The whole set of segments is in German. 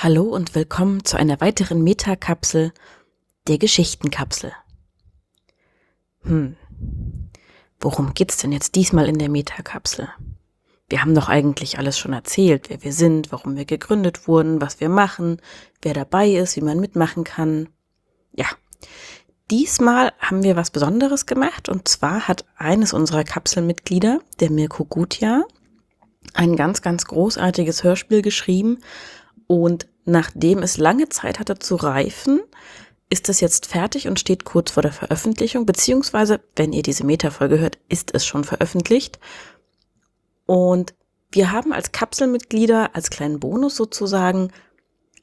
Hallo und willkommen zu einer weiteren Metakapsel der Geschichtenkapsel. Hm, worum geht's denn jetzt diesmal in der Metakapsel? Wir haben doch eigentlich alles schon erzählt, wer wir sind, warum wir gegründet wurden, was wir machen, wer dabei ist, wie man mitmachen kann. Ja, diesmal haben wir was Besonderes gemacht und zwar hat eines unserer Kapselmitglieder, der Mirko Gutjahr, ein ganz, ganz großartiges Hörspiel geschrieben und nachdem es lange Zeit hatte zu reifen, ist es jetzt fertig und steht kurz vor der Veröffentlichung, beziehungsweise, wenn ihr diese Meta-Folge hört, ist es schon veröffentlicht. Und wir haben als Kapselmitglieder, als kleinen Bonus sozusagen,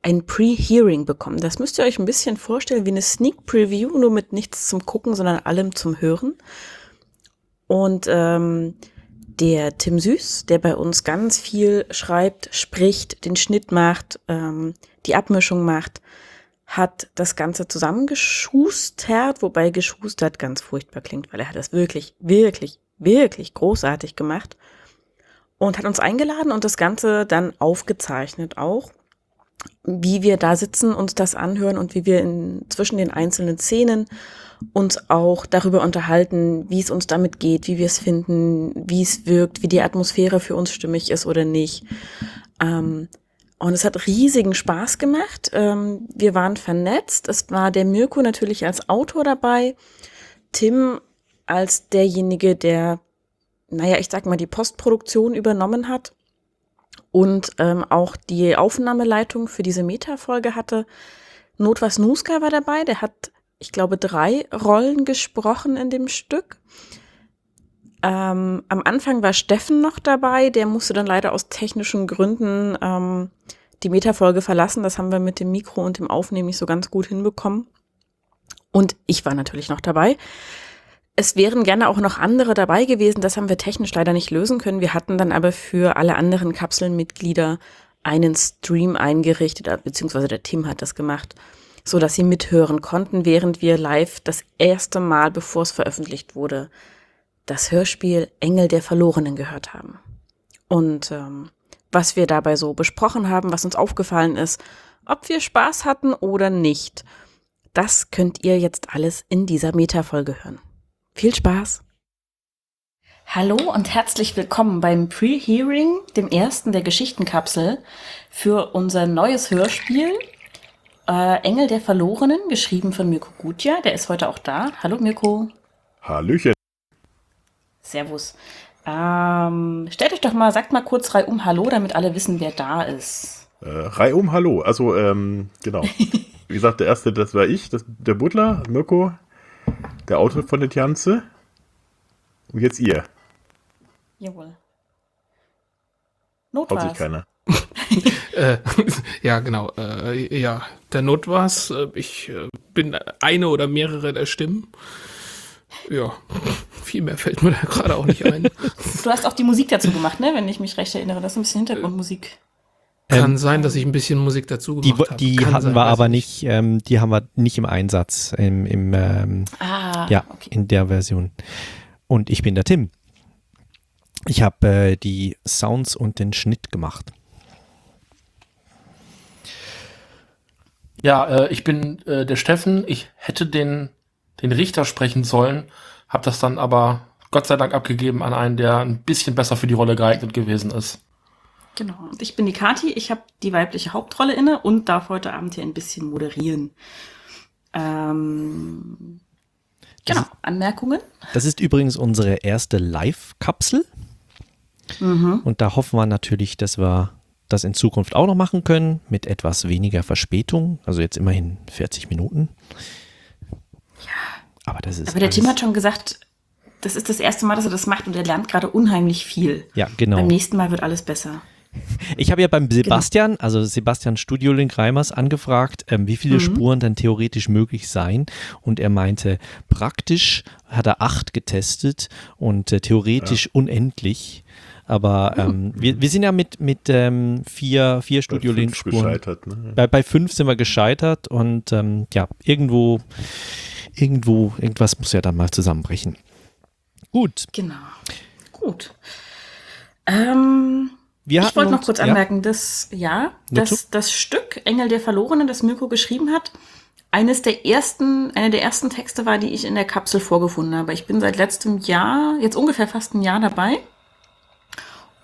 ein Pre-Hearing bekommen. Das müsst ihr euch ein bisschen vorstellen wie eine Sneak Preview, nur mit nichts zum Gucken, sondern allem zum Hören. Und ähm, der Tim Süß, der bei uns ganz viel schreibt, spricht, den Schnitt macht, ähm, die Abmischung macht, hat das Ganze zusammengeschustert, wobei geschustert ganz furchtbar klingt, weil er hat das wirklich, wirklich, wirklich großartig gemacht und hat uns eingeladen und das Ganze dann aufgezeichnet auch, wie wir da sitzen, uns das anhören und wie wir in, zwischen den einzelnen Szenen uns auch darüber unterhalten, wie es uns damit geht, wie wir es finden, wie es wirkt, wie die Atmosphäre für uns stimmig ist oder nicht. Ähm, und es hat riesigen Spaß gemacht. Ähm, wir waren vernetzt. Es war der Mirko natürlich als Autor dabei, Tim als derjenige, der, naja, ich sag mal, die Postproduktion übernommen hat und ähm, auch die Aufnahmeleitung für diese Meta-Folge hatte. Notwas Nuska war dabei, der hat ich glaube, drei Rollen gesprochen in dem Stück. Ähm, am Anfang war Steffen noch dabei, der musste dann leider aus technischen Gründen ähm, die Metafolge verlassen. Das haben wir mit dem Mikro und dem Aufnehmen nicht so ganz gut hinbekommen. Und ich war natürlich noch dabei. Es wären gerne auch noch andere dabei gewesen, das haben wir technisch leider nicht lösen können. Wir hatten dann aber für alle anderen Kapselmitglieder einen Stream eingerichtet, beziehungsweise der Tim hat das gemacht so dass sie mithören konnten, während wir live das erste Mal, bevor es veröffentlicht wurde, das Hörspiel Engel der Verlorenen gehört haben. Und ähm, was wir dabei so besprochen haben, was uns aufgefallen ist, ob wir Spaß hatten oder nicht, das könnt ihr jetzt alles in dieser Meta-Folge hören. Viel Spaß! Hallo und herzlich willkommen beim Pre-Hearing, dem ersten der Geschichtenkapsel, für unser neues Hörspiel äh, Engel der Verlorenen, geschrieben von Mirko Gutja. Der ist heute auch da. Hallo Mirko. Hallöchen. Servus. Ähm, stellt euch doch mal, sagt mal kurz reihum Hallo, damit alle wissen, wer da ist. Äh, reihum Hallo. Also, ähm, genau. Wie gesagt, der erste, das war ich, das, der Butler, Mirko, der Autor von der Tianze. Und jetzt ihr. Jawohl. Not Haut sich keiner. äh, ja, genau. Äh, ja, der Not war's. Äh, ich äh, bin eine oder mehrere der Stimmen. Ja, viel mehr fällt mir da gerade auch nicht ein. Du hast auch die Musik dazu gemacht, ne? Wenn ich mich recht erinnere. Das ist ein bisschen Hintergrundmusik. Kann ähm, sein, dass ich ein bisschen Musik dazu gemacht habe. Die, die hatten sein, wir aber nicht, ähm, die haben wir nicht im Einsatz, im, im ähm, ah, ja, okay. in der Version. Und ich bin der Tim. Ich habe äh, die Sounds und den Schnitt gemacht. Ja, äh, ich bin äh, der Steffen. Ich hätte den, den Richter sprechen sollen, habe das dann aber Gott sei Dank abgegeben an einen, der ein bisschen besser für die Rolle geeignet gewesen ist. Genau. Und ich bin die Kati. Ich habe die weibliche Hauptrolle inne und darf heute Abend hier ein bisschen moderieren. Ähm, genau. Ist, Anmerkungen? Das ist übrigens unsere erste Live-Kapsel. Mhm. Und da hoffen wir natürlich, dass wir das in Zukunft auch noch machen können, mit etwas weniger Verspätung, also jetzt immerhin 40 Minuten. Ja. Aber das ist. Aber der Tim hat schon gesagt, das ist das erste Mal, dass er das macht und er lernt gerade unheimlich viel. Ja, genau. Beim nächsten Mal wird alles besser. Ich habe ja beim genau. Sebastian, genau. also Sebastian Studiolink Reimers, angefragt, ähm, wie viele mhm. Spuren dann theoretisch möglich seien. Und er meinte, praktisch hat er acht getestet und äh, theoretisch ja. unendlich. Aber ähm, wir, wir sind ja mit, mit ähm, vier, vier Studio Link Spuren. Ne? Bei, bei fünf sind wir gescheitert und ähm, ja, irgendwo, irgendwo, irgendwas muss ja dann mal zusammenbrechen. Gut. Genau. Gut. Ähm, Ich wollte noch kurz ja, anmerken, dass, ja, Nur zu? dass das Stück Engel der Verlorenen, das Mirko geschrieben hat, eines der ersten, eine der ersten Texte war, die ich in der Kapsel vorgefunden habe. Ich bin seit letztem Jahr, jetzt ungefähr fast ein Jahr dabei.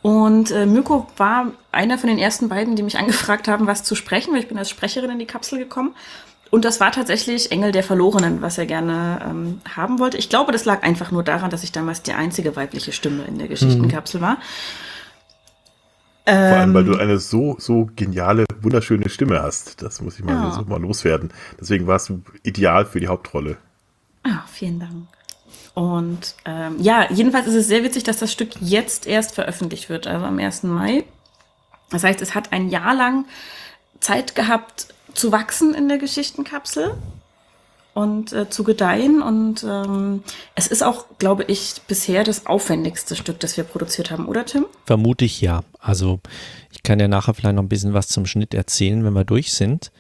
Und äh, Mirko war einer von den ersten beiden, die mich angefragt haben, was zu sprechen, weil ich bin als Sprecherin in die Kapsel gekommen. Und das war tatsächlich Engel der Verlorenen, was er gerne ähm, haben wollte. Ich glaube, das lag einfach nur daran, dass ich damals die einzige weibliche Stimme in der Geschichtenkapsel war. Vor allem, weil du Ähm, eine so, so geniale, wunderschöne Stimme hast. Das muss ich mal, Ja. so mal loswerden. Deswegen warst du ideal für die Hauptrolle. Ah, vielen Dank. Und ähm, ja, jedenfalls ist es sehr witzig, dass das Stück jetzt erst veröffentlicht wird, also am 1. Mai. Das heißt, es hat ein Jahr lang Zeit gehabt zu wachsen in der Geschichtenkapsel und äh, zu gedeihen. Und ähm, es ist auch, glaube ich, bisher das aufwendigste Stück, das wir produziert haben, oder Tim? Vermute ich ja. Also ich kann ja nachher vielleicht noch ein bisschen was zum Schnitt erzählen, wenn wir durch sind.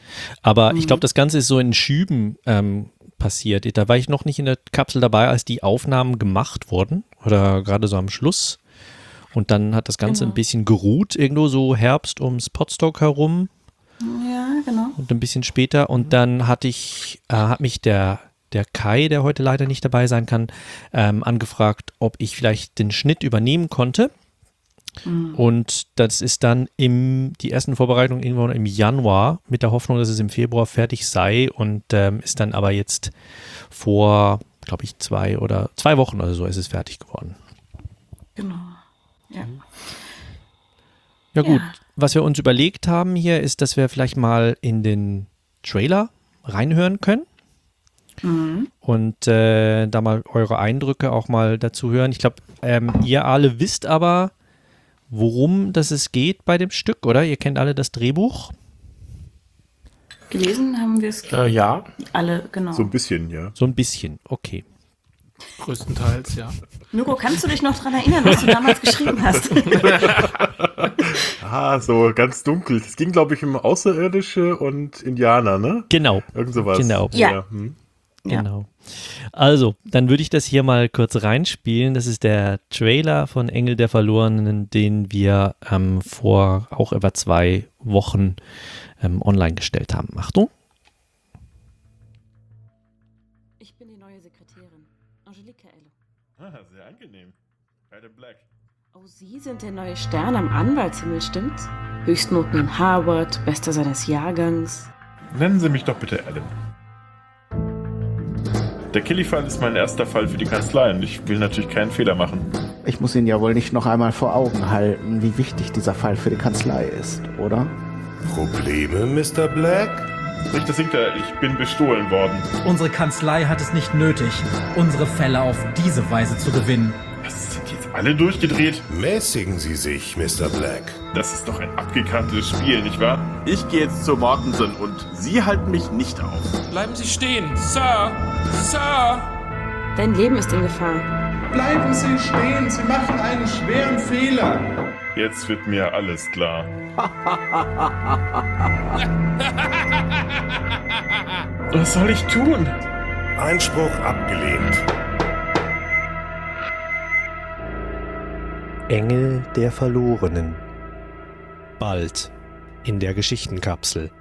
Aber ich glaube, das Ganze ist so in Schüben ähm, passiert. Da war ich noch nicht in der Kapsel dabei, als die Aufnahmen gemacht wurden oder gerade so am Schluss. Und dann hat das Ganze Genau. ein bisschen geruht, irgendwo so Herbst ums Potstock herum Ja, genau. und ein bisschen später. Und dann hatte ich, äh, hat mich der, der Kai, der heute leider nicht dabei sein kann, ähm, angefragt, ob ich vielleicht den Schnitt übernehmen konnte. Und das ist dann im, die ersten Vorbereitungen irgendwann im Januar mit der Hoffnung, dass es im Februar fertig sei und ähm, ist dann aber jetzt vor, glaube ich, zwei oder zwei Wochen oder so ist es fertig geworden. Genau. Ja. Ja gut, Ja. was wir uns überlegt haben hier ist, dass wir vielleicht mal in den Trailer reinhören können und äh, da mal eure Eindrücke auch mal dazu hören. Ich glaube, ähm, ihr alle wisst aber, worum das es geht bei dem Stück, oder? Ihr kennt alle das Drehbuch. Gelesen haben wir es Äh, ja, alle, genau. So ein bisschen, ja. So ein bisschen, okay. Größtenteils, ja. Mirko, kannst du dich noch dran erinnern, was du damals geschrieben hast? Ah, so ganz dunkel. Es ging, glaube ich, um Außerirdische und Indianer, ne? Genau, Irgend sowas. Genau. Ja. hm. Ja. genau. Also, dann würde ich das hier mal kurz reinspielen. Das ist der Trailer von Engel der Verlorenen, den wir ähm, vor auch etwa zwei Wochen ähm, online gestellt haben. Achtung. Ich bin die neue Sekretärin, Angelique Ello. Ah, sehr angenehm. Adam Black. Oh, Sie sind der neue Stern am Anwaltshimmel, stimmt's? Höchstnoten in Harvard, bester seines Jahrgangs. Nennen Sie mich doch bitte Adam. Der Killy-Fall ist mein erster Fall für die Kanzlei und ich will natürlich keinen Fehler machen. Ich muss Ihnen ja wohl nicht noch einmal vor Augen halten, wie wichtig dieser Fall für die Kanzlei ist, oder? Probleme, Mr. Black? Richter Sinkler, ich bin bestohlen worden. Unsere Kanzlei hat es nicht nötig, unsere Fälle auf diese Weise zu gewinnen. Alle durchgedreht? Mäßigen Sie sich, Mr. Black. Das ist doch ein abgekartetes Spiel, nicht wahr? Ich gehe jetzt zu Mortensen und Sie halten mich nicht auf. Bleiben Sie stehen, Sir! Sir! Dein Leben ist in Gefahr. Bleiben Sie stehen, Sie machen einen schweren Fehler. Jetzt wird mir alles klar. Was soll ich tun? Einspruch abgelehnt. Engel der Verlorenen. Bald in der Geschichtenkapsel.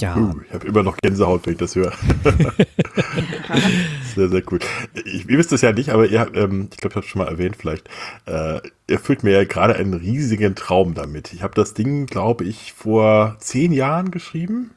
Ja, Uh, ich habe immer noch Gänsehaut, wenn ich das höre. sehr, sehr cool. Ich, ihr wisst es ja nicht, aber ihr, ähm, ich glaube, ich habe es schon mal erwähnt vielleicht, äh, erfüllt mir ja gerade einen riesigen Traum damit. Ich habe das Ding, glaube ich, vor zehn Jahren geschrieben.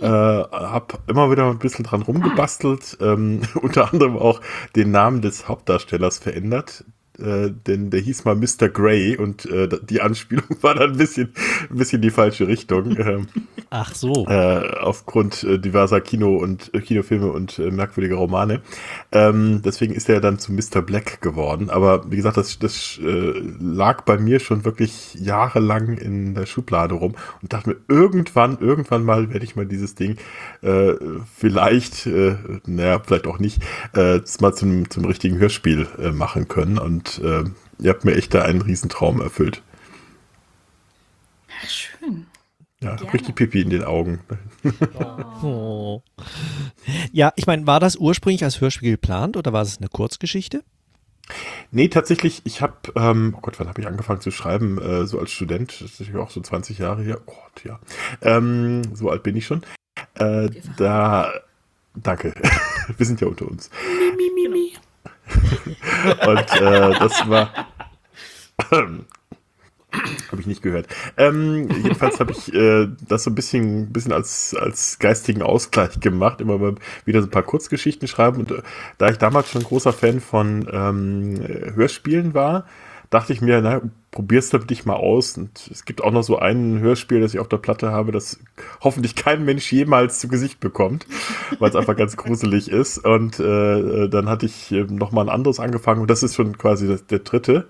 Äh, hab immer wieder ein bisschen dran rumgebastelt, ähm, unter anderem auch den Namen des Hauptdarstellers verändert, äh, denn der hieß mal Mr. Grey und äh, die Anspielung war dann ein bisschen, ein bisschen die falsche Richtung. ähm, ach so. äh, aufgrund äh, diverser Kino- und äh, Kinofilme und merkwürdiger Romane. Ähm, deswegen ist er dann zu Mr. Black geworden. Aber wie gesagt, das, das lag bei mir schon wirklich jahrelang in der Schublade rum und dachte mir, irgendwann, irgendwann mal werde ich mal dieses Ding vielleicht, naja, vielleicht auch nicht, mal zum, zum richtigen Hörspiel machen können. Und äh, ihr habt mir echt da einen Riesentraum erfüllt. Ach, schön. Ja, Gerne. richtig Pipi in den Augen. Oh. Ja, ich meine, war das ursprünglich als Hörspiel geplant oder war es eine Kurzgeschichte? Nee, tatsächlich, ich habe, ähm, oh Gott, wann habe ich angefangen zu schreiben? Äh, so als Student, das ist natürlich auch so 20 Jahre her. Oh Gott, ja. Ähm, so alt bin ich schon. Äh, da, danke. Wir sind ja unter uns. Mi, mi, mi, mi. Und äh, das war. habe ich nicht gehört. Ähm, jedenfalls habe ich äh, das so ein bisschen, bisschen als, als geistigen Ausgleich gemacht, immer mal wieder so ein paar Kurzgeschichten schreiben. Und äh, da ich damals schon großer Fan von ähm, Hörspielen war, dachte ich mir, na, probier's doch dich mal aus. Und es gibt auch noch so ein Hörspiel, das ich auf der Platte habe, das hoffentlich kein Mensch jemals zu Gesicht bekommt, weil es einfach ganz gruselig ist. Und äh, dann hatte ich äh, noch mal ein anderes angefangen und das ist schon quasi das, der dritte,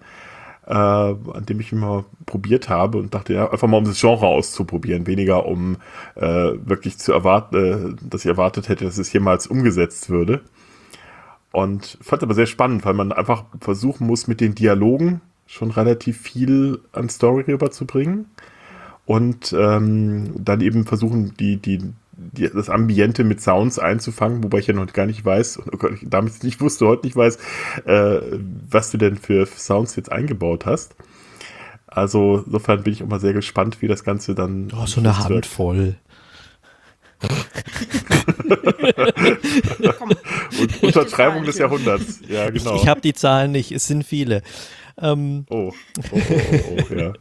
äh, an dem ich immer probiert habe und dachte, ja, einfach mal um das Genre auszuprobieren, weniger um äh, wirklich zu erwarten, äh, dass ich erwartet hätte, dass es jemals umgesetzt würde. Und fand aber sehr spannend, weil man einfach versuchen muss, mit den Dialogen schon relativ viel an Story rüberzubringen. Und ähm, dann eben versuchen, die, die, die, das Ambiente mit Sounds einzufangen, wobei ich ja noch gar nicht weiß, und oh Gott, ich damit nicht wusste, heute nicht weiß, äh, was du denn für Sounds jetzt eingebaut hast. Also insofern bin ich auch mal sehr gespannt, wie das Ganze dann. Oh, so eine. Handvoll. Und Untertreibung des Jahrhunderts. Ja, genau. Ich, ich habe die Zahlen nicht, es sind viele. Ähm, Oh, oh, oh, oh, oh ja.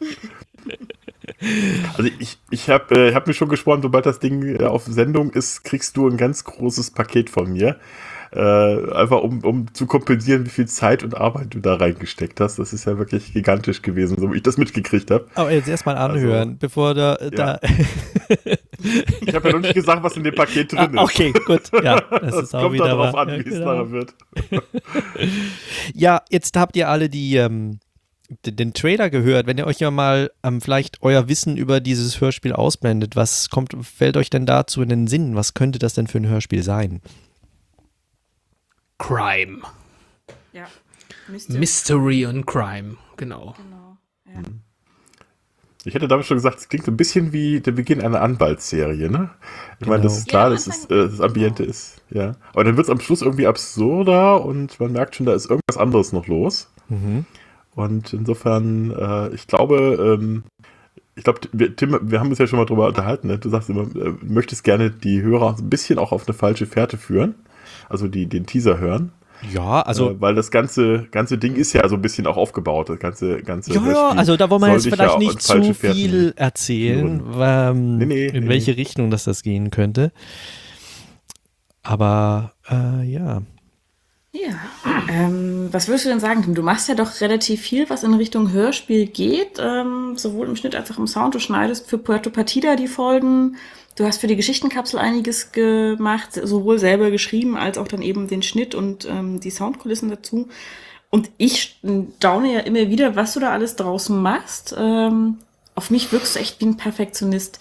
Also ich, ich habe äh, hab mir schon gesprochen, sobald das Ding äh, auf Sendung ist, kriegst du ein ganz großes Paket von mir. Äh, einfach um, um zu kompensieren, wie viel Zeit und Arbeit du da reingesteckt hast. Das ist ja wirklich gigantisch gewesen, so wie ich das mitgekriegt habe. aber jetzt erstmal anhören, Also, bevor da. da Ich habe ja noch nicht gesagt, was in dem Paket drin ist. Ah, okay, gut. Ja, das, ist auch kommt wieder darauf an, Ja, wie es genau. nachher wird. Ja, jetzt habt ihr alle die, ähm, den Trailer gehört. Wenn ihr euch ja mal ähm, vielleicht euer Wissen über dieses Hörspiel ausblendet, was kommt, fällt euch denn dazu in den Sinn? Was könnte das denn für ein Hörspiel sein? Crime. Ja. Mystery und Crime, genau. Genau. Ja. Ich hätte damals schon gesagt, es klingt so ein bisschen wie der Beginn einer Anwaltsserie, ne? Ich meine, das Genau. ist klar, Ja, das, ist, äh, das Ambiente ist, ja. Aber dann wird es am Schluss irgendwie absurder und man merkt schon, da ist irgendwas anderes noch los. Mhm. Und insofern, äh, ich glaube, ähm, ich glaube, wir- Tim, wir haben uns ja schon mal drüber unterhalten, ne? Du sagst immer, äh, du möchtest gerne die Hörer ein bisschen auch auf eine falsche Fährte führen. Also die, den Teaser hören. Ja, also. äh, weil das ganze, ganze Ding ist ja so ein bisschen auch aufgebaut, das ganze, ganze ja, ja, Hörspiel also da wollen wir jetzt vielleicht ja nicht zu viel erzählen, ähm, Nee, nee, in nee, welche. Richtung das das gehen könnte. Aber äh, ja. Ja. Ähm, was würdest du denn sagen, Tim? Du machst ja doch relativ viel, was in Richtung Hörspiel geht, ähm, sowohl im Schnitt als auch im Sound. Du schneidest für Puerto Partida die Folgen. Du hast für die Geschichtenkapsel einiges gemacht, sowohl selber geschrieben als auch dann eben den Schnitt und ähm, die Soundkulissen dazu. Und ich staune ja immer wieder, was du da alles draußen machst. Ähm, auf mich wirkst du echt wie ein Perfektionist.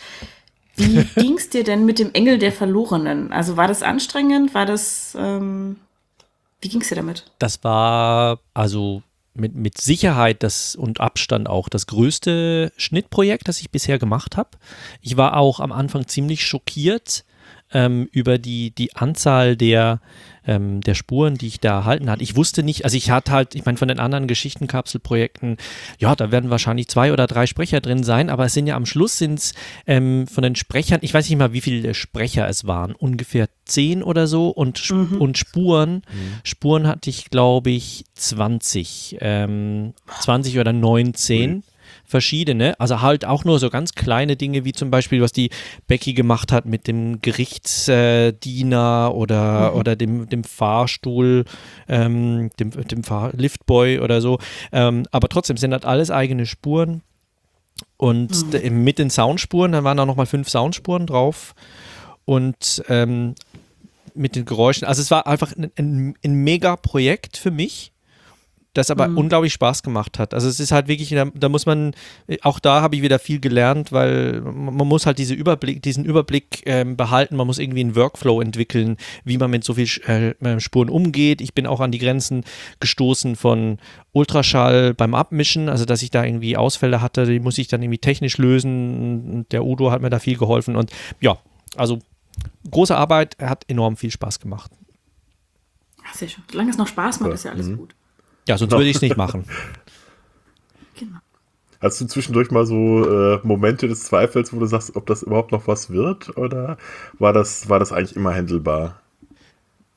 Wie ging's dir denn mit dem Engel der Verlorenen? Also war das anstrengend? War das, ähm, wie ging's dir damit? Das war also mit, mit Sicherheit das und Abstand auch das größte Schnittprojekt, das ich bisher gemacht habe. Ich war auch am Anfang ziemlich schockiert ähm, über die, die Anzahl der, ähm, der Spuren, die ich da erhalten hatte. Ich wusste nicht, also ich hatte halt, ich meine, von den anderen Geschichtenkapselprojekten, ja, da werden wahrscheinlich zwei oder drei Sprecher drin sein, aber es sind ja am Schluss sind es ähm, von den Sprechern, ich weiß nicht mal, wie viele Sprecher es waren, ungefähr zehn oder so und, Sp- und Spuren, Spuren hatte ich, glaube ich, 20, ähm, 20 oder 19 verschiedene, also halt auch nur so ganz kleine Dinge, wie zum Beispiel, was die Becky gemacht hat mit dem Gerichtsdiener oder, oder dem, dem Fahrstuhl, ähm, dem, dem Fahr Liftboy oder so. Ähm, aber trotzdem sind das alles eigene Spuren. Und d- mit den Soundspuren, dann waren da nochmal fünf Soundspuren drauf. Und ähm, mit den Geräuschen. Also es war einfach ein, ein, ein Mega-Projekt für mich das aber unglaublich Spaß gemacht hat. Also es ist halt wirklich, da, da muss man, auch da habe ich wieder viel gelernt, weil man muss halt diese Überblick, diesen Überblick ähm, behalten, man muss irgendwie einen Workflow entwickeln, wie man mit so viel äh, Spuren umgeht. Ich bin auch an die Grenzen gestoßen von Ultraschall beim Abmischen, also dass ich da irgendwie Ausfälle hatte, die muss ich dann irgendwie technisch lösen. Und Der Udo hat mir da viel geholfen und ja, also große Arbeit, hat enorm viel Spaß gemacht. Ach, sehr schön. Solange es noch Spaß macht, ist ja alles Mhm. gut. Ja, sonst würde ich es nicht machen. Hast du zwischendurch mal so äh, Momente des Zweifels, wo du sagst, ob das überhaupt noch was wird? Oder war das, war das eigentlich immer handelbar?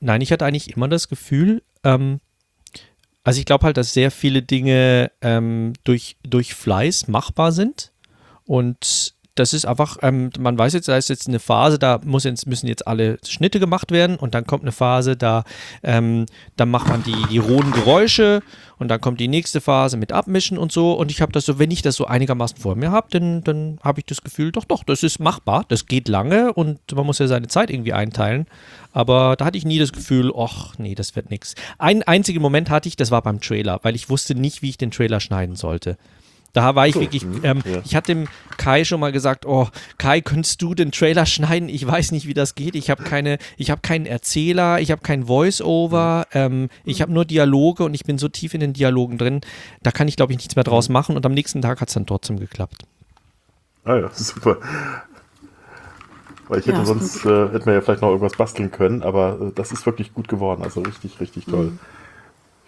Nein, ich hatte eigentlich immer das Gefühl, ähm, also ich glaube halt, dass sehr viele Dinge ähm, durch, durch Fleiß machbar sind. Und das ist einfach, ähm, man weiß jetzt, da ist jetzt eine Phase, da muss jetzt, müssen jetzt alle Schnitte gemacht werden und dann kommt eine Phase, da, ähm, da macht man die, die rohen Geräusche und dann kommt die nächste Phase mit Abmischen und so. Und ich habe das so, wenn ich das so einigermaßen vor mir habe, dann, dann habe ich das Gefühl, doch, doch, das ist machbar, das geht lange und man muss ja seine Zeit irgendwie einteilen. Aber da hatte ich nie das Gefühl, ach nee, das wird nichts. Einen einzigen Moment hatte ich, das war beim Trailer, weil ich wusste nicht, wie ich den Trailer schneiden sollte. Da war ich wirklich, ähm, ja. ich hatte dem Kai schon mal gesagt, oh, Kai, könntest du den Trailer schneiden? Ich weiß nicht, wie das geht. Ich habe keine, ich habe keinen Erzähler, ich habe kein Voice-Over, ähm, ich habe nur Dialoge und ich bin so tief in den Dialogen drin, da kann ich, glaube ich, nichts mehr draus machen und am nächsten Tag hat es dann trotzdem geklappt. Ah ja, super. Weil ich hätte Ja, sonst, äh, hätten wir ja vielleicht noch irgendwas basteln können, aber äh, das ist wirklich gut geworden. Also richtig, richtig toll. Ich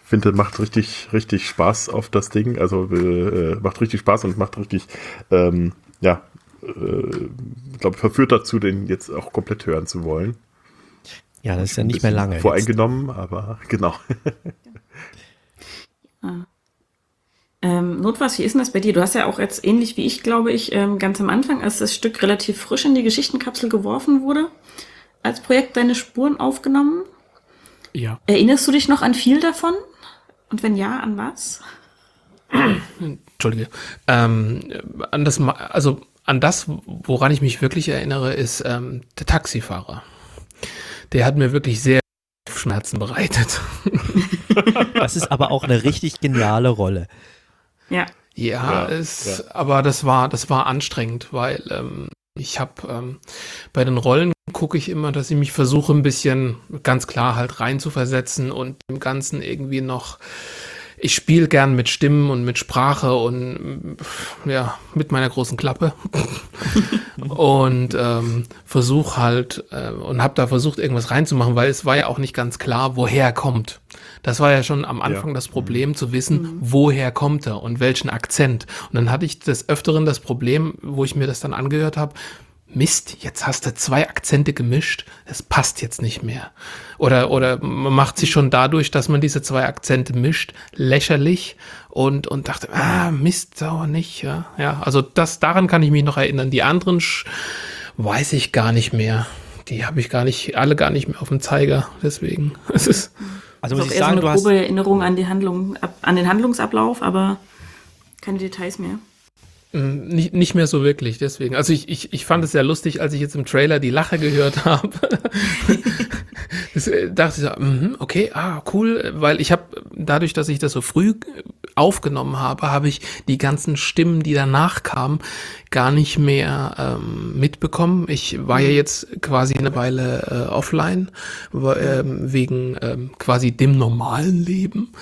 finde, macht richtig, richtig Spaß auf das Ding. Also äh, macht richtig Spaß und macht richtig, ähm, ja, äh, ich glaube, verführt dazu, den jetzt auch komplett hören zu wollen. Ja, das ist ja nicht mehr lange. jetzt. Voreingenommen, aber genau. Ähm, Notwas, wie ist denn das bei dir? Du hast ja auch jetzt ähnlich wie ich, glaube ich, ähm, ganz am Anfang, als das Stück relativ frisch in die Geschichtenkapsel geworfen wurde, als Projekt deine Spuren aufgenommen. Ja. Erinnerst du dich noch an viel davon? Und wenn ja, an was? Entschuldige. Ähm, an das, Ma- also an das, woran ich mich wirklich erinnere, ist ähm, der Taxifahrer. Der hat mir wirklich sehr Schmerzen bereitet. Das ist aber auch eine richtig geniale Rolle. Ja. Ja, Ja, es, aber das war, das war anstrengend, weil ähm, ich habe ähm, bei den Rollen gucke ich immer, dass ich mich versuche, ein bisschen ganz klar halt reinzuversetzen und im Ganzen irgendwie noch. Ich spiele gern mit Stimmen und mit Sprache und mm, ja, mit meiner großen Klappe. und ähm, versuche halt äh, und habe da versucht, irgendwas reinzumachen, weil es war ja auch nicht ganz klar, woher er kommt. Das war ja schon am Anfang Ja. das Problem, zu wissen, woher kommt er und welchen Akzent. Und dann hatte ich des Öfteren das Problem, wo ich mir das dann angehört habe, Mist, jetzt hast du zwei Akzente gemischt, das passt jetzt nicht mehr. Oder, oder man macht sich schon dadurch, dass man diese zwei Akzente mischt, lächerlich und, und dachte, ah, Mist, sauer nicht, ja. Ja, also das, daran kann ich mich noch erinnern. Die anderen sch- weiß ich gar nicht mehr. Die habe ich gar nicht, alle gar nicht mehr auf dem Zeiger. Deswegen, es ist, Also Das muss ist ich eher sagen, so du eine hast, grobe Erinnerung an die Handlung, an den Handlungsablauf, aber keine Details mehr. Mm, Nicht, nicht mehr so wirklich, deswegen. Also ich, ich, ich fand es sehr lustig, als ich jetzt im Trailer die Lache gehört habe. das, äh, dachte ich so, mhm, okay, ah, cool, weil ich habe, dadurch, dass ich das so früh aufgenommen habe, habe ich die ganzen Stimmen, die danach kamen, gar nicht mehr ähm, mitbekommen. Ich war ja jetzt quasi eine Weile äh, offline, ähm, wegen ähm, quasi dem normalen Leben.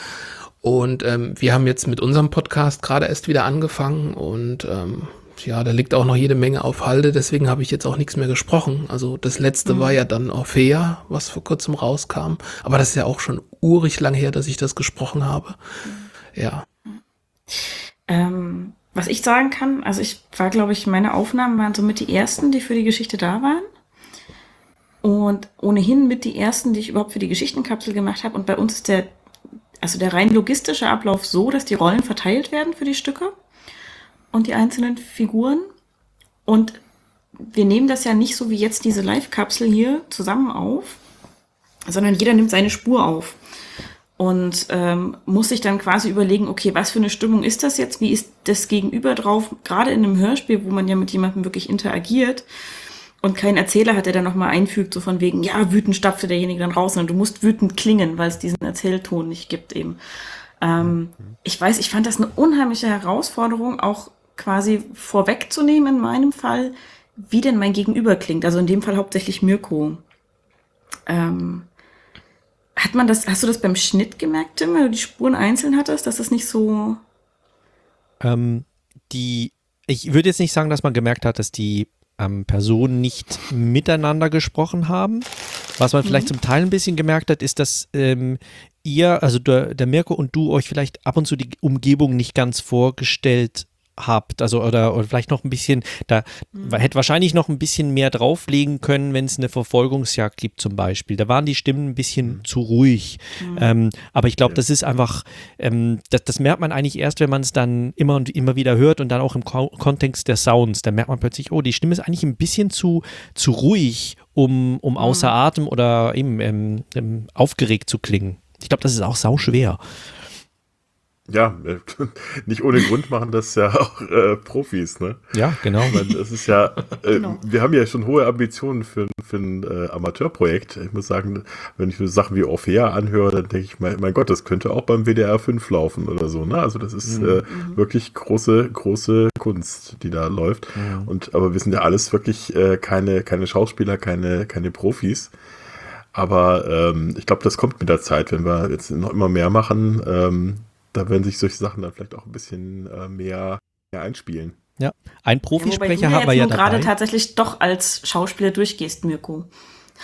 Und ähm, wir haben jetzt mit unserem Podcast gerade erst wieder angefangen und ähm, ja, da liegt auch noch jede Menge auf Halde, deswegen habe ich jetzt auch nichts mehr gesprochen. Also das letzte war ja dann Orphea, was vor kurzem rauskam. Aber das ist ja auch schon urig lang her, dass ich das gesprochen habe. Ja. Ähm, was ich sagen kann, also ich war, glaube ich, meine Aufnahmen waren so mit die ersten, die für die Geschichte da waren. Und ohnehin mit die ersten, die ich überhaupt für die Geschichtenkapsel gemacht habe. Und bei uns ist der, also der rein logistische Ablauf so, dass die Rollen verteilt werden für die Stücke und die einzelnen Figuren. Und wir nehmen das ja nicht so wie jetzt diese Live-Kapsel hier zusammen auf, sondern jeder nimmt seine Spur auf und ähm, muss sich dann quasi überlegen, okay, was für eine Stimmung ist das jetzt? Wie ist das Gegenüber drauf? Gerade in einem Hörspiel, wo man ja mit jemandem wirklich interagiert und kein Erzähler hat, der dann nochmal einfügt, so von wegen, ja, wütend stapfte derjenige dann raus, sondern du musst wütend klingen, weil es diesen Erzählton nicht gibt eben. Ähm, ich weiß, ich fand das eine unheimliche Herausforderung, auch quasi vorwegzunehmen in meinem Fall, wie denn mein Gegenüber klingt. Also in dem Fall hauptsächlich Mirko. Ähm, hat man das, hast du das beim Schnitt gemerkt, Tim, wenn du die Spuren einzeln hattest, dass das nicht so. ähm, die, ich würde jetzt nicht sagen, dass man gemerkt hat, dass die ähm, Personen nicht miteinander gesprochen haben. Was man vielleicht zum Teil ein bisschen gemerkt hat, ist, dass ähm, ihr, also der, der Mirko und du, euch vielleicht ab und zu die Umgebung nicht ganz vorgestellt habt, also oder, oder vielleicht noch ein bisschen, da hätte wahrscheinlich noch ein bisschen mehr drauflegen können, wenn es eine Verfolgungsjagd gibt zum Beispiel. Da waren die Stimmen ein bisschen zu ruhig. Ähm, aber ich glaube, das ist einfach, ähm, das, das merkt man eigentlich erst, wenn man es dann immer und immer wieder hört und dann auch im Ko Kontext der Sounds. Da merkt man plötzlich, oh, die Stimme ist eigentlich ein bisschen zu, zu ruhig, um, um außer Atem oder eben ähm, ähm, aufgeregt zu klingen. Ich glaube, das ist auch sau schwer. Ja, nicht ohne Grund machen das ja auch äh, Profis, ne? Ja, genau. Das ist ja, äh, Genau. wir haben ja schon hohe Ambitionen für, für ein äh, Amateurprojekt. Ich muss sagen, wenn ich so Sachen wie Orphea anhöre, dann denke ich, mein, mein Gott, das könnte auch beim WDR 5 laufen oder so, ne? Also das ist äh, wirklich große, große Kunst, die da läuft. Und aber wir sind ja alles wirklich äh, keine, keine Schauspieler, keine, keine Profis. Aber ähm, ich glaube, das kommt mit der Zeit, wenn wir jetzt noch immer mehr machen. Ähm, da werden sich solche Sachen dann vielleicht auch ein bisschen äh, mehr, mehr einspielen. Ja, ein Ja, Profisprecher ja haben wir jetzt ja gerade tatsächlich doch als Schauspieler durchgehst, Mirko.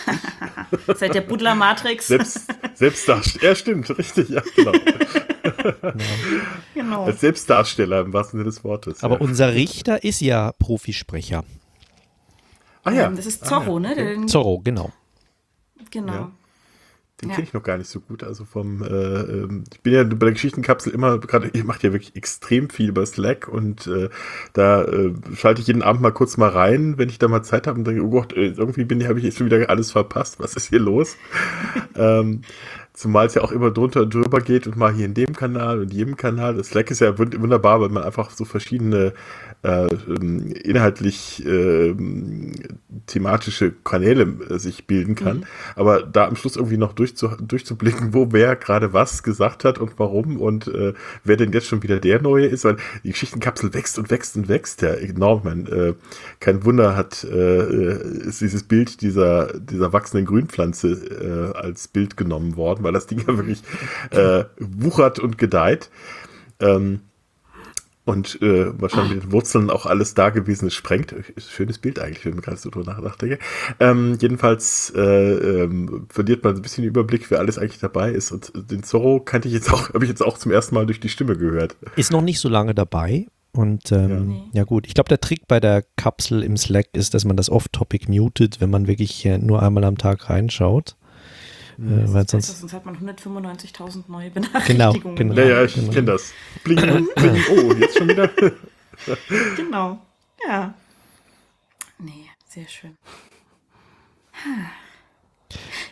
Seit der Butler Matrix. Selbst, Selbstdarsteller, ja stimmt, richtig, ja, genau. genau. Als Selbstdarsteller im wahrsten Sinne des Wortes. Aber ja. unser Richter ist ja Profisprecher. ah, ja. Ähm, das ist Zorro, ah, ne? Der, den- Zorro, genau. Genau. Ja. Den Ja. kenne ich noch gar nicht so gut. Also vom, äh, ähm, ich bin ja bei der Geschichtenkapsel immer gerade, ihr macht ja wirklich extrem viel über Slack und äh, da äh, schalte ich jeden Abend mal kurz mal rein, wenn ich da mal Zeit habe und denke, oh Gott, äh, irgendwie bin habe ich jetzt schon wieder alles verpasst. Was ist hier los? ähm, zumal es ja auch immer drunter und drüber geht und mal hier in dem Kanal und jedem Kanal. Das Slack ist ja wund- wunderbar, weil man einfach so verschiedene äh, ähm, inhaltlich ähm, thematische Kanäle äh, sich bilden kann. Aber da am Schluss irgendwie noch durchzu, durchzublicken, wo wer gerade was gesagt hat und warum und äh, wer denn jetzt schon wieder der Neue ist, weil die Geschichtenkapsel wächst und wächst und wächst ja enorm. Meine, äh, kein Wunder hat äh, ist dieses Bild dieser, dieser wachsenden Grünpflanze äh, als Bild genommen worden, weil das Ding ja wirklich äh, wuchert und gedeiht. Ähm, und äh, wahrscheinlich mit den Wurzeln auch alles Dagewesene sprengt. Schönes Bild eigentlich, wenn man gerade so drüber nachdenke. Ähm, jedenfalls äh, ähm, verliert man ein bisschen den Überblick, wer alles eigentlich dabei ist. Und den Zorro kannte ich jetzt auch, habe ich jetzt auch zum ersten Mal durch die Stimme gehört. Ist noch nicht so lange dabei. Und ähm, ja. gut, ich glaube, der Trick bei der Kapsel im Slack ist, dass man das Off-Topic mutet, wenn man wirklich äh, nur einmal am Tag reinschaut. Äh, weil sonst, sonst hat man 195.000 neue Genau, Benachrichtigungen. genau. Ja, ja, ich genau. kenne das. Bling, bling, oh, jetzt schon wieder. Genau. Ja. Nee, sehr schön.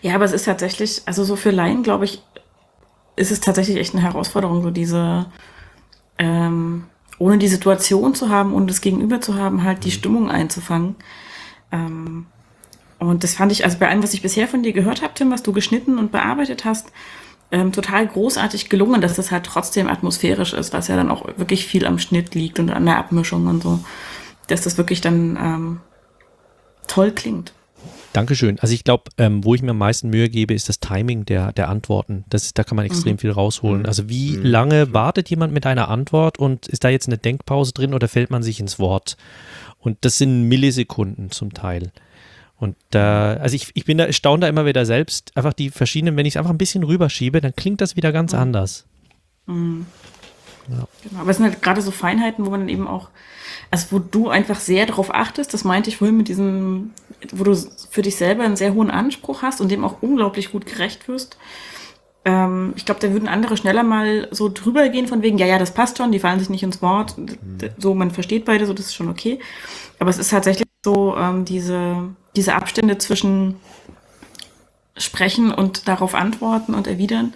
Ja, aber es ist tatsächlich, also so für Laien, glaube ich, ist es tatsächlich echt eine Herausforderung, so diese, ähm, ohne die Situation zu haben und das Gegenüber zu haben, halt die Stimmung einzufangen. Ähm, und das fand ich, also bei allem, was ich bisher von dir gehört habe, Tim, was du geschnitten und bearbeitet hast, ähm, total großartig gelungen, dass das halt trotzdem atmosphärisch ist, was ja dann auch wirklich viel am Schnitt liegt und an der Abmischung und so, dass das wirklich dann ähm, toll klingt. Dankeschön. Also ich glaube, ähm, wo ich mir am meisten Mühe gebe, ist das Timing der, der Antworten. Das, da kann man extrem viel rausholen. Also wie lange wartet jemand mit einer Antwort und ist da jetzt eine Denkpause drin oder fällt man sich ins Wort? Und das sind Millisekunden zum Teil. Und da, also ich, ich bin da, staune da immer wieder selbst, einfach die verschiedenen, wenn ich es einfach ein bisschen rüberschiebe, dann klingt das wieder ganz anders. Genau. Aber es sind halt gerade so Feinheiten, wo man eben auch, also wo du einfach sehr darauf achtest, das meinte ich vorhin mit diesem, wo du für dich selber einen sehr hohen Anspruch hast und dem auch unglaublich gut gerecht wirst. Ähm, ich glaube, da würden andere schneller mal so drüber gehen von wegen, ja, ja, das passt schon, die fallen sich nicht ins Wort. D- So, man versteht beide, so, das ist schon okay. Aber es ist tatsächlich so, ähm, diese, diese Abstände zwischen Sprechen und darauf antworten und erwidern,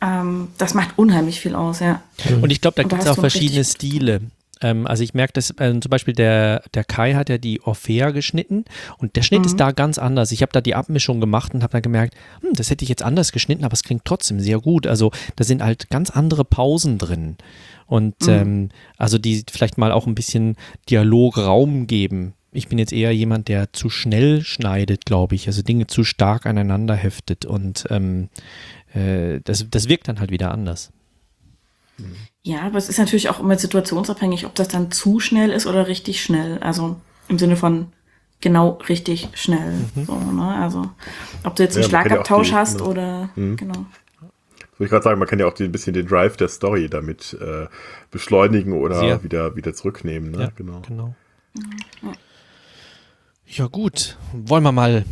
ähm, das macht unheimlich viel aus, ja. Und ich glaube, da gibt es auch verschiedene Stile. Ähm, also ich merke, dass ähm, zum Beispiel der, der Kai hat ja die Orphea geschnitten und der Schnitt Mhm. ist da ganz anders. Ich habe da die Abmischung gemacht und habe dann gemerkt, hm, das hätte ich jetzt anders geschnitten, aber es klingt trotzdem sehr gut. Also da sind halt ganz andere Pausen drin. Und Mhm. ähm, also die vielleicht mal auch ein bisschen Dialograum geben. Ich bin jetzt eher jemand, der zu schnell schneidet, glaube ich. Also Dinge zu stark aneinander heftet und ähm, äh, das, das wirkt dann halt wieder anders. Ja, aber es ist natürlich auch immer situationsabhängig, ob das dann zu schnell ist oder richtig schnell. Also im Sinne von genau richtig schnell. Mhm. So, ne? Also, ob du jetzt einen Ja, kann ja Schlagabtausch die- hast genau. oder, Mhm. genau. Wollte ich gerade sagen, man kann ja auch die, ein bisschen den Drive der Story damit äh, beschleunigen oder Sehr. wieder, wieder zurücknehmen. Ne? Ja, genau. genau. Ja gut, wollen wir mal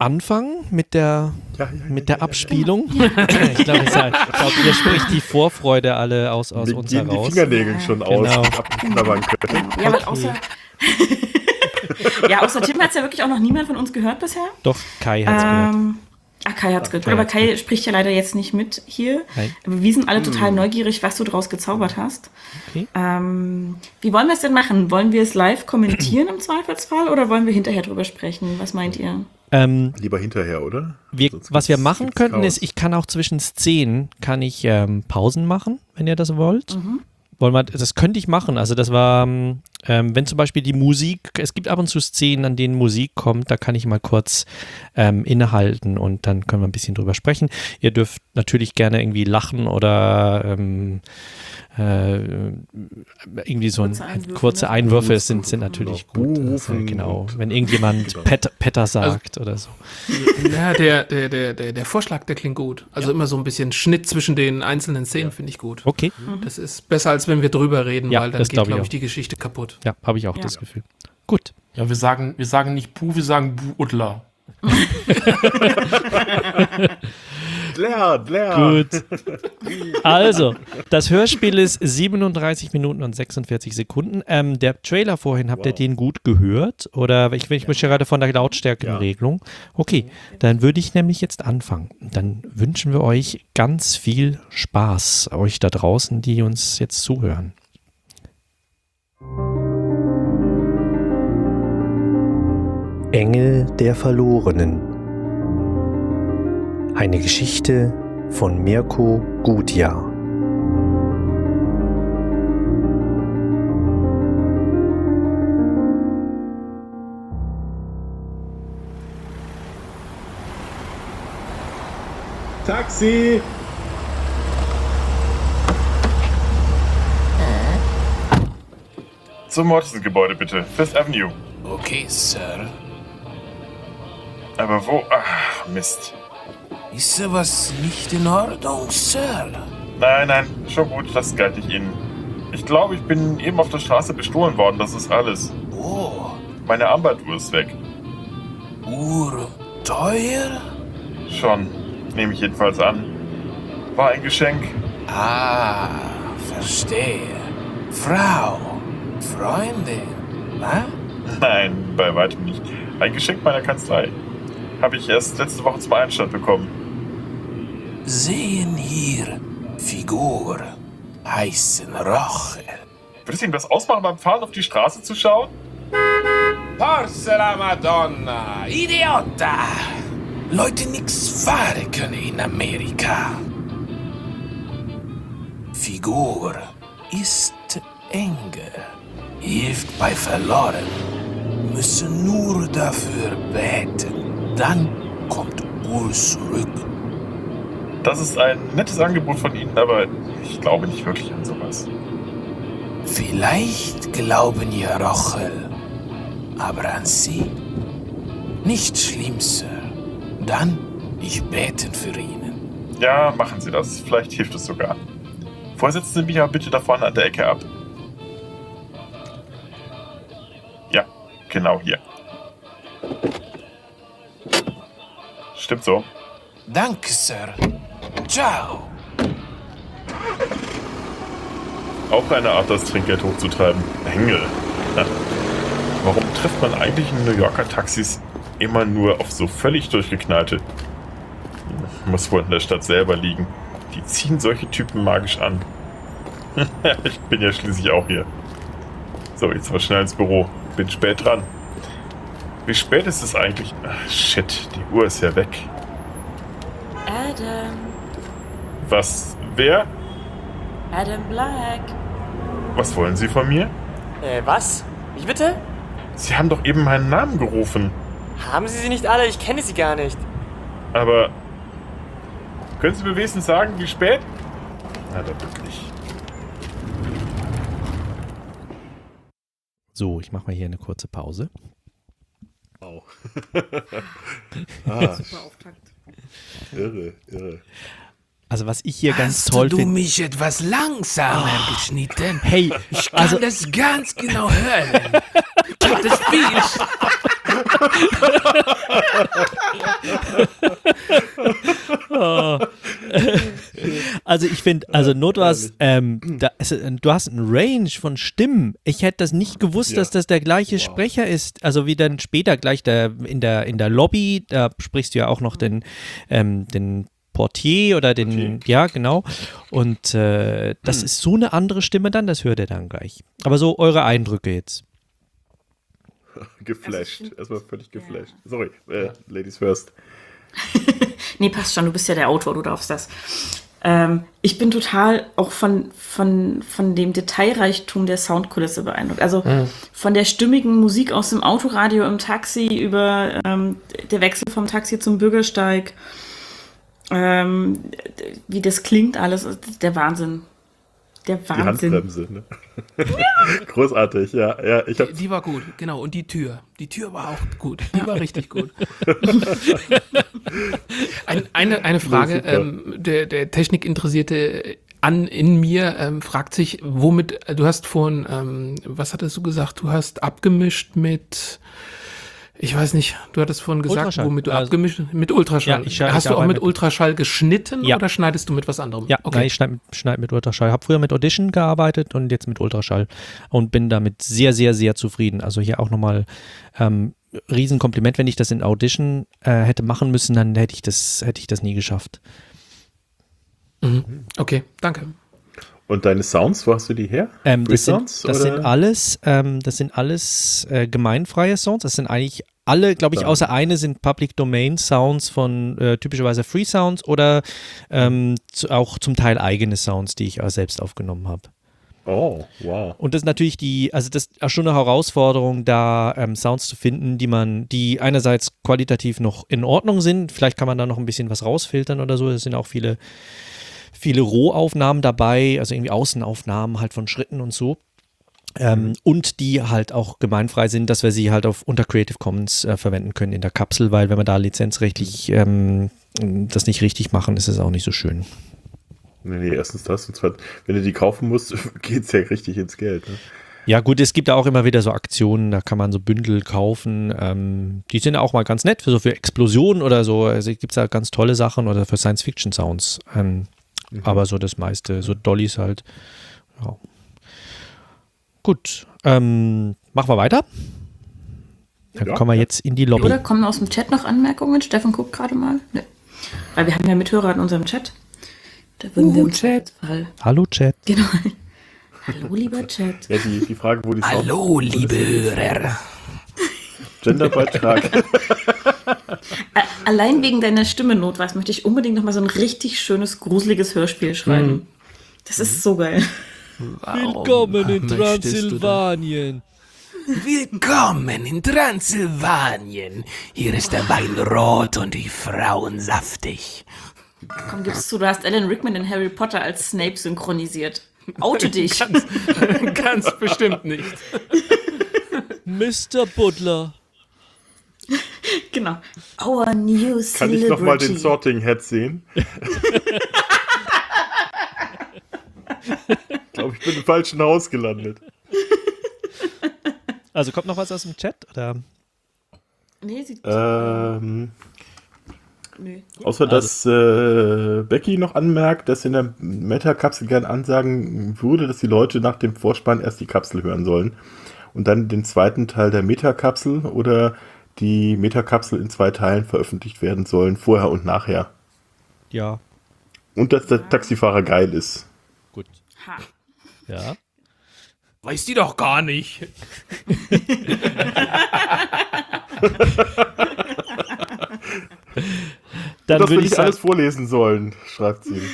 anfangen mit der, Ja, ja, mit ja, der Abspielung? ich glaube, ich glaub, hier spricht die Vorfreude alle aus, aus Mir uns gehen die heraus. Fingernägel schon aus, Genau. die abknabbern können. Ja, aber außer, ja, außer Tim hat es ja wirklich auch noch niemand von uns gehört bisher. Doch, Kai hat's gehört. Ähm, ach, Kai hat's gehört. Kai Aber Kai spricht ja leider jetzt nicht mit hier. Nein. Aber wir sind alle total neugierig, was du draus gezaubert hast. Okay. Ähm, wie wollen wir es denn machen? Wollen wir es live kommentieren im Zweifelsfall oder wollen wir hinterher drüber sprechen? Was meint ihr? Ähm, Lieber hinterher, oder? wir, Sonst was wir machen könnten, Chaos. ist, ich kann auch zwischen Szenen, kann ich ähm, Pausen machen, wenn ihr das wollt. Wollen wir, das könnte ich machen. Also das war, ähm, wenn zum Beispiel die Musik, es gibt ab und zu Szenen, an denen Musik kommt, da kann ich mal kurz ähm, innehalten und dann können wir ein bisschen drüber sprechen. Ihr dürft natürlich gerne irgendwie lachen oder ähm, äh, irgendwie so ein, Kurze Einwürfe, kurze ne? Einwürfe sind, sind natürlich gut. Also, genau. Wenn irgendjemand. Pet, Petter sagt oder so. Ja, der, der, der, der, der Vorschlag, der klingt gut. Also immer so ein bisschen Schnitt zwischen den einzelnen Szenen finde ich gut. Okay. Das ist besser, als wenn wir drüber reden, Ja, weil dann das geht, glaub ich glaube auch. ich, die Geschichte kaputt. Ja, habe ich auch Ja. das Gefühl. Gut. Ja, wir sagen, wir sagen nicht Puh, wir sagen Bu Udler. Lernt, lernt. Gut. Also, das Hörspiel ist 37 Minuten und 46 Sekunden. Ähm, der Trailer vorhin, habt ihr Wow. den gut gehört? Oder ich, ich möchte gerade von der Lautstärkenregelung. Okay, dann würde ich nämlich jetzt anfangen. Dann wünschen wir euch ganz viel Spaß, euch da draußen, die uns jetzt zuhören. Engel der Verlorenen. Eine Geschichte von Mirko Gutjahr. Taxi! Zum Morrison-Gebäude bitte. Fifth Avenue. Okay, Sir. Aber wo? Ach, Mist. Ist sowas nicht in Ordnung, Sir? Nein, nein, schon gut, das galt ich Ihnen. Ich glaube, ich bin eben auf der Straße bestohlen worden, das ist alles. Oh, Meine Armbanduhr ist weg. Uhr teuer? Schon, nehme ich jedenfalls an. War ein Geschenk. Ah, verstehe. Frau, Freundin, was? Nein, bei weitem nicht. Ein Geschenk meiner Kanzlei. Habe ich erst letzte Woche zum Einstand bekommen. Sehen hier Figur, heißen Roche. Wird es Ihnen was ausmachen, beim Fahren auf die Straße zu schauen? Forse la Madonna, Idiota! Leute nix fahren können in Amerika. Figur ist Engel, hilft bei Verloren, müssen nur dafür beten, dann kommt Uhr zurück. Das ist ein nettes Angebot von Ihnen, aber ich glaube nicht wirklich an sowas. Vielleicht glauben ihr Rochel, aber an sie? Nicht schlimm, Sir. Dann ich beten für Ihnen. Ja, machen Sie das. Vielleicht hilft es sogar. Vorher setzen Sie mich aber bitte da vorne an der Ecke ab. Ja, genau hier. Stimmt so. Danke, Sir. Ciao. Auch eine Art, das Trinkgeld hochzutreiben. Engel. Na, warum trifft man eigentlich in New Yorker Taxis immer nur auf so völlig durchgeknallte? Muss wohl in der Stadt selber liegen. Die ziehen solche Typen magisch an. ich bin ja schließlich auch hier. So, jetzt mal schnell ins Büro. Bin spät dran. Wie spät ist es eigentlich? Ach, shit, die Uhr ist ja weg. Adam, Was? Wer? Adam Black. Was wollen Sie von mir? Äh, was? Wie bitte? Sie haben doch eben meinen Namen gerufen. Haben Sie sie nicht alle? Ich kenne sie gar nicht. Aber können Sie mir wenigstens sagen, wie spät? Na, da wirklich. So, ich mache mal hier eine kurze Pause. Wow. ah, Super Auftakt. irre, irre. Also was ich hier ganz Hast toll du finde. mich etwas langsamer geschnitten? Hey, Ich kann also das ganz genau hören. Gibt es viel? Oh. Also ich finde, also Notwas, ähm, da, äh, du hast einen Range von Stimmen. Ich hätte das nicht gewusst, Ja. dass das der gleiche Sprecher ist. Also wie dann später gleich der, in, der, in der Lobby, da sprichst du ja auch noch den, ähm, den Portier oder den, ja genau. Und äh, das ist so eine andere Stimme dann, das hört ihr dann gleich. Aber so eure Eindrücke jetzt. Geflasht. Erstmal völlig geflasht. Sorry, äh, Ladies first. Nee, passt schon, du bist ja der Autor, du darfst das. Ähm, ich bin total auch von, von, von dem Detailreichtum der Soundkulisse beeindruckt. Also Mhm. von der stimmigen Musik aus dem Autoradio im Taxi über ähm, der Wechsel vom Taxi zum Bürgersteig. Ähm, wie das klingt alles, der Wahnsinn. Der Die Wahnsinn. Handbremse, ne? Großartig, ja. ja ich hab, Die, die war gut, genau. Und die Tür. Die Tür war auch gut. Die war richtig gut. Ein, eine, eine Frage, ähm, der, der Technikinteressierte an in mir ähm, fragt sich, womit, du hast vorhin, ähm, was hattest du gesagt, du hast abgemischt mit, ich weiß nicht, du hattest vorhin gesagt, womit du Also- abgemischt, mit Ultraschall. Ja, ich hast ich du auch mit mit- Ultraschall geschnitten Ja. oder schneidest du mit was anderem? Ja, okay. nein, ich schneide mit, schneid mit Ultraschall. Habe früher mit Audition gearbeitet und jetzt mit Ultraschall und bin damit sehr, sehr, sehr zufrieden. Also hier auch nochmal ähm, Riesenkompliment. Wenn ich das in Audition äh, hätte machen müssen, dann hätte ich das, hätte ich das nie geschafft. Mhm. Okay, danke. Und deine Sounds, wo hast du die her? Ähm, das sind, das sind alles, ähm, das sind alles äh, gemeinfreie Sounds. Das sind eigentlich alle, glaube ich, Ja. außer eine sind Public Domain Sounds von äh, typischerweise Free Sounds oder ähm, zu, auch zum Teil eigene Sounds, die ich auch selbst aufgenommen habe. Oh, wow. Und das ist natürlich die, also das ist schon eine Herausforderung, da ähm, Sounds zu finden, die man, die einerseits qualitativ noch in Ordnung sind. Vielleicht kann man da noch ein bisschen was rausfiltern oder so. Es sind auch viele, viele Rohaufnahmen dabei, also irgendwie Außenaufnahmen halt von Schritten und so. Ähm, Und die halt auch gemeinfrei sind, dass wir sie halt auf unter Creative Commons äh, verwenden können in der Kapsel, weil wenn wir da lizenzrechtlich ähm, das nicht richtig machen, ist es auch nicht so schön. Nee, nee, erstens das und zweitens, wenn du die kaufen musst, geht's ja richtig ins Geld. Ne? Ja, gut, es gibt da auch immer wieder so Aktionen, da kann man so Bündel kaufen. Ähm, die sind auch mal ganz nett für so für Explosionen oder so. Also gibt es da ganz tolle Sachen oder für Science-Fiction-Sounds. Ähm, Aber so das meiste, so Dollys halt. Ja. Gut, ähm, machen wir weiter. Dann Ja, kommen wir ja. jetzt in die Lobby. Oder kommen aus dem Chat noch Anmerkungen? Steffen guckt gerade mal. Nee. Weil wir haben ja Mithörer in unserem Chat. Da würden wir im Chat. Fall. Hallo Chat. Genau. Hallo, lieber Chat. Ja, die, die Frage, wo die Sound- Hallo, liebe Hörer. Genderbeitrag. Ä- Allein wegen deiner Stimme Notweis möchte ich unbedingt noch mal so ein richtig schönes, gruseliges Hörspiel schreiben. Das ist so geil. Willkommen in Transsilvanien. Willkommen in Transsilvanien. Hier ist der Wein rot und die Frauen saftig. Komm, gib's zu, du hast Alan Rickman in Harry Potter als Snape synchronisiert. Oute dich. Ganz, ganz bestimmt nicht. Mr. Butler. genau. Our new Kann ich noch mal den celebrity. Sorting Head sehen? ich glaube, ich bin im falschen Haus gelandet. Also kommt noch was aus dem Chat? Oder? Nee, sieht Ähm, Nö. außer dass äh, Becky noch anmerkt, dass in der Meta-Kapsel gern ansagen würde, dass die Leute nach dem Vorspann erst die Kapsel hören sollen und dann den zweiten Teil der Meta-Kapsel oder die Meta-Kapsel in zwei Teilen veröffentlicht werden sollen, vorher und nachher. Ja, Und dass der Taxifahrer geil ist. gut. Ha. Ja. Weiß die doch gar nicht. Dann dass wir würde ich nicht sagen, alles vorlesen sollen, schreibt sie.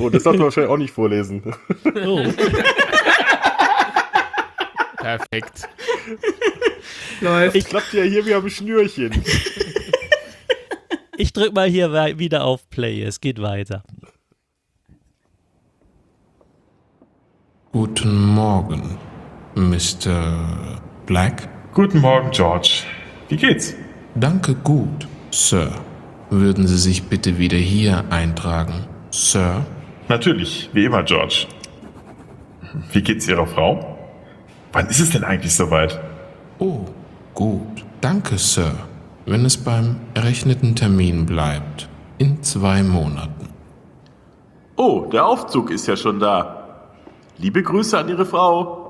Oh, das darf man wahrscheinlich auch nicht vorlesen. oh, Perfekt. Läuft. Ich klappt ja hier wie am Schnürchen. ich drück mal hier wieder auf Play. Es geht weiter. Guten Morgen, Mr. Black. Guten Morgen, George. Wie geht's? Danke gut, Sir. Würden Sie sich bitte wieder hier eintragen, Sir? Natürlich, wie immer, George. Wie geht's Ihrer Frau? Wann ist es denn eigentlich soweit? Oh, gut. Danke, Sir. Wenn es beim errechneten Termin bleibt. In zwei Monaten. Oh, der Aufzug ist ja schon da. Liebe Grüße an Ihre Frau.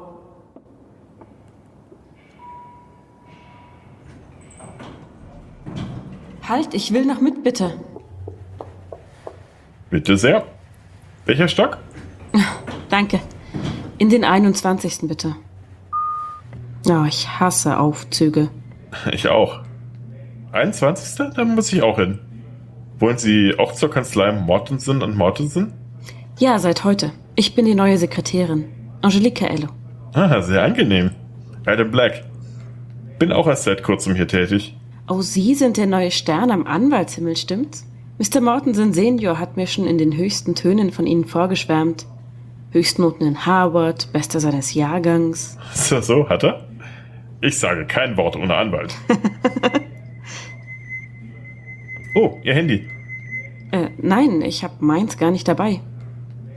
Halt, ich will noch mit, bitte. Bitte sehr. Welcher Stock? Danke. In den 21. bitte. Oh, ich hasse Aufzüge. Ich auch. 21. Da muss ich auch hin. Wollen Sie auch zur Kanzlei Mortensen und Mortensen? Ja, seit heute. Ich bin die neue Sekretärin. Angelique Ello. Ah, sehr angenehm. Adam Black. Bin auch erst seit kurzem hier tätig. Oh, Sie sind der neue Stern am Anwaltshimmel, stimmt's? Mr. Mortensen Senior hat mir schon in den höchsten Tönen von Ihnen vorgeschwärmt. Höchstnoten in Harvard, bester seines Jahrgangs. So, so, hat er? Ich sage kein Wort ohne Anwalt. oh, Ihr Handy. Äh, nein, ich hab meins gar nicht dabei.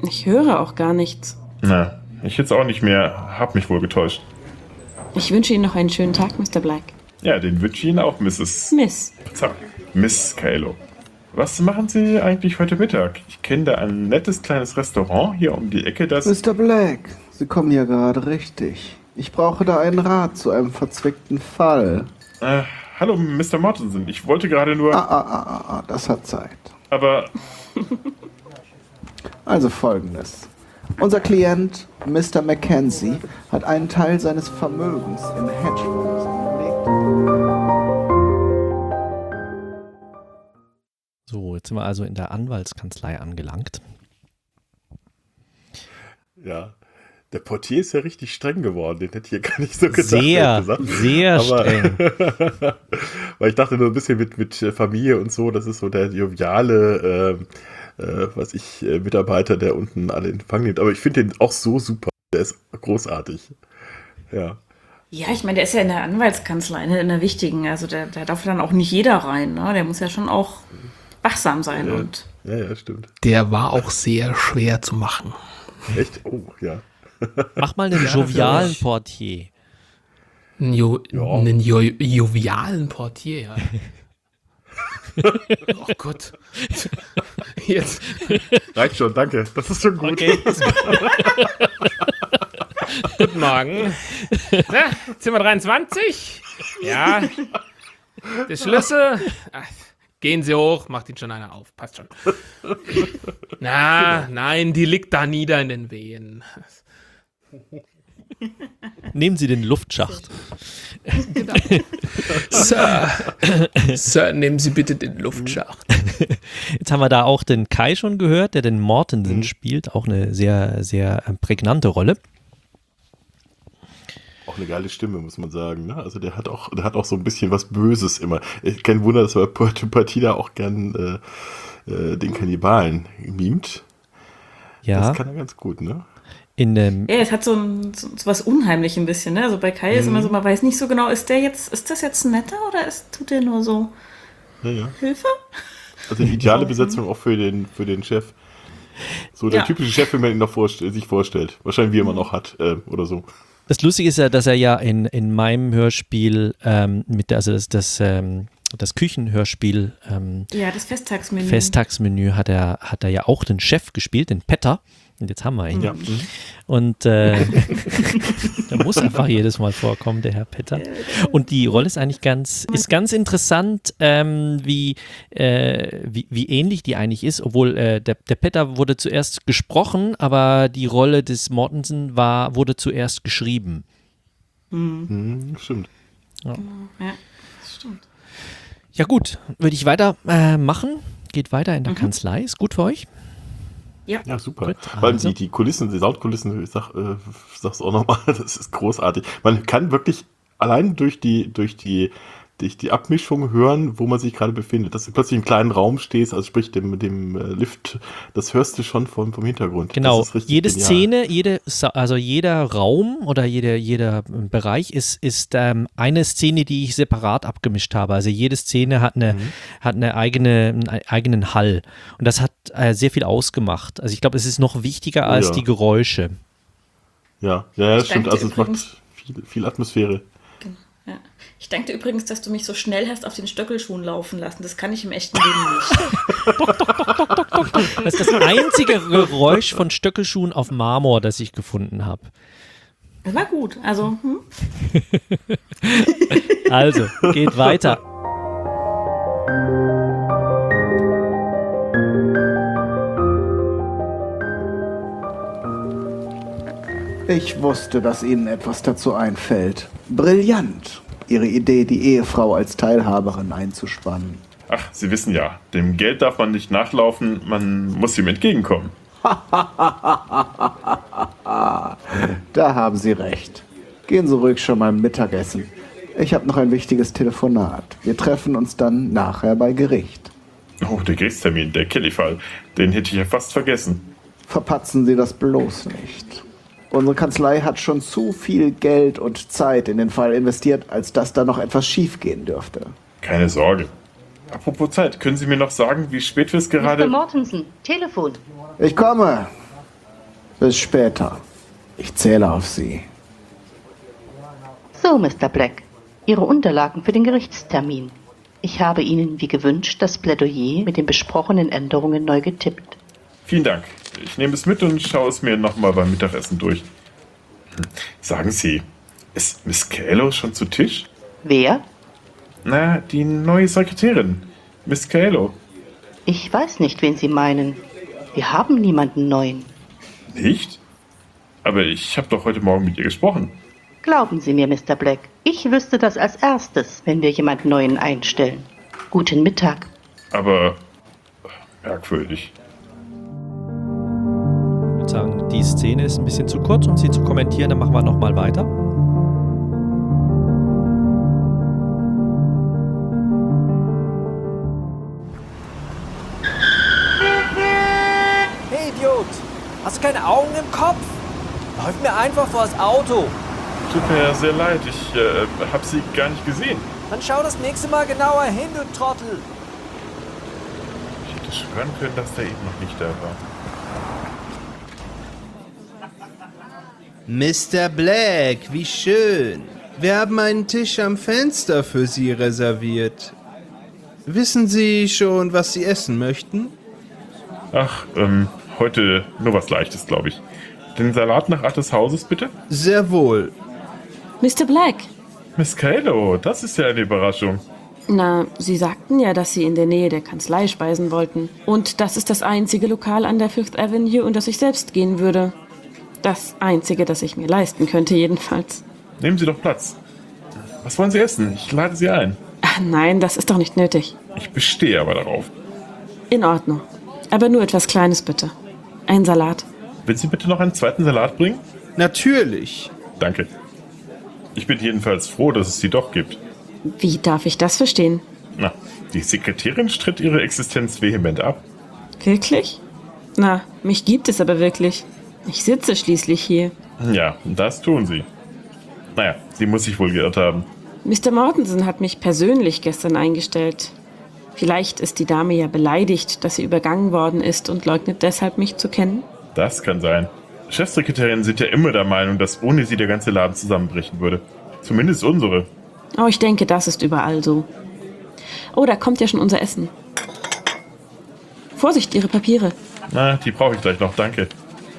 Ich höre auch gar nichts. Na, ich jetzt auch nicht mehr. Hab mich wohl getäuscht. Ich wünsche Ihnen noch einen schönen Tag, Mr. Black. Ja, den wünsche ich Ihnen auch, Mrs. Miss. Zack. Miss Kylo. Was machen Sie eigentlich heute Mittag? Ich kenne da ein nettes kleines Restaurant hier um die Ecke, das... Mr. Black, Sie kommen ja gerade richtig. Ich brauche da einen Rat zu einem verzwickten Fall. Äh, hallo, Mr. Mortensen. Ich wollte gerade nur... Ah, ah, ah, ah, ah, das hat Zeit. Aber... Also folgendes. Unser Klient, Mr. Mackenzie, hat einen Teil seines Vermögens in Hedgefonds So, jetzt sind wir also in der Anwaltskanzlei angelangt. Ja. Der Portier ist ja richtig streng geworden. Den hätte ich ja gar nicht so gedacht. Sehr, sehr Aber- streng. Weil ich dachte nur ein bisschen mit, mit Familie und so, das ist so der joviale, äh, äh, was ich, äh, Mitarbeiter, der unten alle in Empfang nimmt. Aber ich finde den auch so super. Der ist großartig. Ja. Ja, ich meine, der ist ja in der Anwaltskanzlei, in der wichtigen. Also da, da darf dann auch nicht jeder rein. Ne? Der muss ja schon auch wachsam sein. Ja. Und Ja, ja, stimmt. Der war auch sehr schwer zu machen. Echt? Oh, ja. Mach mal einen Ja, jovialen natürlich. Portier. Einen, jo einen jo jovialen Portier, ja. oh Gott. Jetzt. Reicht schon, danke. Das ist schon gut. Okay. Guten Morgen. Na, Zimmer 23? Ja. Der Schlüssel. Ach, gehen Sie hoch, macht Ihnen schon einer auf. Passt schon. Na, nein, die liegt da nieder in den Wehen. Nehmen Sie den Luftschacht. Genau. Sir, Sir, nehmen Sie bitte den Luftschacht. Jetzt haben wir da auch den Kai schon gehört, der den Mhm. Mortensen spielt. Auch eine sehr, sehr äh, prägnante Rolle. Auch eine geile Stimme, muss man sagen. Ne? Also der hat auch, der hat auch so ein bisschen was Böses immer. Ich- Kein Wunder, dass er bei Partida auch gern äh, äh, den Kannibalen mimt. Ja. Das kann er ganz gut, ne? In dem, ja, es hat so, ein, so, so was unheimlich ein bisschen. Ne? Also bei Kai ist Mhm. immer so, man weiß nicht so genau, ist der jetzt, ist das jetzt netter oder ist, tut der nur so Ja, ja. Hilfe? Also die ideale Besetzung auch für den, für den Chef. So der Ja. typische Chef, wie man ihn noch vorst- sich vorstellt. Wahrscheinlich wie er immer noch hat äh, oder so. Das Lustige ist ja, dass er ja in, in meinem Hörspiel ähm, mit der, also das, das, ähm, das Küchenhörspiel ähm, Ja, das Festtagsmenü. Festtagsmenü hat er, hat er ja auch den Chef gespielt, den Petter. Und jetzt haben wir ihn. Ja. Mhm. Und äh, der muss einfach jedes Mal vorkommen, der Herr Petter. Und die Rolle ist eigentlich ganz, ist ganz interessant, ähm, wie, äh, wie, wie ähnlich die eigentlich ist, obwohl äh, der, der Petter wurde zuerst gesprochen, aber die Rolle des Mortensen war, wurde zuerst geschrieben. Mhm, stimmt. Ja. Ja, das stimmt. Ja gut, würde ich weiter äh, machen. Geht weiter in der Mhm. Kanzlei. Ist gut für euch? Ja. Ja, super. Gut, Vor allem also. die, die Kulissen, die Soundkulissen, ich sag, äh, sag's auch nochmal, das ist großartig. Man kann wirklich allein durch die, durch die, die, die Abmischung hören, wo man sich gerade befindet. Dass du plötzlich im kleinen Raum stehst, also sprich dem, dem äh, Lift, das hörst du schon vom, vom Hintergrund. Genau, Das ist richtig jede genial. Szene, jede, also jeder Raum oder jeder, jeder Bereich ist, ist ähm, eine Szene, die ich separat abgemischt habe. Also jede Szene hat eine, Mhm. hat eine eigene, einen eigenen Hall. Und das hat äh, sehr viel ausgemacht. Also ich glaube, es ist noch wichtiger Oh als ja. die Geräusche. Ja, ja, ja, stimmt. Also es macht viel, viel Atmosphäre. Ja. Ich danke dir übrigens, dass du mich so schnell hast auf den Stöckelschuhen laufen lassen. Das kann ich im echten Leben nicht. Das ist das einzige Geräusch von Stöckelschuhen auf Marmor, das ich gefunden habe. Das war gut. Also, hm? Also, geht weiter. Ich wusste, dass Ihnen etwas dazu einfällt. Brillant, Ihre Idee, die Ehefrau als Teilhaberin einzuspannen. Ach, Sie wissen ja, dem Geld darf man nicht nachlaufen, man muss ihm entgegenkommen. Da haben Sie recht. Gehen Sie ruhig schon mal Mittagessen. Ich habe noch ein wichtiges Telefonat. Wir treffen uns dann nachher bei Gericht. Oh, der Gerichtstermin, der Kelly-Fall, den hätte ich ja fast vergessen. Verpatzen Sie das bloß nicht. Unsere Kanzlei hat schon zu viel Geld und Zeit in den Fall investiert, als dass da noch etwas schiefgehen dürfte. Keine Sorge. Apropos Zeit, können Sie mir noch sagen, wie spät wir es Mr. gerade... Mortensen, Telefon. Ich komme. Bis später. Ich zähle auf Sie. So, Mr. Black. Ihre Unterlagen für den Gerichtstermin. Ich habe Ihnen wie gewünscht das Plädoyer mit den besprochenen Änderungen neu getippt. Vielen Dank. Ich nehme es mit und schaue es mir nochmal beim Mittagessen durch. Sagen Sie, ist Miss Kalo schon zu Tisch? Wer? Na, die neue Sekretärin. Miss Kalo. Ich weiß nicht, wen Sie meinen. Wir haben niemanden neuen. Nicht? Aber ich habe doch heute Morgen mit ihr gesprochen. Glauben Sie mir, Mr. Black, ich wüsste das als erstes, wenn wir jemanden neuen einstellen. Guten Mittag. Aber merkwürdig. Ich würde sagen, die Szene ist ein bisschen zu kurz, um sie zu kommentieren. Dann machen wir nochmal weiter. Hey Idiot, hast du keine Augen im Kopf? Läuft mir einfach vors Auto. Tut mir ja sehr leid, ich äh, habe sie gar nicht gesehen. Dann schau das nächste Mal genauer hin, du Trottel. Ich hätte schwören können, dass der eben noch nicht da war. Mr. Black, wie schön. Wir haben einen Tisch am Fenster für Sie reserviert. Wissen Sie schon, was Sie essen möchten? Ach, ähm, heute nur was Leichtes, glaube ich. Den Salat nach Art des Hauses, bitte? Sehr wohl. Mr. Black. Miss Kalo, das ist ja eine Überraschung. Na, Sie sagten ja, dass Sie in der Nähe der Kanzlei speisen wollten. Und das ist das einzige Lokal an der Fifth Avenue, in das ich selbst gehen würde. Das einzige, das ich mir leisten könnte, jedenfalls. Nehmen Sie doch Platz. Was wollen Sie essen? Ich lade Sie ein. Ach, nein, das ist doch nicht nötig. Ich bestehe aber darauf. In Ordnung. Aber nur etwas Kleines bitte. Ein Salat. Willst Sie bitte noch einen zweiten Salat bringen? Natürlich. Danke. Ich bin jedenfalls froh, dass es sie doch gibt. Wie darf ich das verstehen? Na, die Sekretärin stritt ihre Existenz vehement ab. Wirklich? Na, mich gibt es aber wirklich. Ich sitze schließlich hier. Ja, das tun sie. Naja, sie muss sich wohl geirrt haben. Mr. Mortensen hat mich persönlich gestern eingestellt. Vielleicht ist die Dame ja beleidigt, dass sie übergangen worden ist und leugnet deshalb, mich zu kennen. Das kann sein. Chefsekretärinnen sind ja immer der Meinung, dass ohne sie der ganze Laden zusammenbrechen würde. Zumindest unsere. Oh, ich denke, das ist überall so. Oh, da kommt ja schon unser Essen. Vorsicht, Ihre Papiere. Na, die brauche ich gleich noch, danke.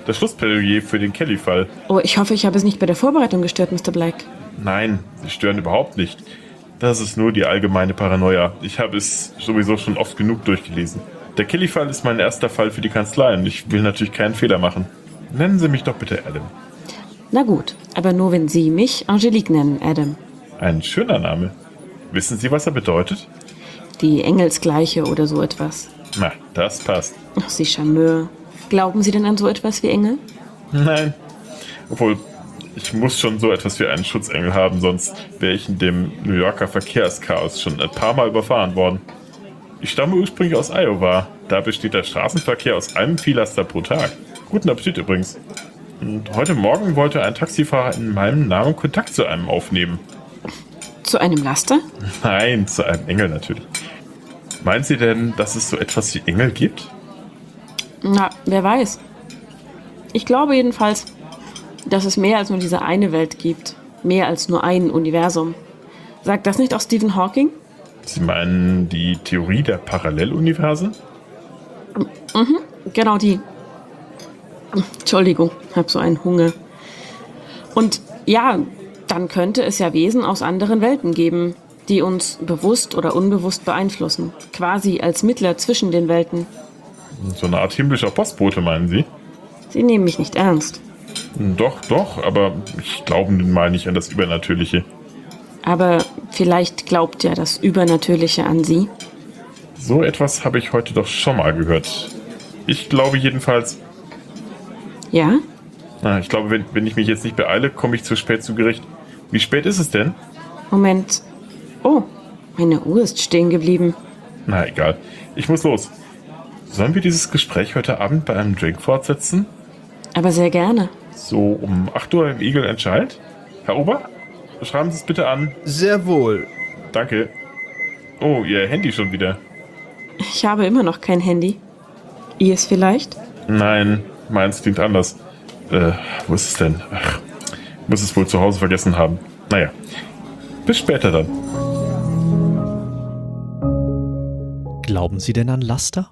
Das Schlussplädoyer für den Kelly-Fall. Oh, ich hoffe, ich habe es nicht bei der Vorbereitung gestört, Mr. Black. Nein, sie stören überhaupt nicht. Das ist nur die allgemeine Paranoia. Ich habe es sowieso schon oft genug durchgelesen. Der Kelly-Fall ist mein erster Fall für die Kanzlei und ich will natürlich keinen Fehler machen. Nennen Sie mich doch bitte Adam. Na gut, aber nur wenn Sie mich Angelique nennen, Adam. Ein schöner Name. Wissen Sie, was er bedeutet? Die Engelsgleiche oder so etwas. Na, das passt. Ach, Sie Charmeur. Glauben Sie denn an so etwas wie Engel? Nein. Obwohl, Ich muss schon so etwas wie einen Schutzengel haben, sonst wäre ich in dem New Yorker Verkehrschaos schon ein paar Mal überfahren worden. Ich stamme ursprünglich aus Iowa. Da besteht der Straßenverkehr aus einem Viellaster pro Tag. Guten Appetit übrigens. Und heute Morgen wollte ein Taxifahrer in meinem Namen Kontakt zu einem aufnehmen. Zu einem Laster? Nein, zu einem Engel natürlich. Meinen Sie denn, dass es so etwas wie Engel gibt? Na, wer weiß. Ich glaube jedenfalls, dass es mehr als nur diese eine Welt gibt. Mehr als nur ein Universum. Sagt das nicht auch Stephen Hawking? Sie meinen die Theorie der Paralleluniversen? Mhm, genau die. Entschuldigung, hab so einen Hunger. Und ja, dann könnte es ja Wesen aus anderen Welten geben, die uns bewusst oder unbewusst beeinflussen. Quasi als Mittler zwischen den Welten. So eine Art himmlischer Postbote, meinen Sie? Sie nehmen mich nicht ernst. Doch, doch, aber ich glaube mal nicht an das Übernatürliche. Aber vielleicht glaubt ja das Übernatürliche an Sie. So etwas habe ich heute doch schon mal gehört. Ich glaube jedenfalls. Ja? Na, ich glaube, wenn, wenn ich mich jetzt nicht beeile, komme ich zu spät zu Gericht. Wie spät ist es denn? Moment. Oh, meine Uhr ist stehen geblieben. Na egal. Ich muss los. Sollen wir dieses Gespräch heute Abend bei einem Drink fortsetzen? Aber sehr gerne. So um 8 Uhr im Eagle Child? Herr Ober? Schreiben Sie es bitte an. Sehr wohl. Danke. Oh, Ihr Handy schon wieder. Ich habe immer noch kein Handy. Ihr es vielleicht? Nein, meins klingt anders. Äh, wo ist es denn? Ach, muss es wohl zu Hause vergessen haben. Naja, bis später dann. Glauben Sie denn an Laster?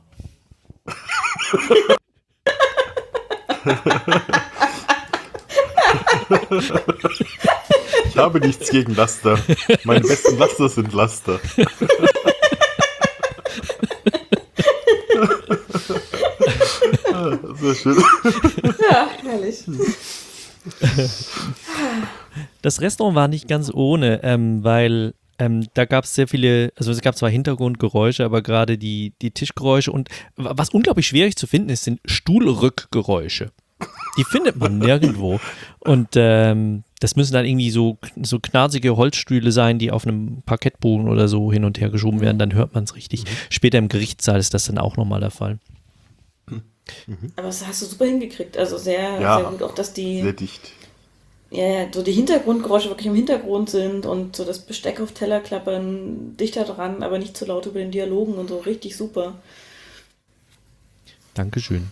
Ich habe nichts gegen Laster. Meine besten Laster sind Laster. Sehr schön. Ja, herrlich. Das Restaurant war nicht ganz ohne, ähm, weil ähm, da gab es sehr viele, also es gab zwar Hintergrundgeräusche, aber gerade die, die Tischgeräusche und was unglaublich schwierig zu finden ist, sind Stuhlrückgeräusche. Die findet man nirgendwo. Und ähm, das müssen dann irgendwie so, so knarzige Holzstühle sein, die auf einem Parkettboden oder so hin und her geschoben werden, dann hört man es richtig. Mhm. Später im Gerichtssaal ist das dann auch nochmal der Fall. Aber das hast du super hingekriegt. Also sehr, Ja, sehr gut. Auch dass die, Sehr dicht. Ja, so die Hintergrundgeräusche wirklich im Hintergrund sind und so das Besteck auf Teller klappern dichter dran, aber nicht zu laut über den Dialogen und so. Richtig super. Dankeschön.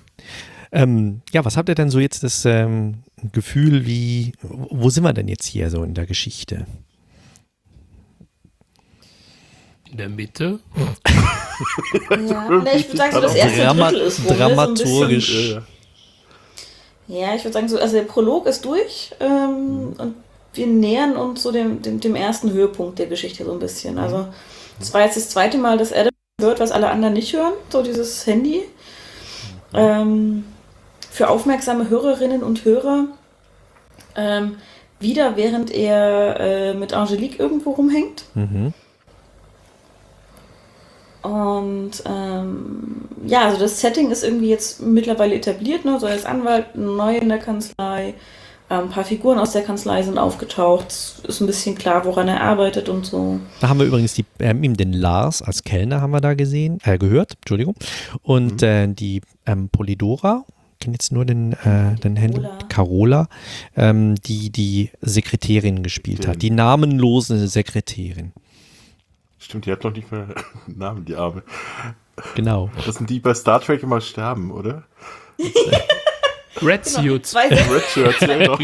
Ähm, ja, was habt ihr denn so jetzt das ähm, Gefühl, wie, wo sind wir denn jetzt hier so in der Geschichte? In der Mitte? Ja, ne, ich würde sagen, so das erste Drama Drittel ist rum, ne, dramaturgisch. So ein bisschen, ja, ich würde sagen, so, also der Prolog ist durch ähm, und wir nähern uns so dem, dem, dem ersten Höhepunkt der Geschichte so ein bisschen. Also, es war jetzt das zweite Mal, dass Adam hört, was alle anderen nicht hören, so dieses Handy. Ähm, für aufmerksame Hörerinnen und Hörer, ähm, wieder während er äh, mit Angelique irgendwo rumhängt. Mhm. Und ähm, ja, also das Setting ist irgendwie jetzt mittlerweile etabliert, ne? so er ist Anwalt, neu in der Kanzlei. Ähm, ein paar Figuren aus der Kanzlei sind aufgetaucht. Es ist ein bisschen klar, woran er arbeitet und so. Da haben wir übrigens die, ähm, eben den Lars als Kellner haben wir da gesehen, äh, gehört, Entschuldigung. Und äh, die ähm, Polidora, ich kenne jetzt nur den, äh, den Händler, Carola, ähm, die die Sekretärin gespielt hat, die namenlose Sekretärin. Stimmt, die hat noch nicht mehr einen Namen, die Arme. Genau. Das sind die die bei Star Trek immer sterben, oder? Red Suits. Zwei Sätze, Red Shirts, ja, genau.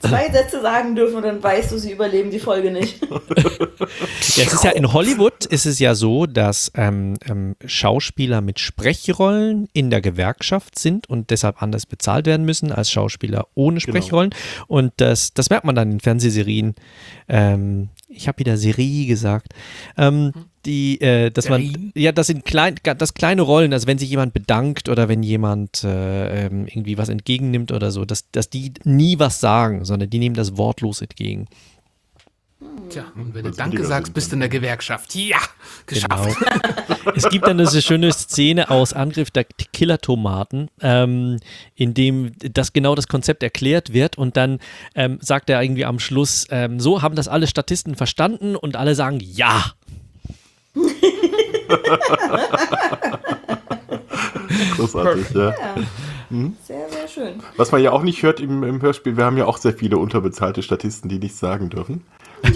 Zwei Sätze sagen dürfen und dann weißt du, sie überleben die Folge nicht. Ja, es ist ja in Hollywood ist es ja so, dass ähm, ähm, Schauspieler mit Sprechrollen in der Gewerkschaft sind und deshalb anders bezahlt werden müssen als Schauspieler ohne Sprechrollen. Und das, das merkt man dann in Fernsehserien. Ähm, ich habe wieder Serie gesagt. Ähm, die, äh, dass man, ja, das sind klein, das kleine Rollen, also wenn sich jemand bedankt oder wenn jemand äh, ähm, irgendwie was entgegennimmt oder so, dass, dass die nie was sagen, sondern die nehmen das wortlos entgegen. Tja, und wenn du Danke sagst, bist du in der Gewerkschaft. Ja, geschafft. Genau. es gibt dann diese schöne Szene aus Angriff der Killer-Tomaten, ähm, in dem das genau das Konzept erklärt wird und dann ähm, sagt er irgendwie am Schluss, ähm, so haben das alle Statisten verstanden und alle sagen ja. Großartig, ja. Ja. Mhm. Sehr, sehr schön. Was man ja auch nicht hört im, im Hörspiel, wir haben ja auch sehr viele unterbezahlte Statisten, die nichts sagen dürfen.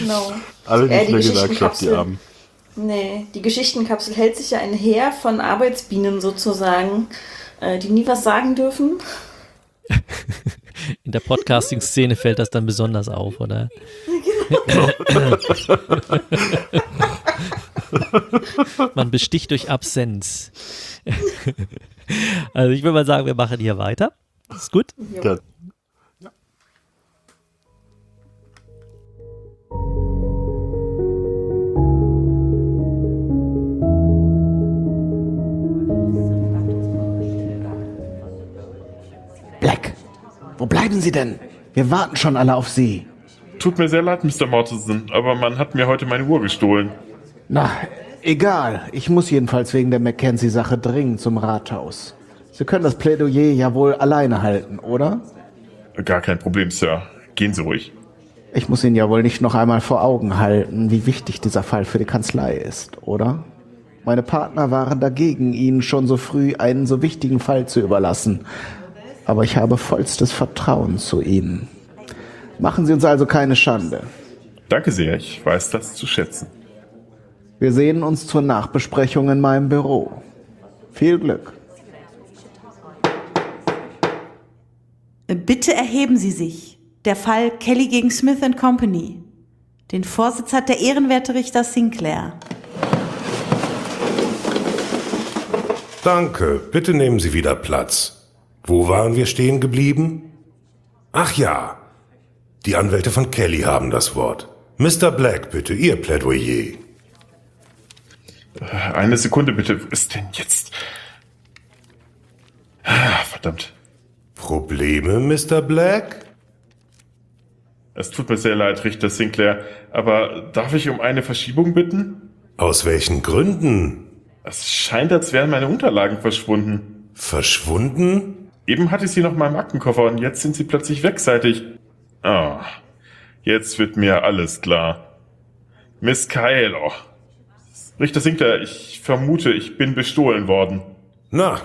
Genau. Alle nicht Äh, die Gewerkschaft, die. Armen. Nee, die Geschichtenkapsel hält sich ja ein Heer von Arbeitsbienen sozusagen, äh, die nie was sagen dürfen. In der Podcasting-Szene fällt das dann besonders auf, oder? Man besticht durch Absenz. also ich würde mal sagen, wir machen hier weiter. Ist gut? Ja. Black, wo bleiben Sie denn? Wir warten schon alle auf Sie. Tut mir sehr leid, Mr. Mortensen, aber man hat mir heute meine Uhr gestohlen. Na, egal. Ich muss jedenfalls wegen der Mackenzie-Sache dringend zum Rathaus. Sie können das Plädoyer ja wohl alleine halten, oder? Gar kein Problem, Sir. Gehen Sie ruhig. Ich muss Ihnen ja wohl nicht noch einmal vor Augen halten, wie wichtig dieser Fall für die Kanzlei ist, oder? Meine Partner waren dagegen, Ihnen schon so früh einen so wichtigen Fall zu überlassen. Aber ich habe vollstes Vertrauen zu Ihnen. Machen Sie uns also keine Schande. Danke sehr, ich weiß das zu schätzen. Wir sehen uns zur Nachbesprechung in meinem Büro. Viel Glück. Bitte erheben Sie sich. Der Fall Kelly gegen Smith Company. Den Vorsitz hat der ehrenwerte Richter Sinclair. Danke, bitte nehmen Sie wieder Platz. Wo waren wir stehen geblieben? Ach ja, die Anwälte von Kelly haben das Wort. Mr. Black, bitte, Ihr Plädoyer. Eine Sekunde bitte. Was ist denn jetzt? Ah, Verdammt. Probleme, Mr. Black? Es tut mir sehr leid, Richter Sinclair, aber darf ich um eine Verschiebung bitten? Aus welchen Gründen? Es scheint, als wären meine Unterlagen verschwunden. Verschwunden? Eben hatte ich sie noch mal im Aktenkoffer und jetzt sind sie plötzlich wegseitig. Ah, jetzt wird mir alles klar. Miss Kylo. Richter Sinclair, ich vermute, ich bin bestohlen worden. Na,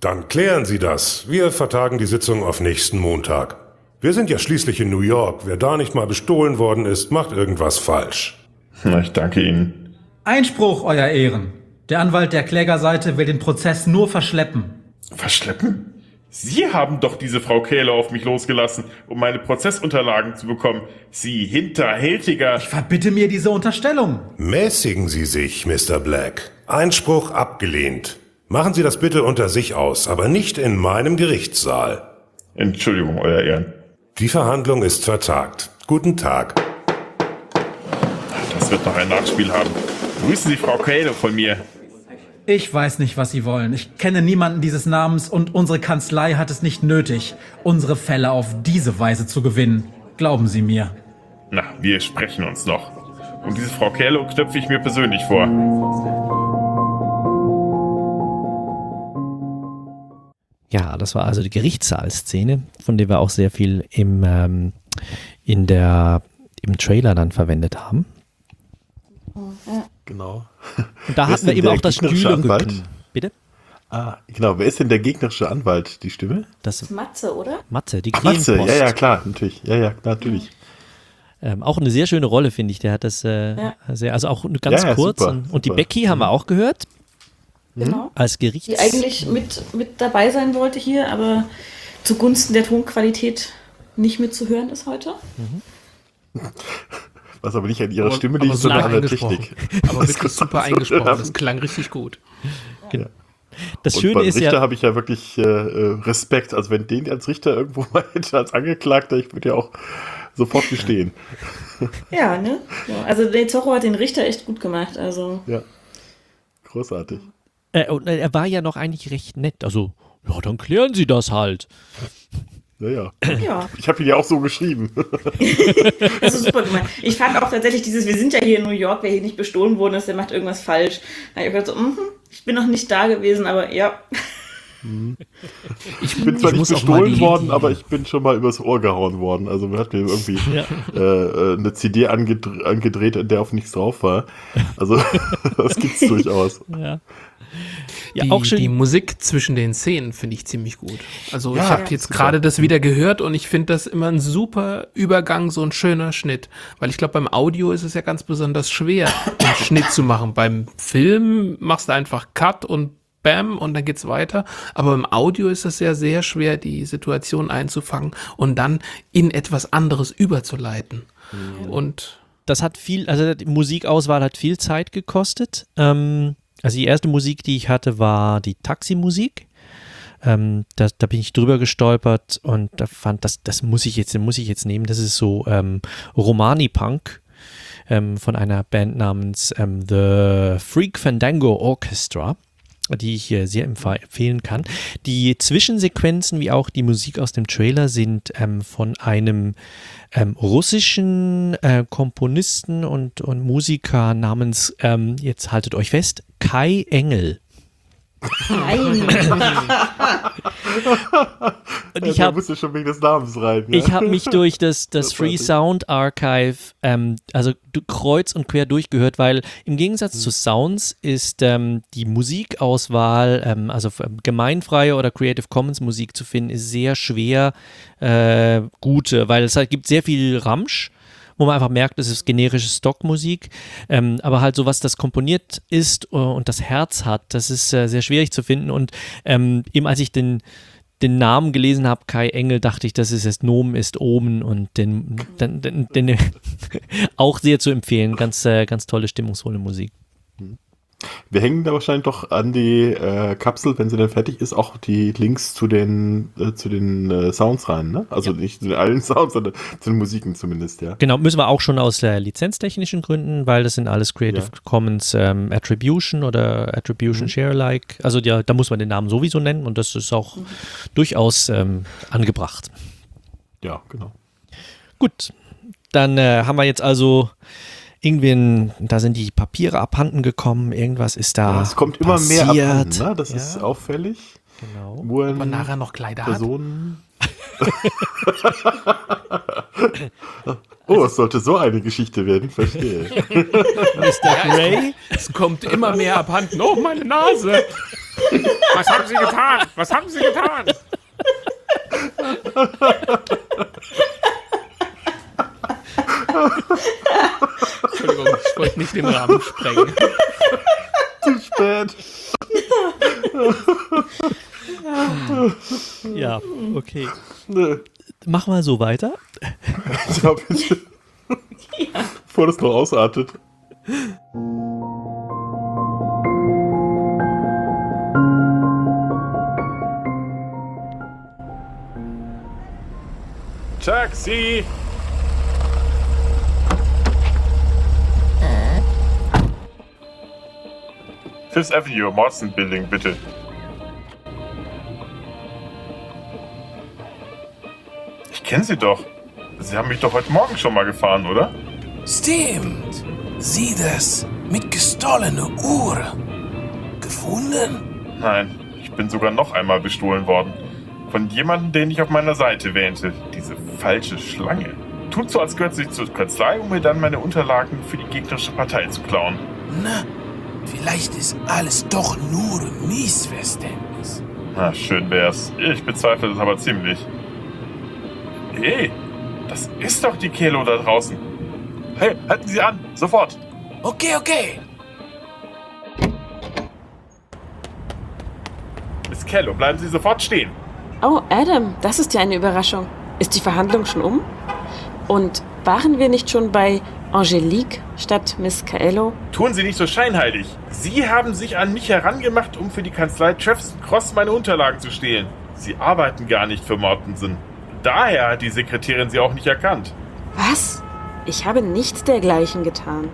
dann klären Sie das. Wir vertagen die Sitzung auf nächsten Montag. Wir sind ja schließlich in New York. Wer da nicht mal bestohlen worden ist, macht irgendwas falsch. Na, ich danke Ihnen. Einspruch, Euer Ehren. Der Anwalt der Klägerseite will den Prozess nur verschleppen. Verschleppen? Sie haben doch diese Frau Kähler auf mich losgelassen, um meine Prozessunterlagen zu bekommen. Sie hinterhältiger. Ich verbitte mir diese Unterstellung. Mäßigen Sie sich, Mr. Black. Einspruch abgelehnt. Machen Sie das bitte unter sich aus, aber nicht in meinem Gerichtssaal. Entschuldigung, Euer Ehren. Die Verhandlung ist vertagt. Guten Tag. Das wird noch ein Nachspiel haben. Grüßen Sie Frau Kähler von mir. Ich weiß nicht, was Sie wollen. Ich kenne niemanden dieses Namens und unsere Kanzlei hat es nicht nötig, unsere Fälle auf diese Weise zu gewinnen. Glauben Sie mir. Na, wir sprechen uns noch. Und diese Frau Kähler knöpfe ich mir persönlich vor. Ja, das war also die Gerichtssaalszene, von der wir auch sehr viel im, ähm, in der, im Trailer dann verwendet haben. Genau. Und da hatten ist wir eben auch das gegnerische Stühlerücken. Anwalt? Bitte? Ah, genau. Wer ist denn der gegnerische Anwalt? Die Stimme? Das Matze, oder? Matze, die Ach, Matze, ja, ja, klar, natürlich. Ja, ja, natürlich. Ähm, auch eine sehr schöne Rolle, finde ich. Der hat das äh, Ja. sehr, also auch ganz Ja, ja, kurz. super, und, und die super. Becky haben wir auch gehört. Genau. Als Gerichts. Die eigentlich mit, mit dabei sein wollte hier, aber zugunsten der Tonqualität nicht mitzuhören ist heute. Was aber nicht an ihrer Aber- Stimme aber liegt, sondern super an der. Technik. Aber Das wirklich super eingesprochen. haben. Das klang richtig gut. Ja. Das und Schöne beim ist Richter ja- habe ich ja wirklich äh, äh, Respekt. Also wenn den als Richter irgendwo mal hätte, als Angeklagter, ich würde ja auch sofort gestehen. Ja, ne? Ja, also der Zorro hat den Richter echt gut gemacht. Also Ja. Großartig. Äh, und äh, er war ja noch eigentlich recht nett. Also, ja, dann klären Sie das halt. Ja, ja. Ja. Ich habe ihn ja auch so geschrieben. Das ist super gemeint. Ich fand auch tatsächlich dieses, wir sind ja hier in New York, wer hier nicht bestohlen worden ist, der macht irgendwas falsch. Da hab ich gedacht so, mhm, ich bin noch nicht da gewesen, aber ja. Ich bin zwar ich nicht bestohlen worden, die- aber ich bin schon mal übers Ohr gehauen worden. Also man hat mir irgendwie Ja. äh, äh, eine CD angedreht, angedreht, in der auf nichts drauf war. Also das gibt's durchaus. Ja. Ja, die, auch schön. die Musik zwischen den Szenen finde ich ziemlich gut. Also Ja, ich habe jetzt gerade das wieder gehört und ich finde das immer ein super Übergang, so ein schöner Schnitt. Weil ich glaube, beim Audio ist es ja ganz besonders schwer, einen Schnitt zu machen. Beim Film machst du einfach Cut und Bam und dann geht's weiter. Aber im Audio ist es ja sehr schwer, die Situation einzufangen und dann in etwas anderes überzuleiten. Und das hat viel, also die Musikauswahl hat viel Zeit gekostet. Ähm, also die erste Musik, die ich hatte, war die Taximusik. Ähm, da, da bin ich drüber gestolpert und da fand, das, das muss ich jetzt, muss ich jetzt nehmen. Das ist so ähm, Romani-Punk ähm, von einer Band namens ähm, The Freak Fandango Orchestra die ich hier sehr empf- empfehlen kann. Die Zwischensequenzen wie auch die Musik aus dem Trailer sind ähm, von einem ähm, russischen äh, Komponisten und, und Musiker namens, ähm, jetzt haltet euch fest, Kai Engel. Und ich ja, hab- da musst du schon wegen des Namens rein. ne? Ich habe mich durch das, das Das Free. Sound Archive, ähm, also kreuz und quer durchgehört, weil im Gegensatz Hm. zu Sounds ist ähm, die Musikauswahl, ähm, also für gemeinfreie oder Creative Commons Musik zu finden, ist sehr schwer äh, gute, weil es halt gibt sehr viel Ramsch wo man einfach merkt, es ist generische Stockmusik, ähm, aber halt so was das komponiert ist äh, und das Herz hat, das ist äh, sehr schwierig zu finden und ähm, eben als ich den den Namen gelesen habe, Kai Engel, dachte ich, das ist es Nomen ist Omen und den, den, den, den auch sehr zu empfehlen. Ganz, äh, ganz tolle, stimmungsvolle Musik. Wir hängen da wahrscheinlich doch an die äh, Kapsel, wenn sie dann fertig ist, auch die Links zu den, äh, zu den äh, Sounds rein, ne? Also nicht zu den allen Sounds, sondern zu den Musiken zumindest, ja. Genau, müssen wir auch schon aus äh, lizenztechnischen Gründen, weil das sind alles Creative Ja. Commons ähm, Attribution oder Attribution Mhm. Share Alike. Also ja, da muss man den Namen sowieso nennen und das ist auch durchaus ähm, angebracht. Ja, genau. Gut, dann äh, haben wir jetzt also irgendwie, ein, da sind die Papiere abhanden gekommen, irgendwas ist da Ja, es kommt immer passiert. mehr abhanden, ne? Das Ja. ist auffällig. Genau. Uhren, man nachher noch Kleider hat. Personen. oh, es sollte so eine Geschichte werden, verstehe. Mr. Gray? Es kommt immer mehr abhanden. Oh, meine Nase! Was haben Sie getan? Was haben Sie getan? Entschuldigung, ich wollte nicht den Rahmen sprengen. Zu spät. Ja, okay. Nö. Mach mal so weiter. Ja, bitte. Bevor das noch ausartet. Taxi! Fifth Avenue, Marston Building, bitte. Ich kenne Sie doch. Sie haben mich doch heute Morgen schon mal gefahren, oder? Stimmt. Sieh das. Mit gestohlener Uhr. Gefunden? Nein, ich bin sogar noch einmal bestohlen worden. Von jemandem, den ich auf meiner Seite wähnte. Diese falsche Schlange. Tut so, als gehört sie zur Kanzlei, um mir dann meine Unterlagen für die gegnerische Partei zu klauen. Na, vielleicht ist alles doch nur Missverständnis. Na, schön wär's. Ich bezweifle das aber ziemlich. Hey, das ist doch die Kelo da draußen. Hey, halten Sie an, sofort. Okay, okay. Miss Kello, bleiben Sie sofort stehen. Oh, Adam, das ist ja eine Überraschung. Ist die Verhandlung schon um? Und waren wir nicht schon bei Angelique statt Miss Caello? Tun Sie nicht so scheinheilig. Sie haben sich an mich herangemacht, um für die Kanzlei Travis Cross meine Unterlagen zu stehlen. Sie arbeiten gar nicht für Mortensen. Daher hat die Sekretärin Sie auch nicht erkannt. Was? Ich habe nichts dergleichen getan.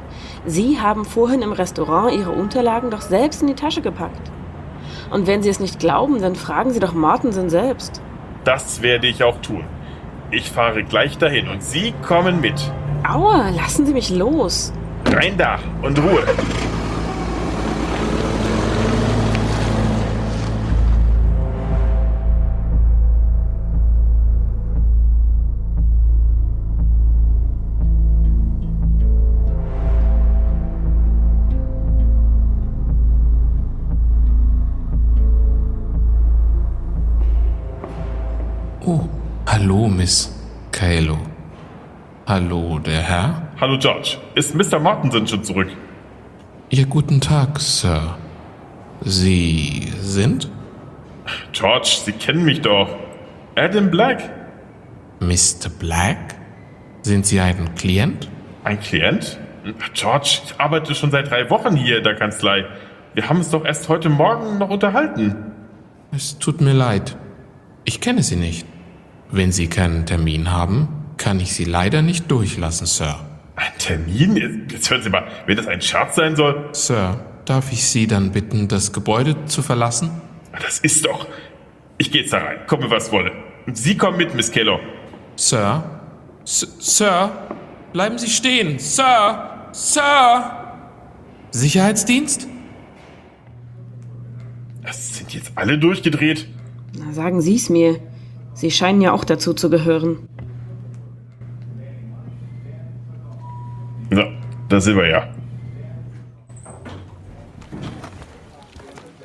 Sie haben vorhin im Restaurant Ihre Unterlagen doch selbst in die Tasche gepackt. Und wenn Sie es nicht glauben, dann fragen Sie doch Mortensen selbst. Das werde ich auch tun. Ich fahre gleich dahin und Sie kommen mit. Aua, lassen Sie mich los. Rein da und Ruhe. Oh, hallo, Miss Kaelo. Hallo, der Herr? Hallo George, ist Mr. Mortensen schon zurück? Ja, guten Tag, Sir. Sie sind? George, Sie kennen mich doch. Adam Black. Mr. Black? Sind Sie ein Klient? Ein Klient? George, ich arbeite schon seit drei Wochen hier in der Kanzlei. Wir haben uns doch erst heute Morgen noch unterhalten. Es tut mir leid. Ich kenne Sie nicht. Wenn Sie keinen Termin haben, kann ich Sie leider nicht durchlassen, Sir. Ein Termin? Jetzt- Jetzt hören Sie mal, wenn das ein Scherz sein soll. Sir, darf ich Sie dann bitten, das Gebäude zu verlassen? Das ist doch. Ich gehe jetzt da rein, komme was wolle. Und Sie kommen mit, Miss Keller. Sir? S Sir? Bleiben Sie stehen! Sir! Sir! Sicherheitsdienst? Das sind jetzt alle durchgedreht. Na, sagen Sie es mir. Sie scheinen ja auch dazu zu gehören. Da sind wir ja.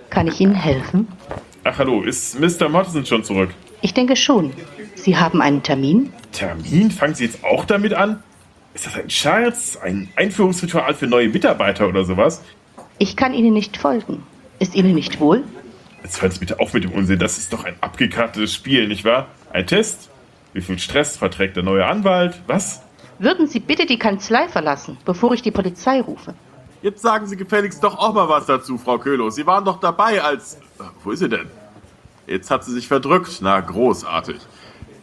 Kann ich Ihnen helfen? Ach hallo, ist Mr. Mortensen schon zurück? Ich denke schon. Sie haben einen Termin? Termin? Fangen Sie jetzt auch damit an? Ist das ein Scherz? Ein Einführungsritual für neue Mitarbeiter oder sowas? Ich kann Ihnen nicht folgen. Ist Ihnen nicht wohl? Jetzt hören Sie bitte auf mit dem Unsinn. Das ist doch ein abgekartetes Spiel, nicht wahr? Ein Test? Wie viel Stress verträgt der neue Anwalt? Was? Würden Sie bitte die Kanzlei verlassen, bevor ich die Polizei rufe? Jetzt sagen Sie gefälligst doch auch mal was dazu, Frau Köhlo. Sie waren doch dabei, als. Äh, Wo ist sie denn? Jetzt hat sie sich verdrückt. Na, großartig.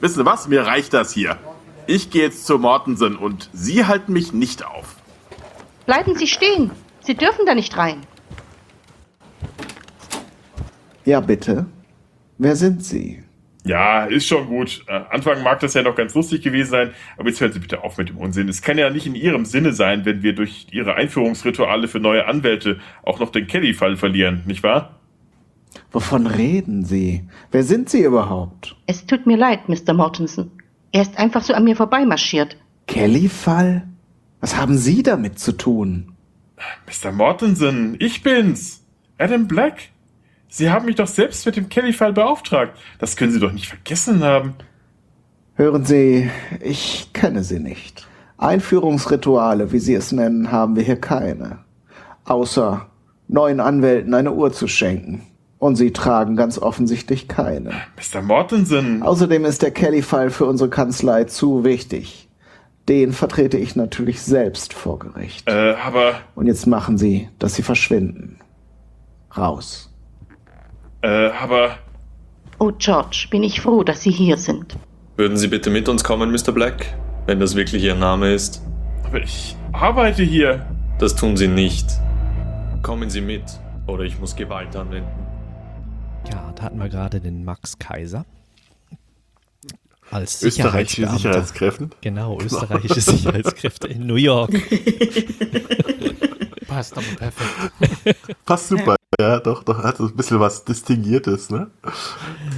Wissen Sie was? Mir reicht das hier. Ich gehe jetzt zu Mortensen und Sie halten mich nicht auf. Bleiben Sie stehen. Sie dürfen da nicht rein. Ja, bitte. Wer sind Sie? Ja, ist schon gut. Äh, Anfang mag das ja noch ganz lustig gewesen sein, aber jetzt hören Sie bitte auf mit dem Unsinn. Es kann ja nicht in Ihrem Sinne sein, wenn wir durch Ihre Einführungsrituale für neue Anwälte auch noch den Kelly-Fall verlieren, nicht wahr? Wovon reden Sie? Wer sind Sie überhaupt? Es tut mir leid, Mr. Mortensen. Er ist einfach so an mir vorbeimarschiert. Kelly-Fall? Was haben Sie damit zu tun? Mr. Mortensen, ich bin's. Adam Black. Sie haben mich doch selbst mit dem Kelly-Fall beauftragt. Das können Sie doch nicht vergessen haben. Hören Sie, ich kenne Sie nicht. Einführungsrituale, wie Sie es nennen, haben wir hier keine. Außer neuen Anwälten eine Uhr zu schenken. Und Sie tragen ganz offensichtlich keine. Mr. Mortensen. Außerdem ist der Kelly-Fall für unsere Kanzlei zu wichtig. Den vertrete ich natürlich selbst vor Gericht. Äh, aber. Und jetzt machen Sie, dass Sie verschwinden. Raus. Äh, aber. Oh, George, bin ich froh, dass Sie hier sind. Würden Sie bitte mit uns kommen, Mr. Black? Wenn das wirklich Ihr Name ist. Aber ich arbeite hier. Das tun Sie nicht. Kommen Sie mit, oder ich muss Gewalt anwenden. Ja, da hatten wir gerade den Max Kaiser. Als Österreichische Sicherheitsbeamter. Sicherheitskräften. Genau, österreichische Sicherheitskräfte in New York. Passt aber perfekt. Passt super. Ja, doch, doch, hat ein bisschen was Distinguiertes, ne?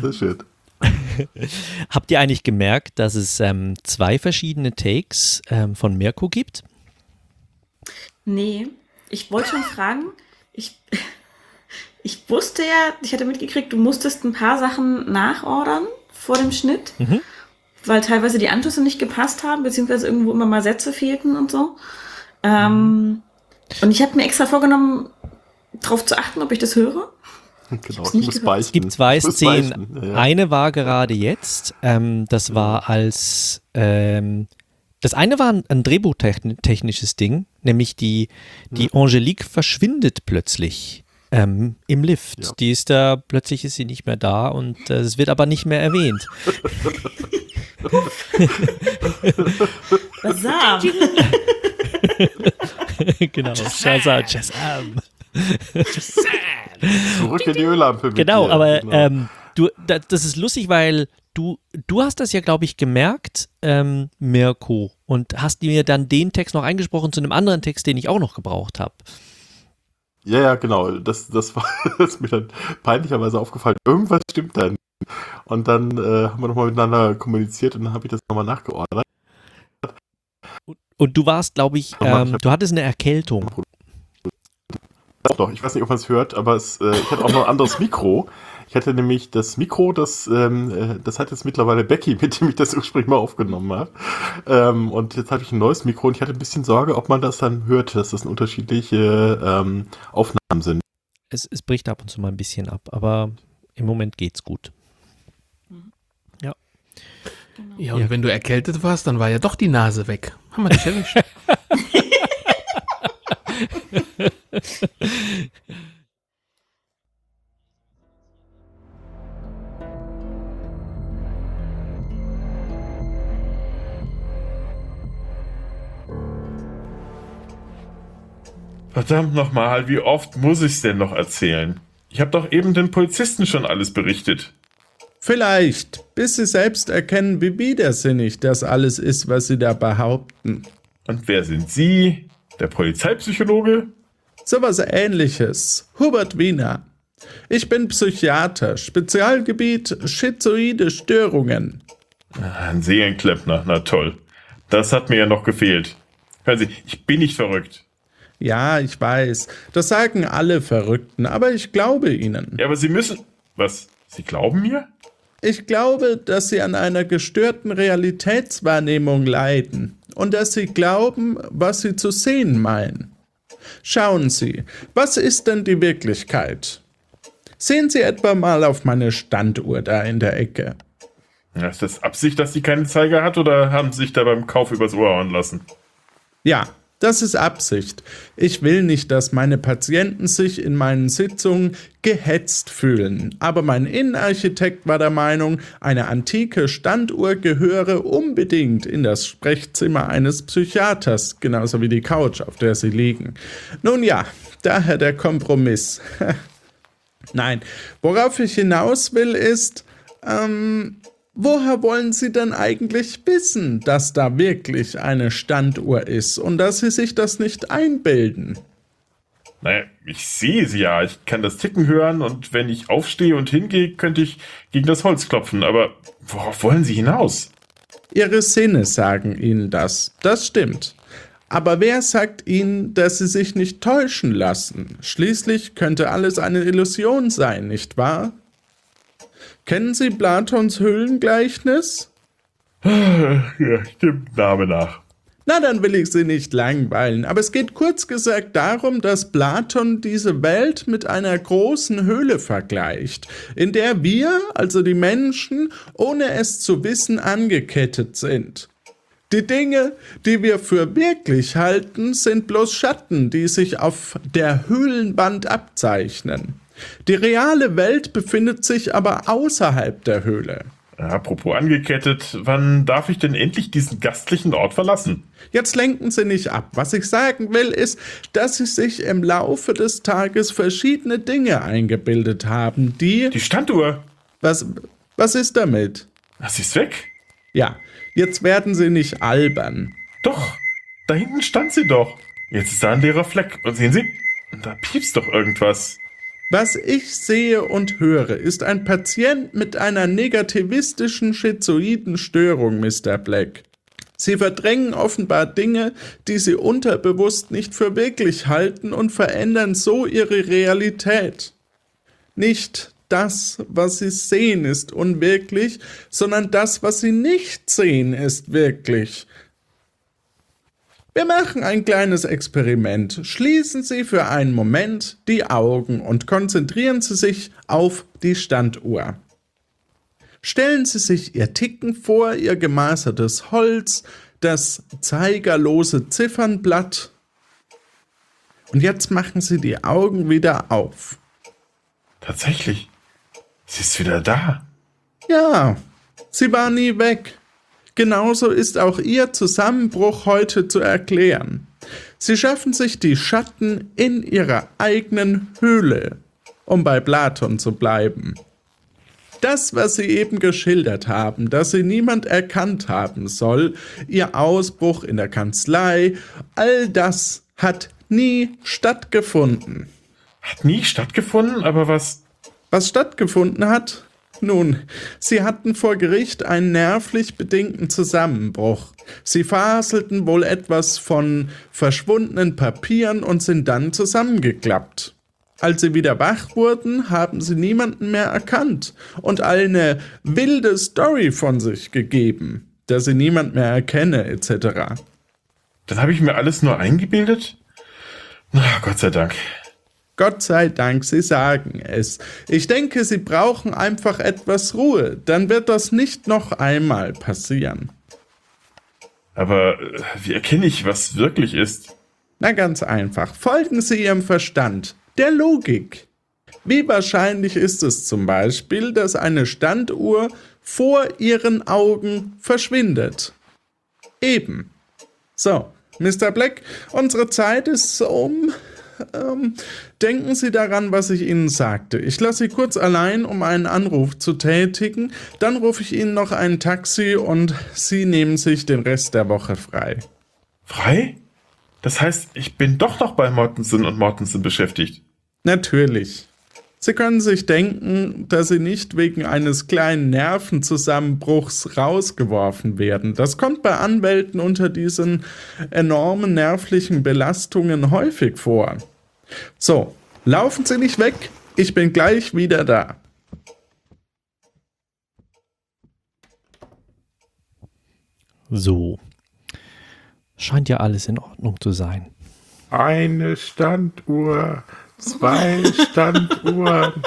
Sehr schön. Habt ihr eigentlich gemerkt, dass es ähm, zwei verschiedene Takes ähm, von Mirko gibt? Nee, ich wollte schon fragen, ich, ich wusste ja, ich hatte mitgekriegt, du musstest ein paar Sachen nachordern vor dem Schnitt, Mhm. weil teilweise die Anschlüsse nicht gepasst haben, beziehungsweise irgendwo immer mal Sätze fehlten und so. Ähm, und ich habe mir extra vorgenommen, darauf zu achten, ob ich das höre. Genau, ich muss gehört. Es gibt zwei Szenen. beichten, ja. Eine war gerade jetzt. Ähm, das war als. Ähm, das eine war ein, ein drehbuchtechnisches Ding, nämlich die, die Angelique verschwindet plötzlich ähm, im Lift. Die ist da, plötzlich ist sie nicht mehr da und äh, es wird aber nicht mehr erwähnt. Bazar. genau, Shazam, Shazam. Zurück in die Öllampe. Genau, dir. aber ähm, du, da, das ist lustig, weil du, du hast das ja, glaube ich, gemerkt, ähm, Mirko, und hast mir dann den Text noch eingesprochen zu einem anderen Text, den ich auch noch gebraucht habe. Ja, ja, genau. Das, das war das ist mir dann peinlicherweise aufgefallen. Irgendwas stimmt dann. Und dann äh, haben wir nochmal miteinander kommuniziert und dann habe ich das nochmal nachgeordnet. Und du warst, glaube ich, ähm, du hattest eine Erkältung. Doch, ich weiß nicht, ob man es hört, aber es, äh, ich hatte auch noch ein anderes Mikro. Ich hatte nämlich das Mikro, das, ähm, äh, das hat jetzt mittlerweile Becky, mit dem ich das ursprünglich mal aufgenommen habe. Ähm, und jetzt habe ich ein neues Mikro und ich hatte ein bisschen Sorge, ob man das dann hört, dass das unterschiedliche ähm, Aufnahmen sind. Es, es bricht ab und zu mal ein bisschen ab, aber im Moment geht's gut. Ja. Ja, und wenn du erkältet warst, dann war ja doch die Nase weg. Haben wir dich erwischt. Verdammt nochmal, wie oft muss ich's denn noch erzählen? Ich habe doch eben den Polizisten schon alles berichtet. Vielleicht, bis Sie selbst erkennen, wie widersinnig das alles ist, was Sie da behaupten. Und wer sind Sie? Der Polizeipsychologe? Sowas ähnliches. Hubert Wiener. Ich bin Psychiater, Spezialgebiet schizoide Störungen. Ein Seelenklempner, na toll. Das hat mir ja noch gefehlt. Hören Sie, ich bin nicht verrückt. Ja, ich weiß. Das sagen alle Verrückten, aber ich glaube ihnen. Ja, aber Sie müssen. Was? Sie glauben mir? Ich glaube, dass sie an einer gestörten Realitätswahrnehmung leiden und dass sie glauben, was sie zu sehen meinen. Schauen Sie, was ist denn die Wirklichkeit? Sehen Sie etwa mal auf meine Standuhr da in der Ecke. Ja, ist das Absicht, dass sie keinen Zeiger hat oder haben sie sich da beim Kauf übers Ohr hauen lassen? Ja, das ist Absicht. Ich will nicht, dass meine Patienten sich in meinen Sitzungen gehetzt fühlen. Aber mein Innenarchitekt war der Meinung, eine antike Standuhr gehöre unbedingt in das Sprechzimmer eines Psychiaters, genauso wie die Couch, auf der sie liegen. Nun ja, daher der Kompromiss. Nein, worauf ich hinaus will ist, ähm, Woher wollen Sie denn eigentlich wissen, dass da wirklich eine Standuhr ist und dass Sie sich das nicht einbilden? Naja, ich sehe sie ja. Ich kann das Ticken hören und wenn ich aufstehe und hingehe, könnte ich gegen das Holz klopfen. Aber worauf wollen Sie hinaus? Ihre Sinne sagen Ihnen das. Das stimmt. Aber wer sagt Ihnen, dass Sie sich nicht täuschen lassen? Schließlich könnte alles eine Illusion sein, nicht wahr? Kennen Sie Platons Höhlengleichnis? Ja, dem Name nach. Na, dann will ich Sie nicht langweilen, aber es geht kurz gesagt darum, dass Platon diese Welt mit einer großen Höhle vergleicht, in der wir, also die Menschen, ohne es zu wissen, angekettet sind. Die Dinge, die wir für wirklich halten, sind bloß Schatten, die sich auf der Höhlenwand abzeichnen. Die reale Welt befindet sich aber außerhalb der Höhle. Apropos angekettet, wann darf ich denn endlich diesen gastlichen Ort verlassen? Jetzt lenken Sie nicht ab. Was ich sagen will, ist, dass Sie sich im Laufe des Tages verschiedene Dinge eingebildet haben, die. Die Standuhr! Was, was ist damit? Sie ist weg? Ja, jetzt werden Sie nicht albern. Doch, da hinten stand sie doch. Jetzt ist da ein leerer Fleck. Und sehen Sie, da piepst doch irgendwas. Was ich sehe und höre, ist ein Patient mit einer negativistischen schizoiden Störung, Mr. Black. Sie verdrängen offenbar Dinge, die sie unterbewusst nicht für wirklich halten und verändern so ihre Realität. Nicht das, was sie sehen, ist unwirklich, sondern das, was sie nicht sehen, ist wirklich. Wir machen ein kleines Experiment. Schließen Sie für einen Moment die Augen und konzentrieren Sie sich auf die Standuhr. Stellen Sie sich Ihr Ticken vor, Ihr gemasertes Holz, das zeigerlose Ziffernblatt. Und jetzt machen Sie die Augen wieder auf. Tatsächlich. Sie ist wieder da. Ja, sie war nie weg. Genauso ist auch Ihr Zusammenbruch heute zu erklären. Sie schaffen sich die Schatten in ihrer eigenen Höhle, um bei Platon zu bleiben. Das, was Sie eben geschildert haben, dass Sie niemand erkannt haben soll, Ihr Ausbruch in der Kanzlei, all das hat nie stattgefunden. Hat nie stattgefunden, aber was. Was stattgefunden hat? Nun, Sie hatten vor Gericht einen nervlich bedingten Zusammenbruch. Sie faselten wohl etwas von verschwundenen Papieren und sind dann zusammengeklappt. Als sie wieder wach wurden, haben sie niemanden mehr erkannt und eine wilde Story von sich gegeben, dass sie niemand mehr erkenne, etc. Dann habe ich mir alles nur eingebildet? Na, Gott sei Dank. Gott sei Dank, Sie sagen es. Ich denke, Sie brauchen einfach etwas Ruhe, dann wird das nicht noch einmal passieren. Aber äh, wie erkenne ich, was wirklich ist? Na ganz einfach. Folgen Sie Ihrem Verstand, der Logik. Wie wahrscheinlich ist es zum Beispiel, dass eine Standuhr vor Ihren Augen verschwindet? Eben. So, Mr. Black, unsere Zeit ist um. Ähm, denken Sie daran, was ich Ihnen sagte. Ich lasse Sie kurz allein, um einen Anruf zu tätigen. Dann rufe ich Ihnen noch ein Taxi und Sie nehmen sich den Rest der Woche frei. Frei? Das heißt, ich bin doch noch bei Mortensen und Mortensen beschäftigt. Natürlich. Sie können sich denken, dass Sie nicht wegen eines kleinen Nervenzusammenbruchs rausgeworfen werden. Das kommt bei Anwälten unter diesen enormen nervlichen Belastungen häufig vor. So, laufen Sie nicht weg, ich bin gleich wieder da. So. Scheint ja alles in Ordnung zu sein. Eine Standuhr, zwei Standuhren.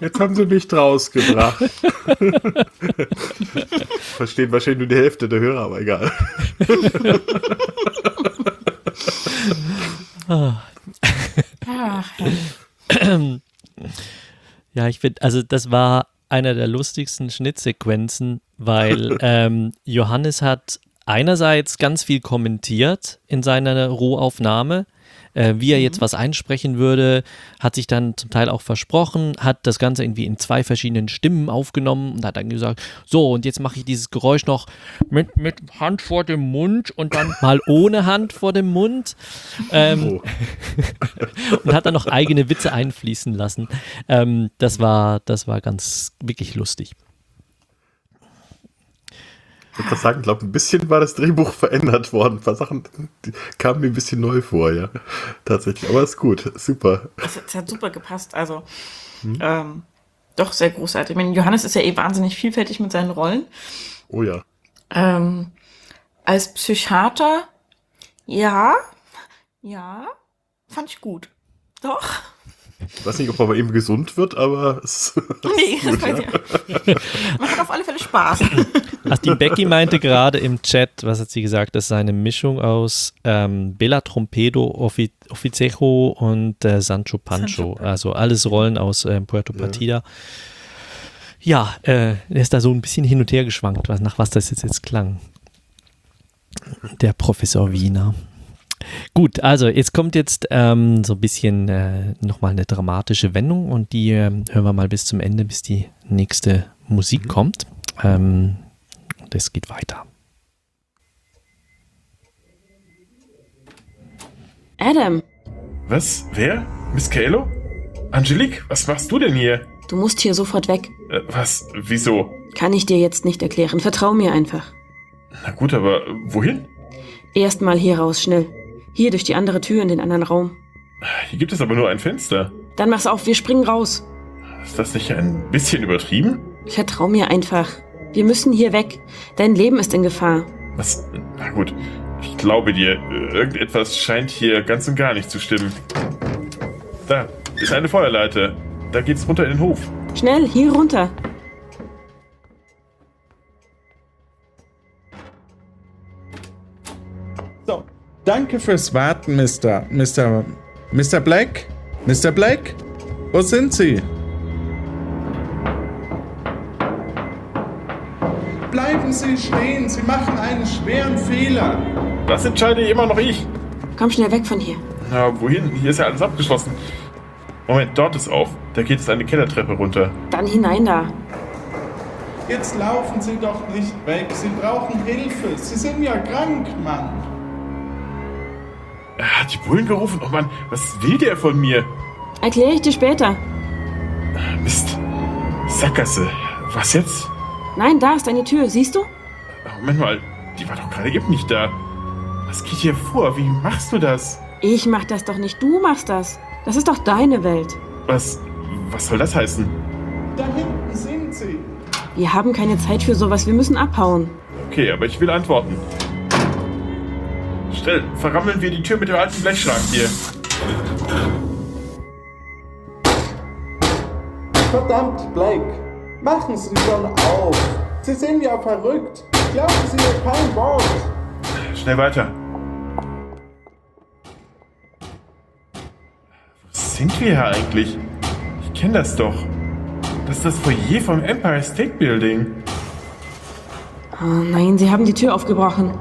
Jetzt haben sie mich draus gebracht. Verstehen wahrscheinlich nur die Hälfte der Hörer, aber egal. Ah. ja, ich finde, also das war einer der lustigsten Schnittsequenzen, weil ähm, Johannes hat einerseits ganz viel kommentiert in seiner Rohaufnahme, äh, wie er jetzt was einsprechen würde, hat sich dann zum Teil auch versprochen, hat das Ganze irgendwie in zwei verschiedenen Stimmen aufgenommen und hat dann gesagt, so und jetzt mache ich dieses Geräusch noch mit, mit Hand vor dem Mund und dann mal ohne Hand vor dem Mund ähm, und hat dann noch eigene Witze einfließen lassen. Ähm, das war, das war ganz wirklich lustig. Ich würde sagen, ich glaube, ein bisschen war das Drehbuch verändert worden. Ein paar Sachen kamen mir ein bisschen neu vor, ja. Tatsächlich. Aber ist gut, super. Es, es hat super gepasst. Also, hm? ähm, doch sehr großartig. Ich meine, Johannes ist ja eh wahnsinnig vielfältig mit seinen Rollen. Oh ja. Ähm, als Psychiater, ja, ja, fand ich gut. Doch. Ich weiß nicht, ob er bei ihm gesund wird, aber es nee, ist gut, das ja. Macht auf alle Fälle Spaß. Also die Becky meinte gerade im Chat, was hat sie gesagt, das sei eine Mischung aus ähm, Bella Trompedo, Offi Officejo und äh, Sancho Pancho. Also alles Rollen aus äh, Puerto Partida. Ja, ja äh, er ist da so ein bisschen hin und her geschwankt, was, nach was das jetzt, jetzt klang. Der Professor Wiener. Gut, also jetzt kommt jetzt ähm, so ein bisschen äh, nochmal eine dramatische Wendung und die äh, hören wir mal bis zum Ende, bis die nächste Musik mhm. kommt. Ähm, und es geht weiter. Adam. Was? Wer? Miss Kalo? Angelique, was machst du denn hier? Du musst hier sofort weg. Äh, was? Wieso? Kann ich dir jetzt nicht erklären. Vertrau mir einfach. Na gut, aber wohin? Erstmal hier raus, schnell. Hier durch die andere Tür in den anderen Raum. Hier gibt es aber nur ein Fenster. Dann mach's auf, wir springen raus. Ist das nicht ein bisschen übertrieben? Vertrau mir einfach. Wir müssen hier weg. Dein Leben ist in Gefahr. Was? Na gut. Ich glaube dir, irgendetwas scheint hier ganz und gar nicht zu stimmen. Da ist eine Feuerleiter. Da geht's runter in den Hof. Schnell, hier runter. Danke fürs Warten, Mr. Mr. Mr. Black? Mr. Black? Wo sind Sie? Bleiben Sie stehen, Sie machen einen schweren Fehler. Das entscheide immer noch ich. Komm schnell weg von hier. Na, wohin? Hier ist ja alles abgeschlossen. Moment, dort ist auf. Da geht es eine Kellertreppe runter. Dann hinein da. Jetzt laufen Sie doch nicht weg. Sie brauchen Hilfe. Sie sind ja krank, Mann. Er hat die Bullen gerufen. Oh Mann, was will der von mir? Erkläre ich dir später. Mist. Sackgasse. Was jetzt? Nein, da ist eine Tür. Siehst du? Moment mal, die war doch gerade eben nicht da. Was geht hier vor? Wie machst du das? Ich mach das doch nicht. Du machst das. Das ist doch deine Welt. Was, was soll das heißen? Da hinten sind Sie. Wir haben keine Zeit für sowas. Wir müssen abhauen. Okay, aber ich will antworten. Schnell, verrammeln wir die Tür mit dem alten Blechschrank hier. Verdammt, Blake. Machen Sie schon auf. Sie sind ja verrückt. Glauben Sie mir kein Wort. Schnell weiter. Wo sind wir hier eigentlich? Ich kenne das doch. Das ist das Foyer vom Empire State Building. Oh nein, sie haben die Tür aufgebrochen.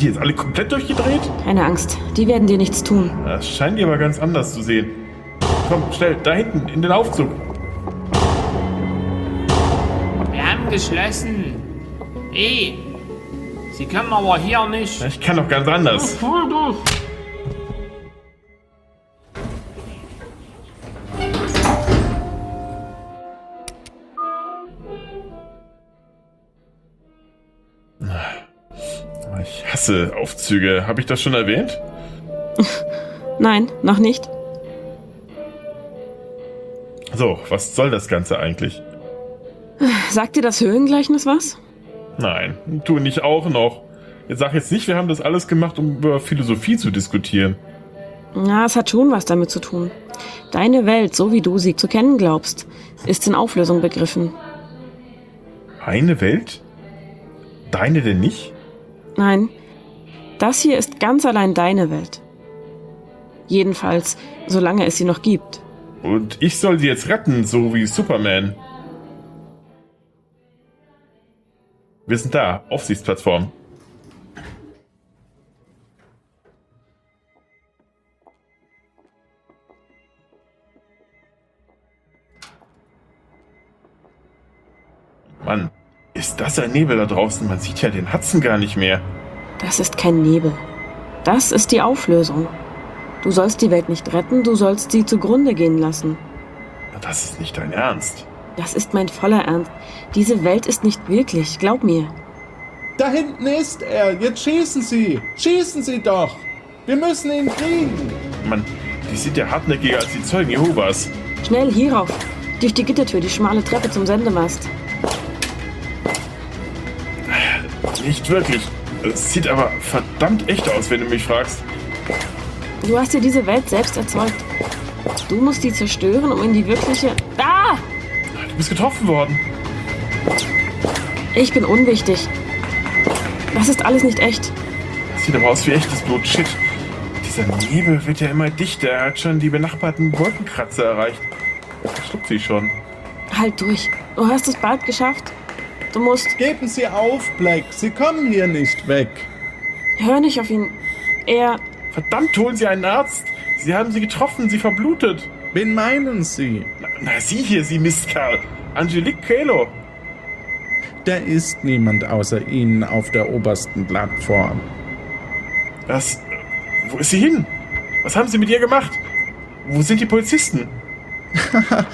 Sind die jetzt alle komplett durchgedreht? Keine Angst, die werden dir nichts tun. Das scheint die aber ganz anders zu sehen. Komm, schnell, da hinten, in den Aufzug. Wir haben geschlossen. Eh. Sie können aber hier nicht. Ich kann doch ganz anders. Ich hasse Aufzüge. Habe ich das schon erwähnt? Nein, noch nicht. So, was soll das Ganze eigentlich? Sagt dir das Höhlengleichnis was? Nein, tu nicht auch noch. Jetzt sag jetzt nicht, wir haben das alles gemacht, um über Philosophie zu diskutieren. Ja, es hat schon was damit zu tun. Deine Welt, so wie du sie zu kennen glaubst, ist in Auflösung begriffen. Meine Welt? Deine denn nicht? Nein, das hier ist ganz allein deine Welt. Jedenfalls, solange es sie noch gibt. Und ich soll sie jetzt retten, so wie Superman. Wir sind da, Aufsichtsplattform. Mann, ist das ein Nebel da draußen? Man sieht ja den Hudson gar nicht mehr. Das ist kein Nebel. Das ist die Auflösung. Du sollst die Welt nicht retten, du sollst sie zugrunde gehen lassen. Das ist nicht dein Ernst. Das ist mein voller Ernst. Diese Welt ist nicht wirklich, glaub mir. Da hinten ist er. Jetzt schießen Sie. Schießen Sie doch. Wir müssen ihn kriegen. Mann, die sind ja hartnäckiger als die Zeugen Jehovas. Schnell hierauf. Durch die Gittertür, die schmale Treppe zum Sendemast. Nicht wirklich. Es sieht aber verdammt echt aus, wenn du mich fragst. Du hast dir diese Welt selbst erzeugt. Du musst die zerstören, um in die wirkliche. Ah! Du bist getroffen worden. Ich bin unwichtig. Das ist alles nicht echt. Das sieht aber aus wie echtes Blut. Shit. Dieser Nebel wird ja immer dichter. Er hat schon die benachbarten Wolkenkratzer erreicht. Er schluckt sie schon. Halt durch. Du hast es bald geschafft. Du musst. Geben Sie auf, Black. Sie kommen hier nicht weg. Hör nicht auf ihn. Er. Verdammt, holen Sie einen Arzt. Sie haben sie getroffen, sie verblutet. Wen meinen Sie? Na, na Sie hier, Sie Mistkerl. Angelique Kelo. Da ist niemand außer Ihnen auf der obersten Plattform. Was? Wo ist sie hin? Was haben Sie mit ihr gemacht? Wo sind die Polizisten?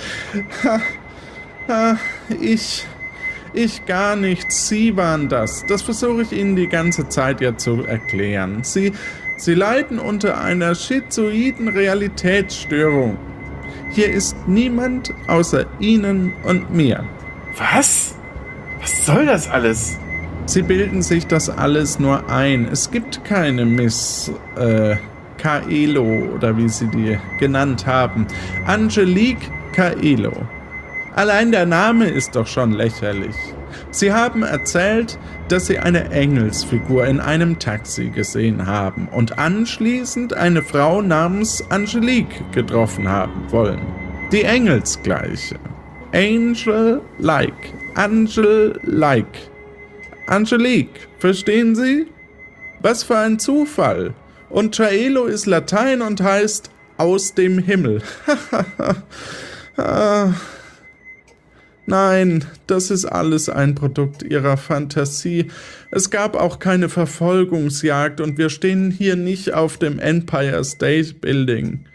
ich. Ich gar nichts. Sie waren das. Das versuche ich Ihnen die ganze Zeit ja zu erklären. Sie. Sie leiden unter einer schizoiden Realitätsstörung. Hier ist niemand außer Ihnen und mir. Was? Was soll das alles? Sie bilden sich das alles nur ein. Es gibt keine Miss äh, Kaelo oder wie Sie die genannt haben. Angelique Kaelo. Allein der Name ist doch schon lächerlich. Sie haben erzählt, dass Sie eine Engelsfigur in einem Taxi gesehen haben und anschließend eine Frau namens Angelique getroffen haben wollen. Die Engelsgleiche. Angel-like. Angel-like. Angelique, verstehen Sie? Was für ein Zufall. Und Chaelo ist Latein und heißt aus dem Himmel. ah. Nein, das ist alles ein Produkt ihrer Fantasie. Es gab auch keine Verfolgungsjagd und wir stehen hier nicht auf dem Empire State Building.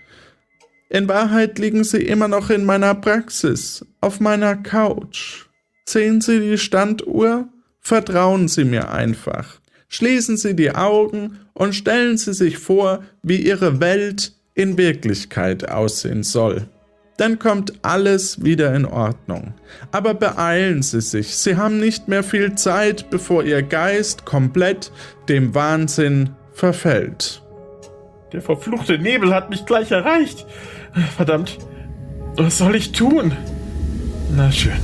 In Wahrheit liegen sie immer noch in meiner Praxis, auf meiner Couch. Sehen Sie die Standuhr? Vertrauen Sie mir einfach. Schließen Sie die Augen und stellen Sie sich vor, wie Ihre Welt in Wirklichkeit aussehen soll dann kommt alles wieder in Ordnung. Aber beeilen Sie sich, Sie haben nicht mehr viel Zeit, bevor Ihr Geist komplett dem Wahnsinn verfällt. Der verfluchte Nebel hat mich gleich erreicht. Verdammt, was soll ich tun? Na schön.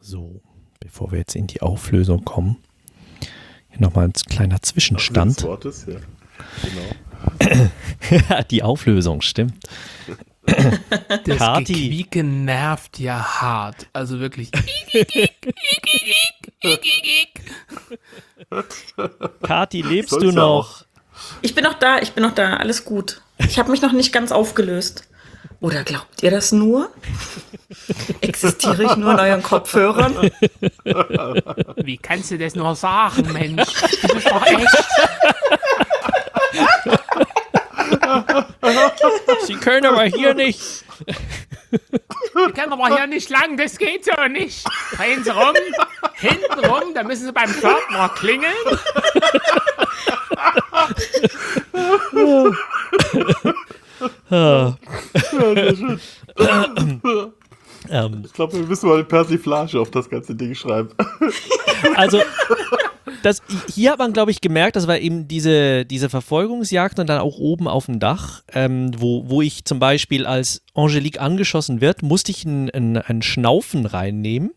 So, bevor wir jetzt in die Auflösung kommen, hier nochmal ein kleiner Zwischenstand. Wortes, ja. Genau. die Auflösung, stimmt. Das Kati. Gequieke nervt ja hart. Also wirklich. Kati, lebst Soll's du noch? Ich bin noch da, ich bin noch da, alles gut. Ich habe mich noch nicht ganz aufgelöst. Oder glaubt ihr das nur? Existiere ich nur in euren Kopfhörern? Wie kannst du das nur sagen, Mensch? Du bist doch echt. Sie können aber hier nicht. Wir können aber hier nicht lang, das geht so nicht. Drehen Sie rum, hinten rum, da müssen Sie beim Pförtner klingeln. Ja, ich glaube, wir müssen mal eine Persiflage auf das ganze Ding schreiben. Also, das, hier hat man, glaube ich, gemerkt, das war eben diese, diese Verfolgungsjagd und dann auch oben auf dem Dach, ähm, wo, wo ich zum Beispiel, als Angelique angeschossen wird, musste ich ein, ein, ein Schnaufen reinnehmen.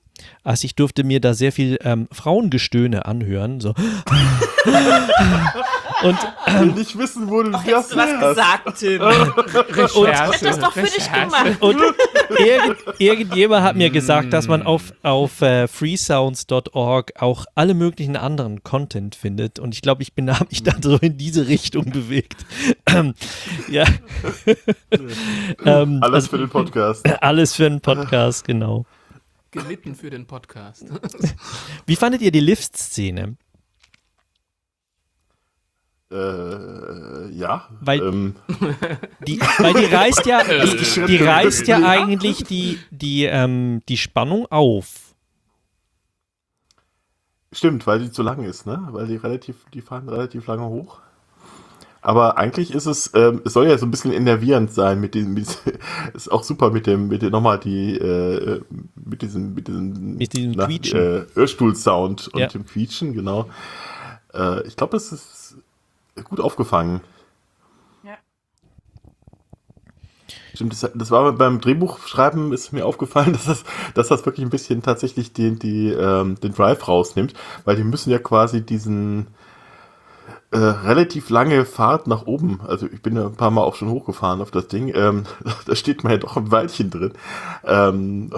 Also ich durfte mir da sehr viel ähm, Frauengestöhne anhören. So. Und Ich will nicht wissen, wo du das Hast du was gesagt, Tim? Recherche. Ich hätte das doch für dich Recherche. gemacht. Und irgend, irgendjemand hat mir gesagt, dass man auf, auf äh, freesounds.org auch alle möglichen anderen Content findet. Und ich glaube, ich bin habe mich dann so in diese Richtung bewegt. ja. ähm, Alles also- für den Podcast. Alles für den Podcast, genau. Gelitten für den Podcast. Wie fandet ihr die Lift-Szene? Äh, ja. Weil- ähm, Die, weil die reißt ja, die, die reißt ja eigentlich die, die, ähm, die Spannung auf. Stimmt, weil die zu lang ist, ne? Weil die relativ, die fahren relativ lange hoch. Aber eigentlich ist es, ähm, es soll ja so ein bisschen innervierend sein mit diesem, mit, ist auch super mit dem, mit dem nochmal die, äh, mit diesem, mit diesem, Mit diesem na, Quietschen. Äh, Hörstuhl-Sound und Ja. dem Quietschen, genau. Äh, ich glaube, das ist gut aufgefangen. Ja. Stimmt, das, das war beim Drehbuchschreiben ist mir aufgefallen, dass das, dass das wirklich ein bisschen tatsächlich die, die, ähm, den Drive rausnimmt, weil die müssen ja quasi diesen äh, relativ lange Fahrt nach oben, also ich bin ja ein paar Mal auch schon hochgefahren auf das Ding, ähm, da steht man ja doch ein Weilchen drin. Ähm,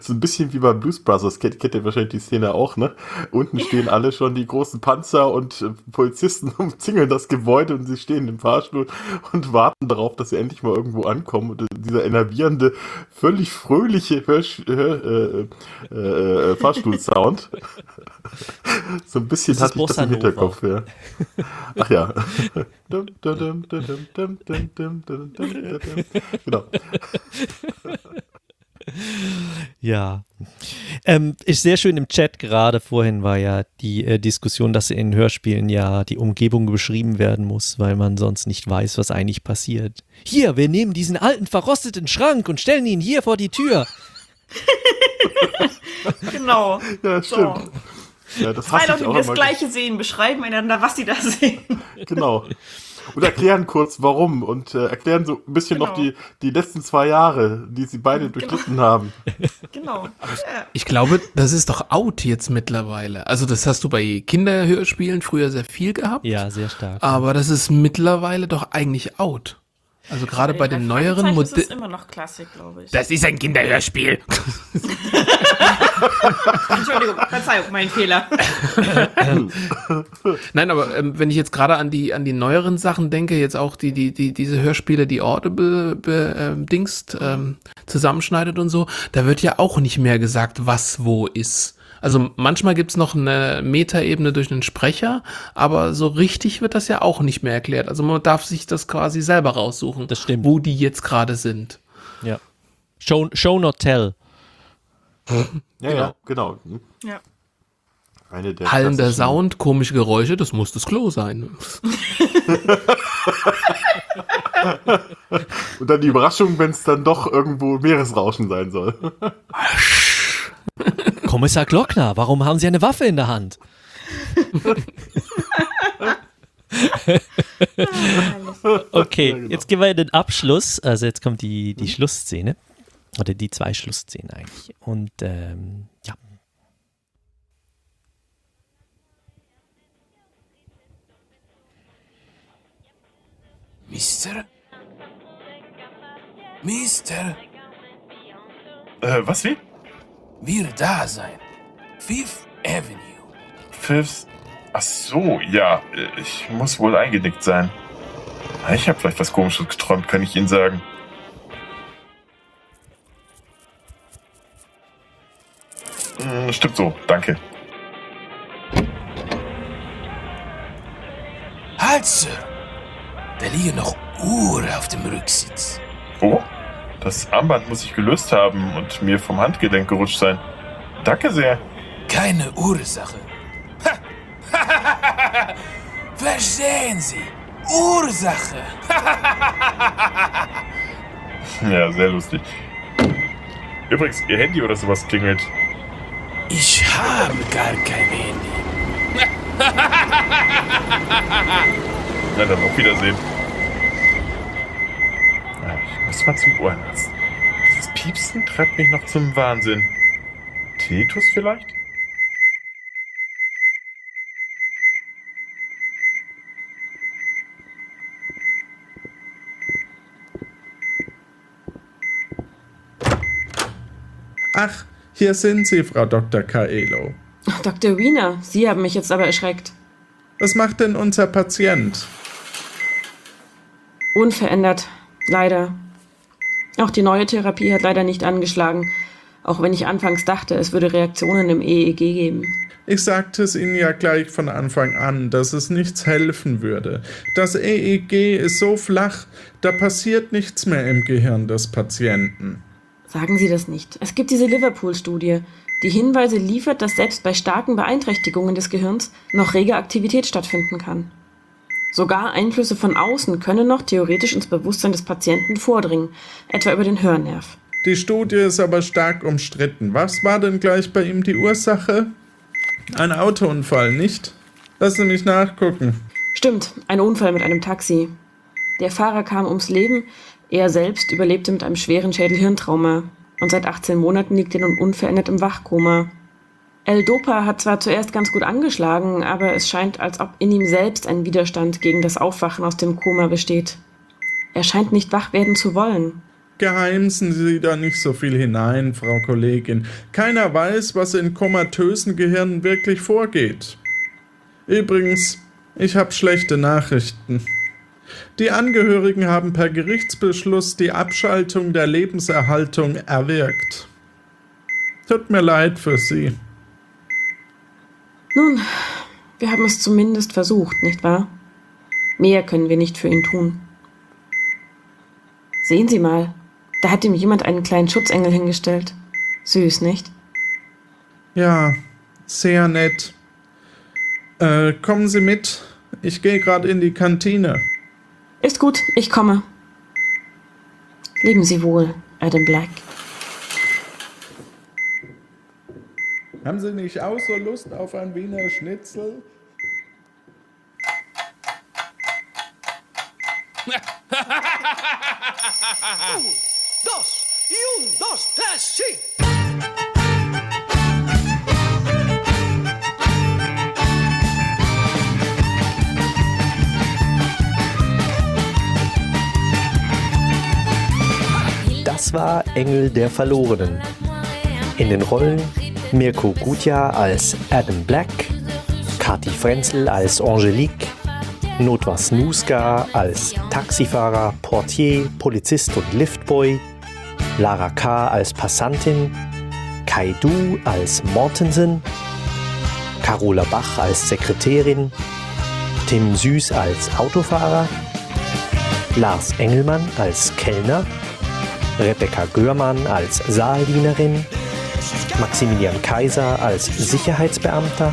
so ein bisschen wie beim Blues Brothers, kennt, kennt ihr wahrscheinlich die Szene auch, ne? Unten stehen alle schon die großen Panzer und Polizisten umzingeln das Gebäude und sie stehen im Fahrstuhl und warten darauf, dass sie endlich mal irgendwo ankommen. Und dieser enervierende, völlig fröhliche Hör, äh, äh, Fahrstuhlsound. so ein bisschen das hatte ich das im Hinterkopf, ja. Ach ja. genau. Ja. Ähm, ist sehr schön im Chat gerade. Vorhin war ja die äh, Diskussion, dass in Hörspielen ja die Umgebung beschrieben werden muss, weil man sonst nicht weiß, was eigentlich passiert. Hier, wir nehmen diesen alten, verrosteten Schrank und stellen ihn hier vor die Tür. Genau. Ja, So. stimmt. Ja, das Zwei Leute, auch die das. Gleiche sehen, beschreiben einander, was sie da sehen. Genau. Und erklären kurz, warum. Und äh, erklären so ein bisschen noch Genau. die, die letzten zwei Jahre, die sie beide durchlitten haben. Genau. Ich glaube, das ist doch out jetzt mittlerweile. Also das hast du bei Kinderhörspielen früher sehr viel gehabt. Ja, sehr stark. Aber das ist mittlerweile doch eigentlich out. Also gerade bei den neueren Fragezeichen ist es Modellen. immer noch Klassik, glaube ich. Das ist ein Kinderhörspiel. Entschuldigung, Verzeihung, mein Fehler. Nein, aber ähm, wenn ich jetzt gerade an die an die neueren Sachen denke, jetzt auch die die die diese Hörspiele, die Audible be, ähm, dingst ähm, zusammenschneidet und so, da wird ja auch nicht mehr gesagt, was wo ist. Also manchmal gibt's noch eine Metaebene durch einen Sprecher, aber so richtig wird das ja auch nicht mehr erklärt. Also man darf sich das quasi selber raussuchen, das stimmt. wo die jetzt gerade sind. Ja. Show, show not tell. Ja, ja, genau. Hm. Ja. Eine der Hallender Sound, komische Geräusche, das muss das Klo sein. Und dann die Überraschung, wenn es dann doch irgendwo Meeresrauschen sein soll. Kommissar Glockner, warum haben Sie eine Waffe in der Hand? okay, jetzt gehen wir in den Abschluss. Also jetzt kommt die, die Schlussszene. Oder die zwei Schlussszenen eigentlich. Und ähm, ja. Mister? Mister? Äh, was wie? Wir da sein. Fifth Avenue. Fifth. Ach so, ja. Ich muss wohl eingenickt sein. Ich habe vielleicht was Komisches geträumt, kann ich Ihnen sagen. Hm, Stimmt so, danke. Halt, Sir! Da liegen noch Uhren auf dem Rücksitz. Oh, das Armband muss ich gelöst haben und mir vom Handgelenk gerutscht sein. Danke sehr. Keine Ursache. Verstehen Sie? Ursache. Ja, sehr lustig. Übrigens, Ihr Handy oder sowas klingelt. Ich habe gar kein Handy. Na dann, auf Wiedersehen. Muss mal zum Ohrenarzt. Dieses Piepsen treibt mich noch zum Wahnsinn. Tinnitus vielleicht? Ach, hier sind Sie, Frau Dr. Kaelo. Dr. Wiener, Sie haben mich jetzt aber erschreckt. Was macht denn unser Patient? Unverändert, leider. Auch die neue Therapie hat leider nicht angeschlagen, auch wenn ich anfangs dachte, es würde Reaktionen im EEG geben. Ich sagte es Ihnen ja gleich von Anfang an, dass es nichts helfen würde. Das EEG ist so flach, da passiert nichts mehr im Gehirn des Patienten. Sagen Sie das nicht. Es gibt diese Liverpool-Studie, die Hinweise liefert, dass selbst bei starken Beeinträchtigungen des Gehirns noch rege Aktivität stattfinden kann. Sogar Einflüsse von außen können noch theoretisch ins Bewusstsein des Patienten vordringen, etwa über den Hörnerv. Die Studie ist aber stark umstritten. Was war denn gleich bei ihm die Ursache? Ein Autounfall, nicht? Lassen Sie mich nachgucken. Stimmt, ein Unfall mit einem Taxi. Der Fahrer kam ums Leben, er selbst überlebte mit einem schweren Schädelhirntrauma und seit 18 Monaten liegt er nun unverändert im Wachkoma. L-Dopa hat zwar zuerst ganz gut angeschlagen, aber es scheint, als ob in ihm selbst ein Widerstand gegen das Aufwachen aus dem Koma besteht. Er scheint nicht wach werden zu wollen. Geheimsen Sie da nicht so viel hinein, Frau Kollegin. Keiner weiß, was in komatösen Gehirnen wirklich vorgeht. Übrigens, ich habe schlechte Nachrichten. Die Angehörigen haben per Gerichtsbeschluss die Abschaltung der Lebenserhaltung erwirkt. Tut mir leid für Sie. Nun, wir haben es zumindest versucht, nicht wahr? Mehr können wir nicht für ihn tun. Sehen Sie mal, da hat ihm jemand einen kleinen Schutzengel hingestellt. Süß, nicht? Ja, sehr nett. Äh, kommen Sie mit. Ich gehe gerade in die Kantine. Ist gut, ich komme. Leben Sie wohl, Adam Black. Haben Sie nicht auch so Lust auf ein Wiener Schnitzel? Un, dos, tres, sí. Das war Engel der Verlorenen. In den Rollen Mirko Gutjahr als Adam Black, Kati Frenzel als Angelique, Notwa Snuska als Taxifahrer, Portier, Polizist und Liftboy, Lara K. als Passantin, Kai Du als Mortensen, Carola Bach als Sekretärin, Tim Süß als Autofahrer, Lars Engelmann als Kellner, Rebecca Görmann als Saaldienerin, Maximilian Kaiser als Sicherheitsbeamter,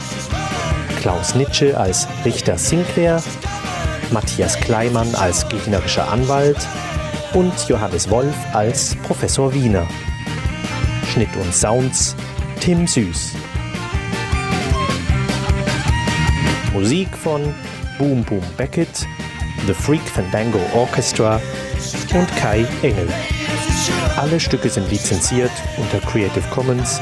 Klaus Nitsche als Richter Sinclair, Matthias Kleimann als gegnerischer Anwalt und Johannes Wolf als Professor Wiener. Schnitt und Sounds Tim Süß. Musik von Boom Boom Beckett, The Freak Fandango Orchestra und Kai Engel. Alle Stücke sind lizenziert unter Creative Commons.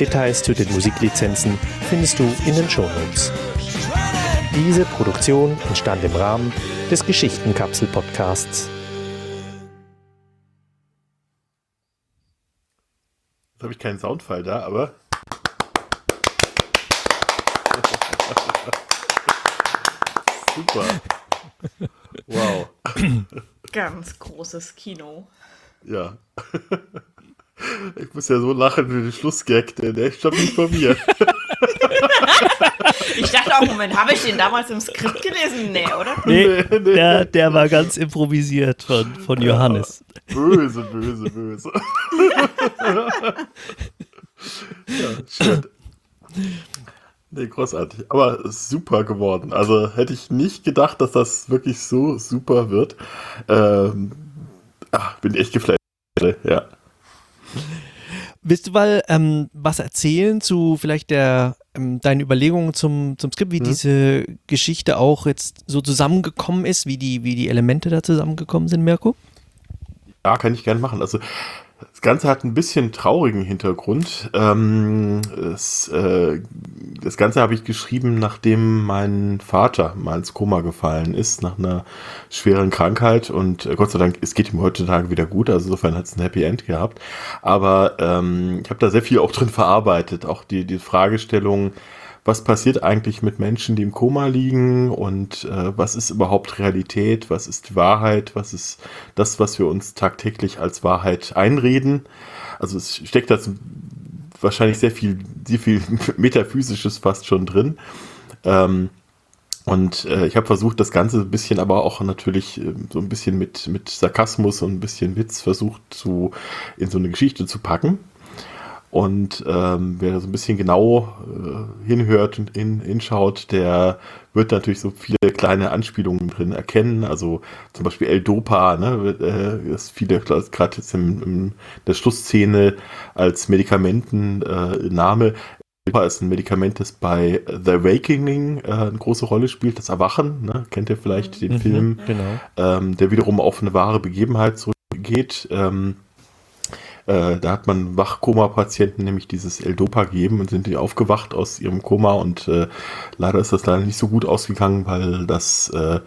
Details zu den Musiklizenzen findest du in den Shownotes. Diese Produktion entstand im Rahmen des Geschichtenkapsel-Podcasts. Jetzt habe ich keinen Soundfall da, aber. Super. Wow. Ganz großes Kino. Ja. Ich muss ja so lachen für den Schlussgag, der, der stammt nicht von mir. Ich dachte auch, Moment, habe ich den damals im Skript gelesen? Nee, oder? Nee, Der, der war ganz improvisiert von, von Johannes. Böse, böse, böse. ja, schön. Nee, großartig. Aber super geworden. Also hätte ich nicht gedacht, dass das wirklich so super wird. Ähm, ach, bin echt geflasht. Ja. Willst du mal ähm, was erzählen zu vielleicht der ähm, deinen Überlegungen zum, zum Skript, wie Mhm. diese Geschichte auch jetzt so zusammengekommen ist, wie die, wie die Elemente da zusammengekommen sind, Mirko? Ja, kann ich gerne machen. Also das Ganze hat ein bisschen traurigen Hintergrund. Ähm, es, äh, das Ganze habe ich geschrieben, nachdem mein Vater mal ins Koma gefallen ist, nach einer schweren Krankheit. Und äh, Gott sei Dank, es geht ihm heutzutage wieder gut. Also insofern hat es ein Happy End gehabt. Aber ähm, ich habe da sehr viel auch drin verarbeitet. Auch die, die Fragestellung, was passiert eigentlich mit Menschen, die im Koma liegen und äh, was ist überhaupt Realität, was ist Wahrheit, was ist das, was wir uns tagtäglich als Wahrheit einreden. Also es steckt da wahrscheinlich sehr viel, sehr viel Metaphysisches fast schon drin. Ähm, und äh, ich habe versucht, das Ganze ein bisschen, aber auch natürlich äh, so ein bisschen mit, mit Sarkasmus und ein bisschen Witz versucht, zu, in so eine Geschichte zu packen. Und ähm, wer so ein bisschen genau äh, hinhört und hin, hinschaut, der wird natürlich so viele kleine Anspielungen drin erkennen. Also zum Beispiel L-Dopa, ne, äh, ist viele gerade jetzt im, im der Schlussszene als Medikamentenname. Äh, Name. L-Dopa ist ein Medikament, das bei The Awakening äh, eine große Rolle spielt, das Erwachen. Ne? Kennt ihr vielleicht den Mhm, Film? genau. Ähm, der wiederum auf eine wahre Begebenheit zurückgeht. Ähm, äh, da hat man Wachkoma-Patienten nämlich dieses L-Dopa gegeben und sind die aufgewacht aus ihrem Koma und äh, leider ist das leider nicht so gut ausgegangen, weil das äh,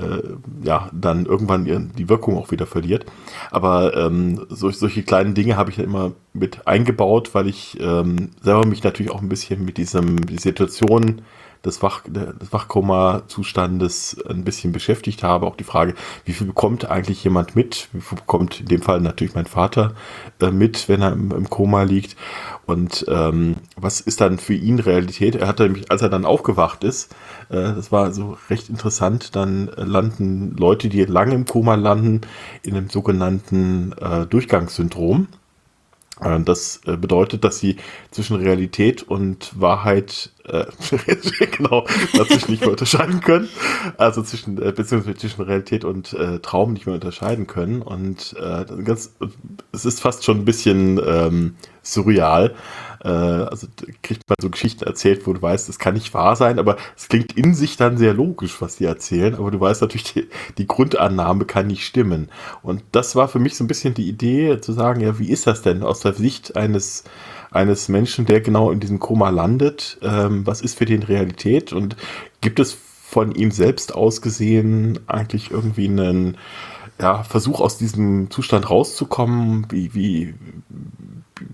äh, ja dann irgendwann die Wirkung auch wieder verliert. Aber ähm, solch, solche kleinen Dinge habe ich dann immer mit eingebaut, weil ich ähm, selber mich natürlich auch ein bisschen mit diesem die Situation des, Wach, des Wachkoma-Zustandes ein bisschen beschäftigt habe. Auch die Frage, wie viel bekommt eigentlich jemand mit? Wie viel bekommt in dem Fall natürlich mein Vater äh, mit, wenn er im, im Koma liegt? Und ähm, was ist dann für ihn Realität? Er hatte nämlich, als er dann aufgewacht ist, äh, das war so recht interessant, dann äh, landen Leute, die lange im Koma landen, in einem sogenannten äh, Durchgangssyndrom. Äh, Das äh, bedeutet, dass sie zwischen Realität und Wahrheit äh, genau dazwischen nicht mehr unterscheiden können. Also zwischen äh, beziehungsweise zwischen Realität und äh, Traum nicht mehr unterscheiden können. Und äh, ganz, es ist fast schon ein bisschen ähm, surreal. Äh, also kriegt man so Geschichten erzählt, wo du weißt, das kann nicht wahr sein, aber es klingt in sich dann sehr logisch, was die erzählen. Aber du weißt natürlich, die, die Grundannahme kann nicht stimmen. Und das war für mich so ein bisschen die Idee, zu sagen, ja, wie ist das denn aus der Sicht eines eines Menschen, der genau in diesem Koma landet. Ähm, was ist für den Realität? Und gibt es von ihm selbst aus gesehen eigentlich irgendwie einen, ja, Versuch aus diesem Zustand rauszukommen, wie, wie,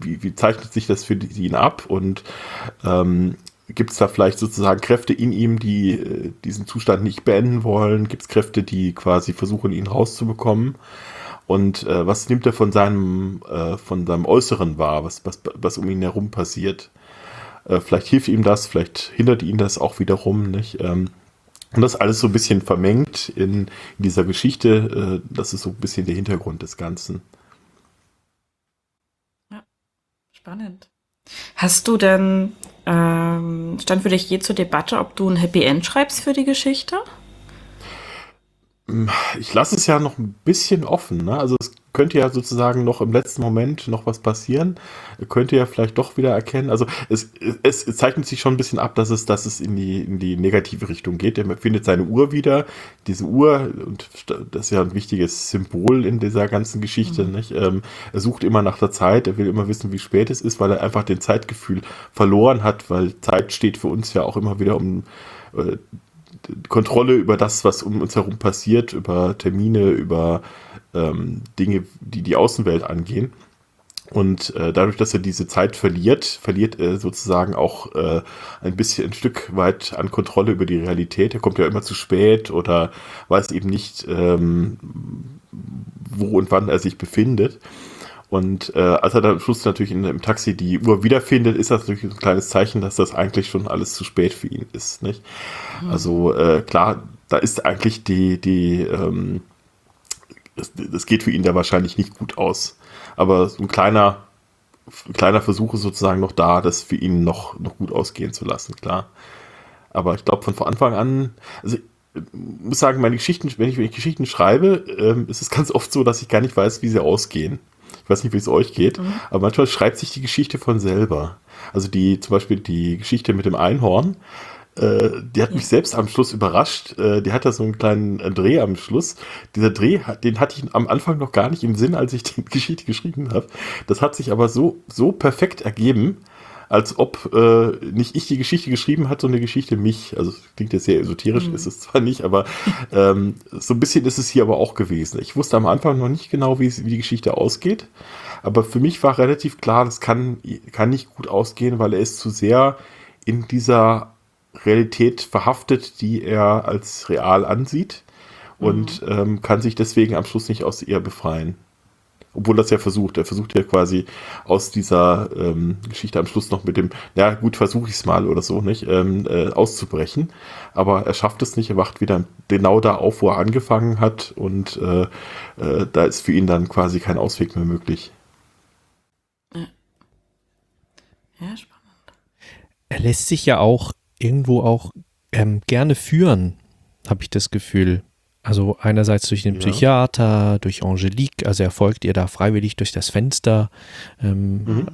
wie, wie zeichnet sich das für ihn ab und ähm, gibt es da vielleicht sozusagen Kräfte in ihm, die äh, diesen Zustand nicht beenden wollen? Gibt es Kräfte, die quasi versuchen, ihn rauszubekommen? Und äh, was nimmt er von seinem, äh, von seinem Äußeren wahr, was, was, was um ihn herum passiert? Äh, vielleicht hilft ihm das, vielleicht hindert ihn das auch wiederum, nicht? Ähm, und das alles so ein bisschen vermengt in, in dieser Geschichte. Äh, das ist so ein bisschen der Hintergrund des Ganzen. Ja, spannend. Hast du denn, ähm, stand für dich je zur Debatte, ob du ein Happy End schreibst für die Geschichte? Ich lasse es ja noch ein bisschen offen. Ne? Also es könnte ja sozusagen noch im letzten Moment noch was passieren. Er könnte ja vielleicht doch wieder erkennen. Also es, es, es zeichnet sich schon ein bisschen ab, dass es, dass es in die, in die negative Richtung geht. Er findet seine Uhr wieder. Diese Uhr, und das ist ja ein wichtiges Symbol in dieser ganzen Geschichte. Mhm. Nicht? Ähm, er sucht immer nach der Zeit. Er will immer wissen, wie spät es ist, weil er einfach den Zeitgefühl verloren hat, weil Zeit steht für uns ja auch immer wieder um äh, Kontrolle über das, was um uns herum passiert, über Termine, über ähm, Dinge, die die Außenwelt angehen. Und äh, dadurch, dass er diese Zeit verliert, verliert er sozusagen auch äh, ein bisschen ein Stück weit an Kontrolle über die Realität. Er kommt ja immer zu spät oder weiß eben nicht, ähm, wo und wann er sich befindet. Und äh, als er dann am Schluss natürlich in, im Taxi die Uhr wiederfindet, ist das natürlich ein kleines Zeichen, dass das eigentlich schon alles zu spät für ihn ist. Nicht? Mhm. Also äh, klar, da ist eigentlich die, die ähm, das, das geht für ihn da wahrscheinlich nicht gut aus. Aber so ein kleiner, kleiner Versuch ist sozusagen noch da, das für ihn noch, noch gut ausgehen zu lassen, klar. Aber ich glaube, von Anfang an, also ich muss sagen, meine Geschichten, wenn ich, wenn ich Geschichten schreibe, ähm, ist es ganz oft so, dass ich gar nicht weiß, wie sie ausgehen. Ich weiß nicht, wie es euch geht, mhm. aber manchmal schreibt sich die Geschichte von selber. Also die, zum Beispiel die Geschichte mit dem Einhorn, äh, die hat mich selbst am Schluss überrascht. Äh, die hat da so einen kleinen äh, Dreh am Schluss. Dieser Dreh, den hatte ich am Anfang noch gar nicht im Sinn, als ich die Geschichte geschrieben habe. Das hat sich aber so, so perfekt ergeben, als ob äh, nicht ich die Geschichte geschrieben hat, sondern eine Geschichte mich. Also klingt jetzt sehr esoterisch, mhm. ist es zwar nicht, aber ähm, so ein bisschen ist es hier aber auch gewesen. Ich wusste am Anfang noch nicht genau, wie, wie die Geschichte ausgeht, aber für mich war relativ klar, das kann, kann nicht gut ausgehen, weil er ist zu sehr in dieser Realität verhaftet, die er als real ansieht und mhm. ähm, kann sich deswegen am Schluss nicht aus ihr befreien. Obwohl das ja versucht. Er versucht ja quasi aus dieser ähm, Geschichte am Schluss noch mit dem, ja gut, versuche ich es mal oder so, nicht, ähm, äh, auszubrechen. Aber er schafft es nicht, er wacht wieder genau da auf, wo er angefangen hat und äh, äh, da ist für ihn dann quasi kein Ausweg mehr möglich. Ja, spannend. Er lässt sich ja auch irgendwo auch ähm, gerne führen, habe ich das Gefühl. Also einerseits durch den ja. Psychiater, durch Angelique, also er folgt ihr da freiwillig durch das Fenster ähm, mhm.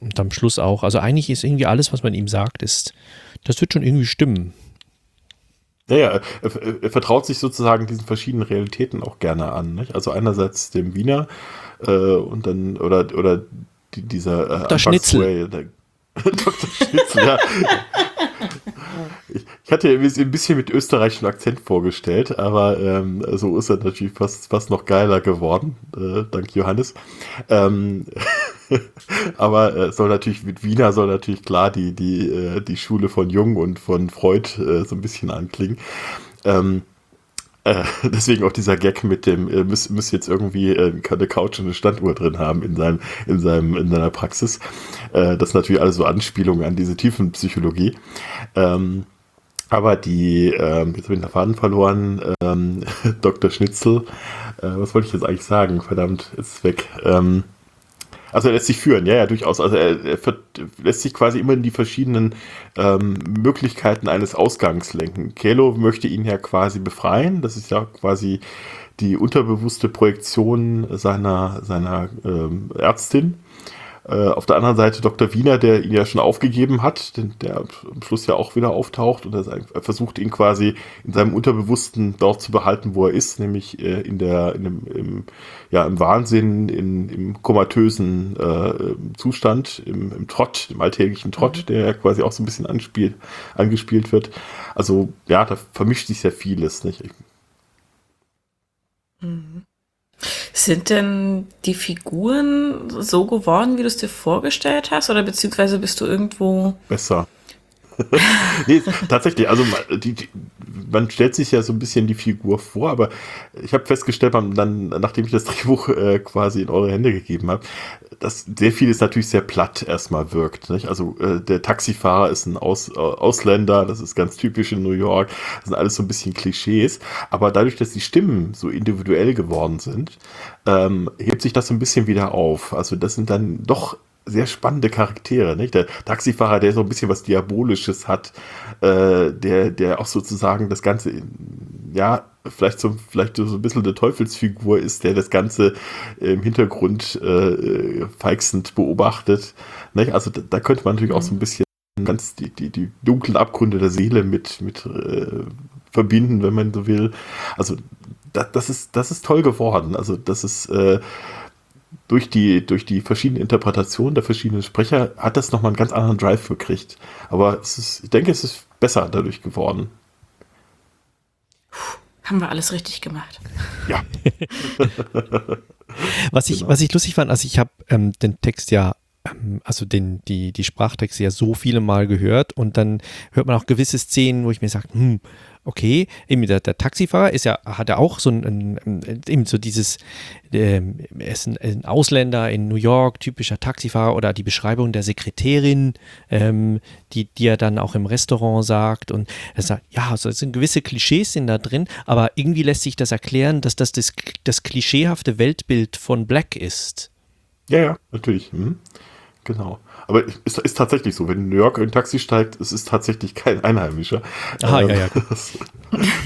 und am Schluss auch. Also eigentlich ist irgendwie alles, was man ihm sagt, ist, das wird schon irgendwie stimmen. Naja, er, er, vertraut sich sozusagen diesen verschiedenen Realitäten auch gerne an. Nicht? Also einerseits dem Wiener äh, und dann, oder, oder die, dieser äh, Dr. Schnitzel. Dr. Schnitzel, ja. Ich hatte mir ein bisschen mit österreichischem Akzent vorgestellt, aber ähm, so ist er natürlich fast, fast noch geiler geworden, äh, dank Johannes. Ähm, aber äh, soll natürlich mit Wiener soll natürlich klar die, die, äh, die Schule von Jung und von Freud äh, so ein bisschen anklingen. Ähm, äh, deswegen auch dieser Gag mit dem, äh, muss, muss jetzt irgendwie äh, eine Couch und eine Standuhr drin haben in, seinem, in, seinem, in seiner Praxis. Äh, das natürlich alles so Anspielungen an diese Tiefenpsychologie. Ähm, aber die, ähm, jetzt habe ich den Faden verloren, ähm, Dr. Schnitzel, äh, was wollte ich jetzt eigentlich sagen? Verdammt, ist weg. Ähm, also er lässt sich führen, ja, ja, durchaus. Also er, er lässt sich quasi immer in die verschiedenen ähm, Möglichkeiten eines Ausgangs lenken. Kelo möchte ihn ja quasi befreien. Das ist ja quasi die unterbewusste Projektion seiner, seiner ähm, Ärztin. Äh, auf der anderen Seite Dr. Wiener, der ihn ja schon aufgegeben hat, den, der am Schluss ja auch wieder auftaucht und er versucht ihn quasi in seinem Unterbewussten dort zu behalten, wo er ist, nämlich äh, in der, in dem, im, ja, im Wahnsinn, in, im komatösen äh, Zustand, im, im Trott, im alltäglichen Trott, mhm. der ja quasi auch so ein bisschen anspielt, angespielt wird. Also ja, da vermischt sich sehr vieles, nicht? Mhm. Sind denn die Figuren so geworden, wie du es dir vorgestellt hast? Oder beziehungsweise bist du irgendwo. Besser. nee, tatsächlich, also man- die, die, man stellt sich ja so ein bisschen die Figur vor, aber ich habe festgestellt, dann, nachdem ich das Drehbuch äh, quasi in eure Hände gegeben habe, dass sehr vieles natürlich sehr platt erstmal wirkt. Nicht? Also äh, der Taxifahrer ist ein Aus, äh, Ausländer, das ist ganz typisch in New York, das sind alles so ein bisschen Klischees, aber dadurch, dass die Stimmen so individuell geworden sind, ähm, hebt sich das so ein bisschen wieder auf. Also das sind dann doch sehr spannende Charaktere, nicht? Der Taxifahrer, der so ein bisschen was Diabolisches hat, äh, der, der auch sozusagen das Ganze, in- ja, vielleicht so, vielleicht so ein bisschen eine Teufelsfigur ist, der das Ganze im Hintergrund äh, feixend beobachtet. Nicht? Also da, da könnte man natürlich auch so ein bisschen ganz die, die, die dunklen Abgründe der Seele mit, mit äh, verbinden, wenn man so will. Also das, das, ist, das ist toll geworden. Also das ist äh, durch die, durch die verschiedenen Interpretationen der verschiedenen Sprecher hat das nochmal einen ganz anderen Drive gekriegt. Aber es ist, ich denke, es ist besser dadurch geworden. Haben wir alles richtig gemacht. Ja. Was ich, Genau. was ich lustig fand, also ich habe ähm, den Text ja, ähm, also den, die, die Sprachtexte ja so viele Mal gehört und dann hört man auch gewisse Szenen, wo ich mir sage, hm, okay, eben der, der Taxifahrer ist ja, hat ja auch so ein, ein, eben so dieses, ähm, er ist ein, ein Ausländer in New York, typischer Taxifahrer oder die Beschreibung der Sekretärin, ähm, die, die er dann auch im Restaurant sagt und er sagt, ja, also sind gewisse Klischees sind da drin, aber irgendwie lässt sich das erklären, dass das das, das klischeehafte Weltbild von Black ist. Ja, ja, natürlich. Mhm. Genau. Aber es ist tatsächlich so, wenn New York in ein Taxi steigt, es ist tatsächlich kein Einheimischer. Aha, Ähm, ja, ja. Das,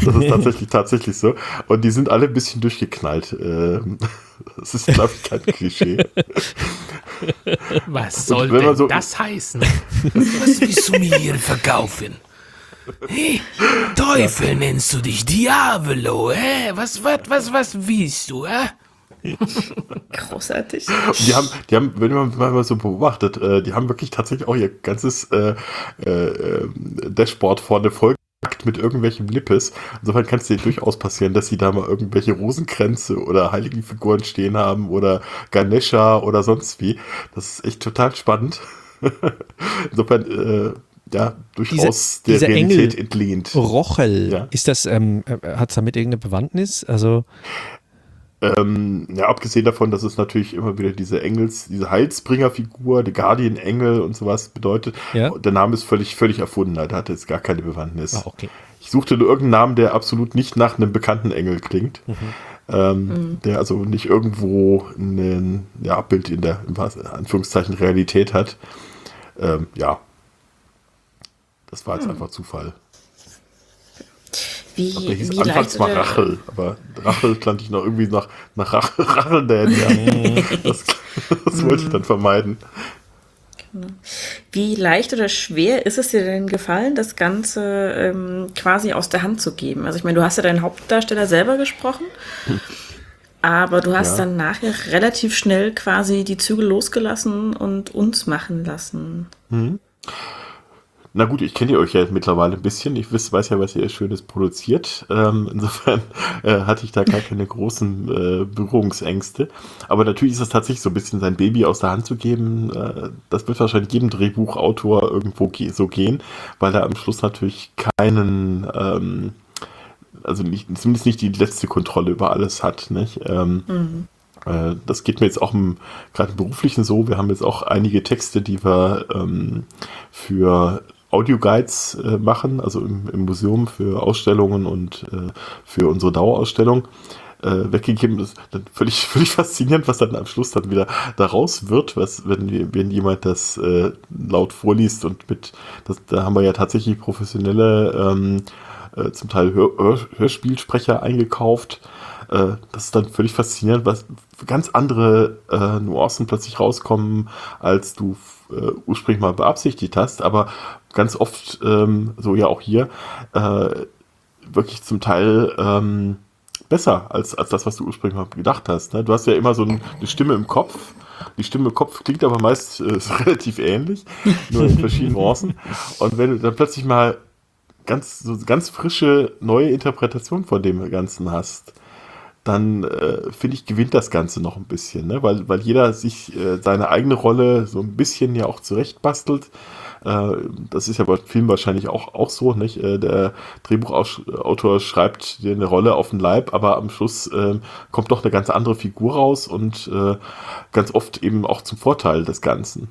das ist tatsächlich, tatsächlich so. Und die sind alle ein bisschen durchgeknallt. Ähm, Das ist, glaube ich, kein Klischee. Was soll denn so- das heißen? Was willst du mir hier verkaufen? Hey, Teufel nennst du dich, Diavolo, hä? Was, was, was, was willst du, hä? Großartig. Und die haben, die haben, wenn man mal so beobachtet, äh, die haben wirklich tatsächlich auch ihr ganzes äh, äh, Dashboard vorne vollgepackt mit irgendwelchen Nippes. Insofern kann es dir durchaus passieren, dass sie da mal irgendwelche Rosenkränze oder Heiligenfiguren stehen haben oder Ganesha oder sonst wie. Das ist echt total spannend. Insofern, äh, ja, durchaus der dieser Realität Engel entlehnt. Rochel, Ja. ist das, ähm, hat es damit irgendeine Bewandtnis? Also, Ähm, ja, abgesehen davon, dass es natürlich immer wieder diese Engels, diese Heilsbringer-Figur, die Guardian-Engel und sowas bedeutet. Ja. Der Name ist völlig, völlig erfunden, da hat jetzt gar keine Bewandtnis. Ah, okay. Ich suchte nur irgendeinen Namen, der absolut nicht nach einem bekannten Engel klingt. Mhm. Ähm, Mhm. Der also nicht irgendwo ein ja, Abbild in der, in Anführungszeichen, Realität hat. Ähm, ja. Das war jetzt Hm. einfach Zufall. Wie, glaub, der hieß wie anfangs leicht mal oder- Rachel, aber Rachel klang ich noch irgendwie nach, nach Rach, Racheldad. Ja. das, das wollte ich dann vermeiden. Genau. Wie leicht oder schwer ist es dir denn gefallen, das Ganze ähm, quasi aus der Hand zu geben? Also ich meine, du hast ja deinen Hauptdarsteller selber gesprochen, aber du hast Ja. dann nachher relativ schnell quasi die Zügel losgelassen und uns machen lassen. Mhm. Na gut, ich kenne euch ja mittlerweile ein bisschen. Ich weiß, ja, was ihr Schönes produziert. Ähm, insofern äh, hatte ich da gar keine großen äh, Berührungsängste. Aber natürlich ist es tatsächlich so ein bisschen sein Baby aus der Hand zu geben. Äh, das wird wahrscheinlich jedem Drehbuchautor irgendwo ge so gehen, weil er am Schluss natürlich keinen, ähm, also nicht, zumindest nicht die letzte Kontrolle über alles hat. Nicht? Ähm, Mhm. äh, Das geht mir jetzt auch im, gerade im beruflichen so. Wir haben jetzt auch einige Texte, die wir ähm, für Audioguides äh, machen, also im, im Museum für Ausstellungen und äh, für unsere Dauerausstellung äh, weggegeben. Das ist dann völlig, völlig faszinierend, was dann am Schluss dann wieder daraus wird, was, wenn, wenn jemand das äh, laut vorliest und mit, das, da haben wir ja tatsächlich professionelle, ähm, äh, zum Teil Hör, Hör, Hörspielsprecher eingekauft. Äh, das ist dann völlig faszinierend, was ganz andere äh, Nuancen plötzlich rauskommen, als du äh, ursprünglich mal beabsichtigt hast. Aber ganz oft, ähm, so ja auch hier, äh, wirklich zum Teil ähm, besser als, als das, was du ursprünglich mal gedacht hast. Ne? Du hast ja immer so ein, eine Stimme im Kopf. Die Stimme im Kopf klingt aber meist äh, relativ ähnlich, nur in verschiedenen Nuancen. Und wenn du dann plötzlich mal ganz, so ganz frische neue Interpretation von dem Ganzen hast, dann äh, finde ich, gewinnt das Ganze noch ein bisschen, ne? weil, weil jeder sich äh, seine eigene Rolle so ein bisschen ja auch zurechtbastelt. Äh, das ist ja bei Film wahrscheinlich auch, auch so, nicht? Äh, der Drehbuchautor schreibt dir eine Rolle auf den Leib, aber am Schluss äh, kommt doch eine ganz andere Figur raus und äh, ganz oft eben auch zum Vorteil des Ganzen.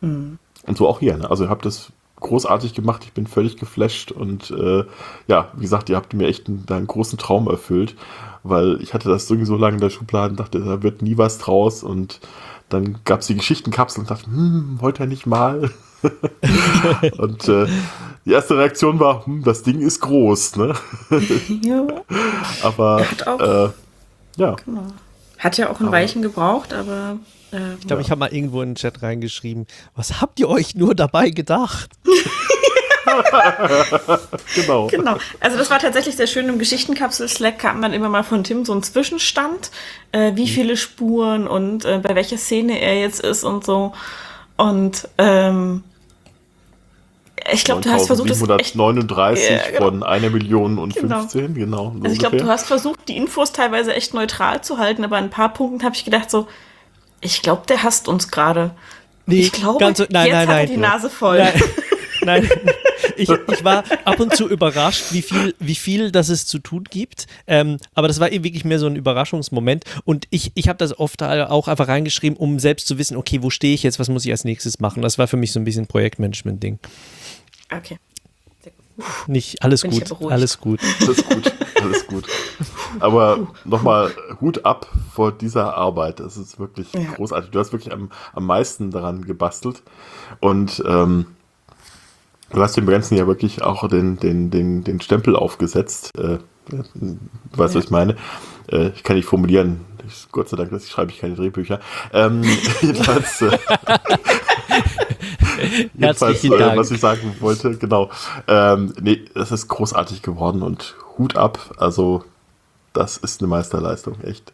Mhm. Und so auch hier. Ne? Also ihr habt das großartig gemacht, ich bin völlig geflasht und äh, ja, wie gesagt, ihr habt mir echt einen, einen großen Traum erfüllt, weil ich hatte das irgendwie so lange in der Schublade und dachte, da wird nie was draus und dann gab es die Geschichtenkapsel und dachte, hm, heute nicht mal. und äh, die erste Reaktion war, hm, das Ding ist groß, ne? ja. Aber Er hat auch- äh, ja. Genau. Hat ja auch ein Aber- Weilchen gebraucht, aber. Äh, Ich glaube, ich habe mal irgendwo in den Chat reingeschrieben, was habt ihr euch nur dabei gedacht? genau. Genau. Also das war tatsächlich sehr schön. Im Geschichtenkapsel-Slack kam dann immer mal von Tim so ein Zwischenstand, äh, Mhm. wie viele Spuren und äh, bei welcher Szene er jetzt ist und so. Und ähm, ich glaube, du hast versucht, das echt 739 Ja, genau. von einer Million und Genau. 15, genau. so Also ich glaube, du hast versucht, die Infos teilweise echt neutral zu halten, aber an ein paar Punkten habe ich gedacht so, ich glaube, der hasst uns gerade. Nee, ich glaube, ganz nein, jetzt nein, hat er nein. die Nase voll. Nein, nein. Ich, ich war ab und zu überrascht, wie viel, wie viel das es zu tun gibt. Ähm, aber das war eben wirklich mehr so ein Überraschungsmoment. Und ich, ich habe das oft auch einfach reingeschrieben, um selbst zu wissen, okay, wo stehe ich jetzt, was muss ich als nächstes machen. Das war für mich so ein bisschen Projektmanagement-Ding. Okay. Nicht alles Bin gut, ja alles gut. Alles gut, alles gut. Aber nochmal Hut ab vor dieser Arbeit. Das ist wirklich Ja. großartig. Du hast wirklich am, am meisten daran gebastelt. Und ähm, du hast dem Ganzen ja wirklich auch den, den, den, den Stempel aufgesetzt. Äh, du weißt, was ich meine. Äh, ich kann nicht formulieren. Ich, Gott sei Dank, dass ich schreibe ich keine Drehbücher. Ähm, jedenfalls, äh, jedenfalls äh, was ich sagen wollte, genau. Ähm, nee, das ist großartig geworden und Hut ab. Also, das ist eine Meisterleistung, echt.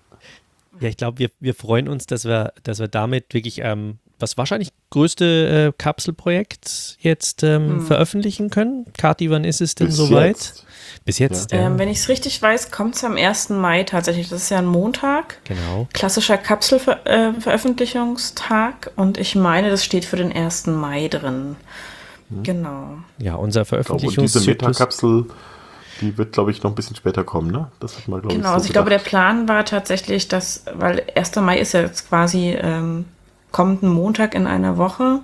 Ja, ich glaube, wir, wir freuen uns, dass wir, dass wir damit wirklich ähm, das wahrscheinlich größte äh, Kapselprojekt jetzt ähm, Hm. veröffentlichen können. Kathi, wann ist es denn Bis soweit? jetzt. Bis jetzt, ja. Ähm, wenn ich es richtig weiß, kommt es am 1. Mai tatsächlich. Das ist ja ein Montag. genau. Klassischer Kapselveröffentlichungstag. und ich meine, das steht für den 1. Mai drin. Genau. Ja, unser Ich glaube, und diese. Metakapsel, die wird, glaube ich, noch ein bisschen später kommen, ne? Das hat man, glaube Genau, ich, so also ich glaube, der gedacht. Plan war tatsächlich, dass, weil 1. Mai ist ja jetzt quasi ähm, kommenden Montag in einer Woche,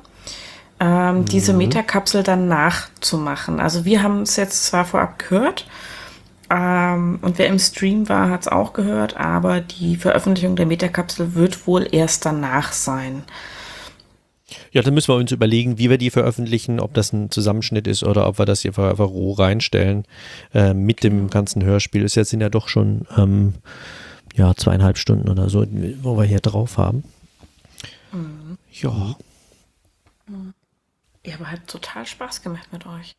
ähm, diese Mhm. Metakapsel dann nachzumachen. Also wir haben es jetzt zwar vorab gehört, ähm, und wer im Stream war, hat es auch gehört, aber die Veröffentlichung der Metakapsel wird wohl erst danach sein. Ja, dann müssen wir uns überlegen, wie wir die veröffentlichen, ob das ein Zusammenschnitt ist oder ob wir das hier einfach einfach roh reinstellen. Äh, mit dem ganzen Hörspiel. Es sind ja doch schon ähm, ja, zweieinhalb Stunden oder so, wo wir hier drauf haben. Ja. Ja, aber hat total Spaß gemacht mit euch.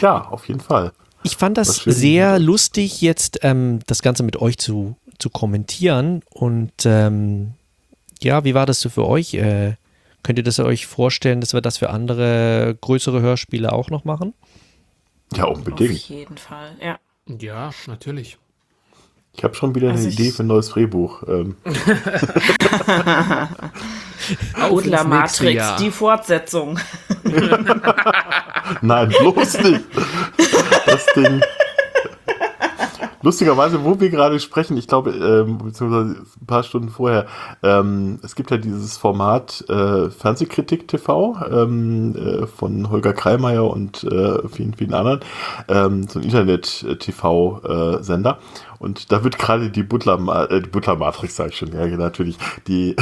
Ja, auf jeden Fall. Ich fand das sehr lustig, jetzt ähm, das Ganze mit euch zu, zu kommentieren. Und ähm, ja, wie war das so für euch? Äh, könnt ihr das euch vorstellen, dass wir das für andere größere Hörspiele auch noch machen? Ja, Auf unbedingt. jeden Fall, ja. Ja, natürlich. Ich habe schon wieder Also eine Idee für ein neues Drehbuch. Ähm, Matrix, Jahr. die Fortsetzung. Nein, bloß nicht. Das Ding. Lustigerweise, wo wir gerade sprechen, ich glaube, ähm, beziehungsweise ein paar Stunden vorher, ähm, es gibt ja dieses Format äh, Fernsehkritik TV ähm, äh, von Holger Kreimeier und äh, vielen, vielen anderen, ähm, so ein Internet-TV-Sender. Und da wird gerade die Butler, äh, die Butler Matrix, sage ich schon, ja, natürlich. Die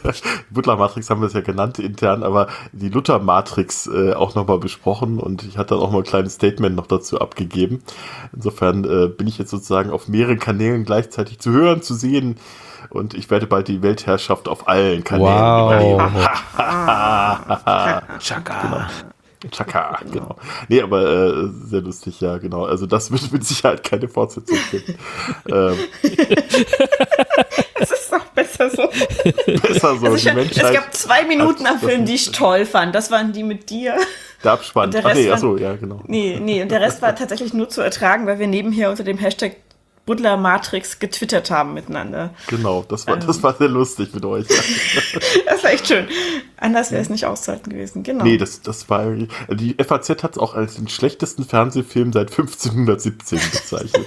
Butler Matrix haben wir es ja genannt intern, aber die Luther Matrix äh, auch nochmal besprochen und ich hatte dann auch mal ein kleines Statement noch dazu abgegeben. Insofern äh, bin ich jetzt sozusagen auf mehreren Kanälen gleichzeitig zu hören, zu sehen und ich werde bald die Weltherrschaft auf allen Kanälen Wow. übernehmen. Chaka. Genau. Chaka, genau. Nee, aber äh, sehr lustig, ja, genau. Also das wird mit Sicherheit keine Fortsetzung finden. ähm, Es ist doch besser so. besser so. Also Menschheit es gab zwei Minuten am Film, die ich toll fand. Das waren die mit dir. Der Abspann. Und der Ach nee, Rest achso, ja, genau. Nee, nee, und der Rest war tatsächlich nur zu ertragen, weil wir nebenher unter dem Hashtag Buddler Matrix getwittert haben miteinander. Genau, das war, Ähm. das war sehr lustig mit euch. Das war echt schön. Anders wäre es nicht auszuhalten gewesen, genau. Nee, das, das war irgendwie- die FAZ hat es auch als den schlechtesten Fernsehfilm seit 1517 bezeichnet.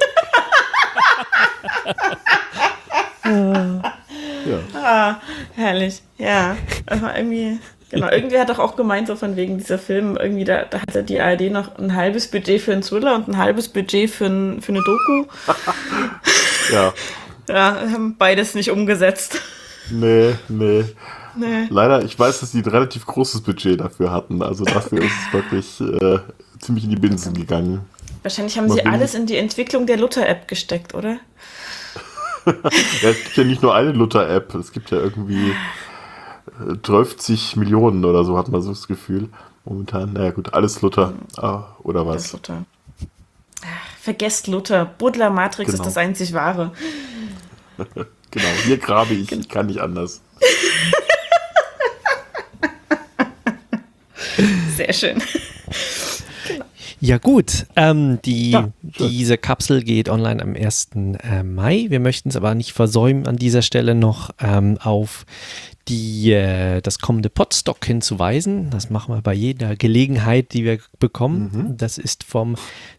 ja. Ah, herrlich. Ja, das war irgendwie. Genau, irgendwie hat doch auch gemeint, so von wegen dieser Film, irgendwie, da, da hatte die ARD noch ein halbes Budget für einen Thriller und ein halbes Budget für, ein, für eine Doku. ja. Ja, haben beides nicht umgesetzt. Nee, nee. Nee. Leider, ich weiß, dass die ein relativ großes Budget dafür hatten. Also dafür ist es wirklich äh, ziemlich in die Binsen gegangen. Wahrscheinlich haben Mal sie alles in die Entwicklung der Luther-App gesteckt, oder? Ja, es gibt ja nicht nur eine Luther-App, es gibt ja irgendwie 12 Millionen oder so, hat man so das Gefühl. Momentan, naja gut, alles Luther. Ah, oder was? Luther. Vergesst Luther. Buddler Matrix Genau. ist das einzig wahre. genau, hier grabe ich, ich kann nicht anders. Sehr schön. Ja gut, ähm, die, diese Kapsel geht online am 1. Äh, Mai. Wir möchten es aber nicht versäumen, an dieser Stelle noch ähm, auf die, äh, das kommende Podstock hinzuweisen. Das machen wir bei jeder Gelegenheit, die wir bekommen. Das ist vom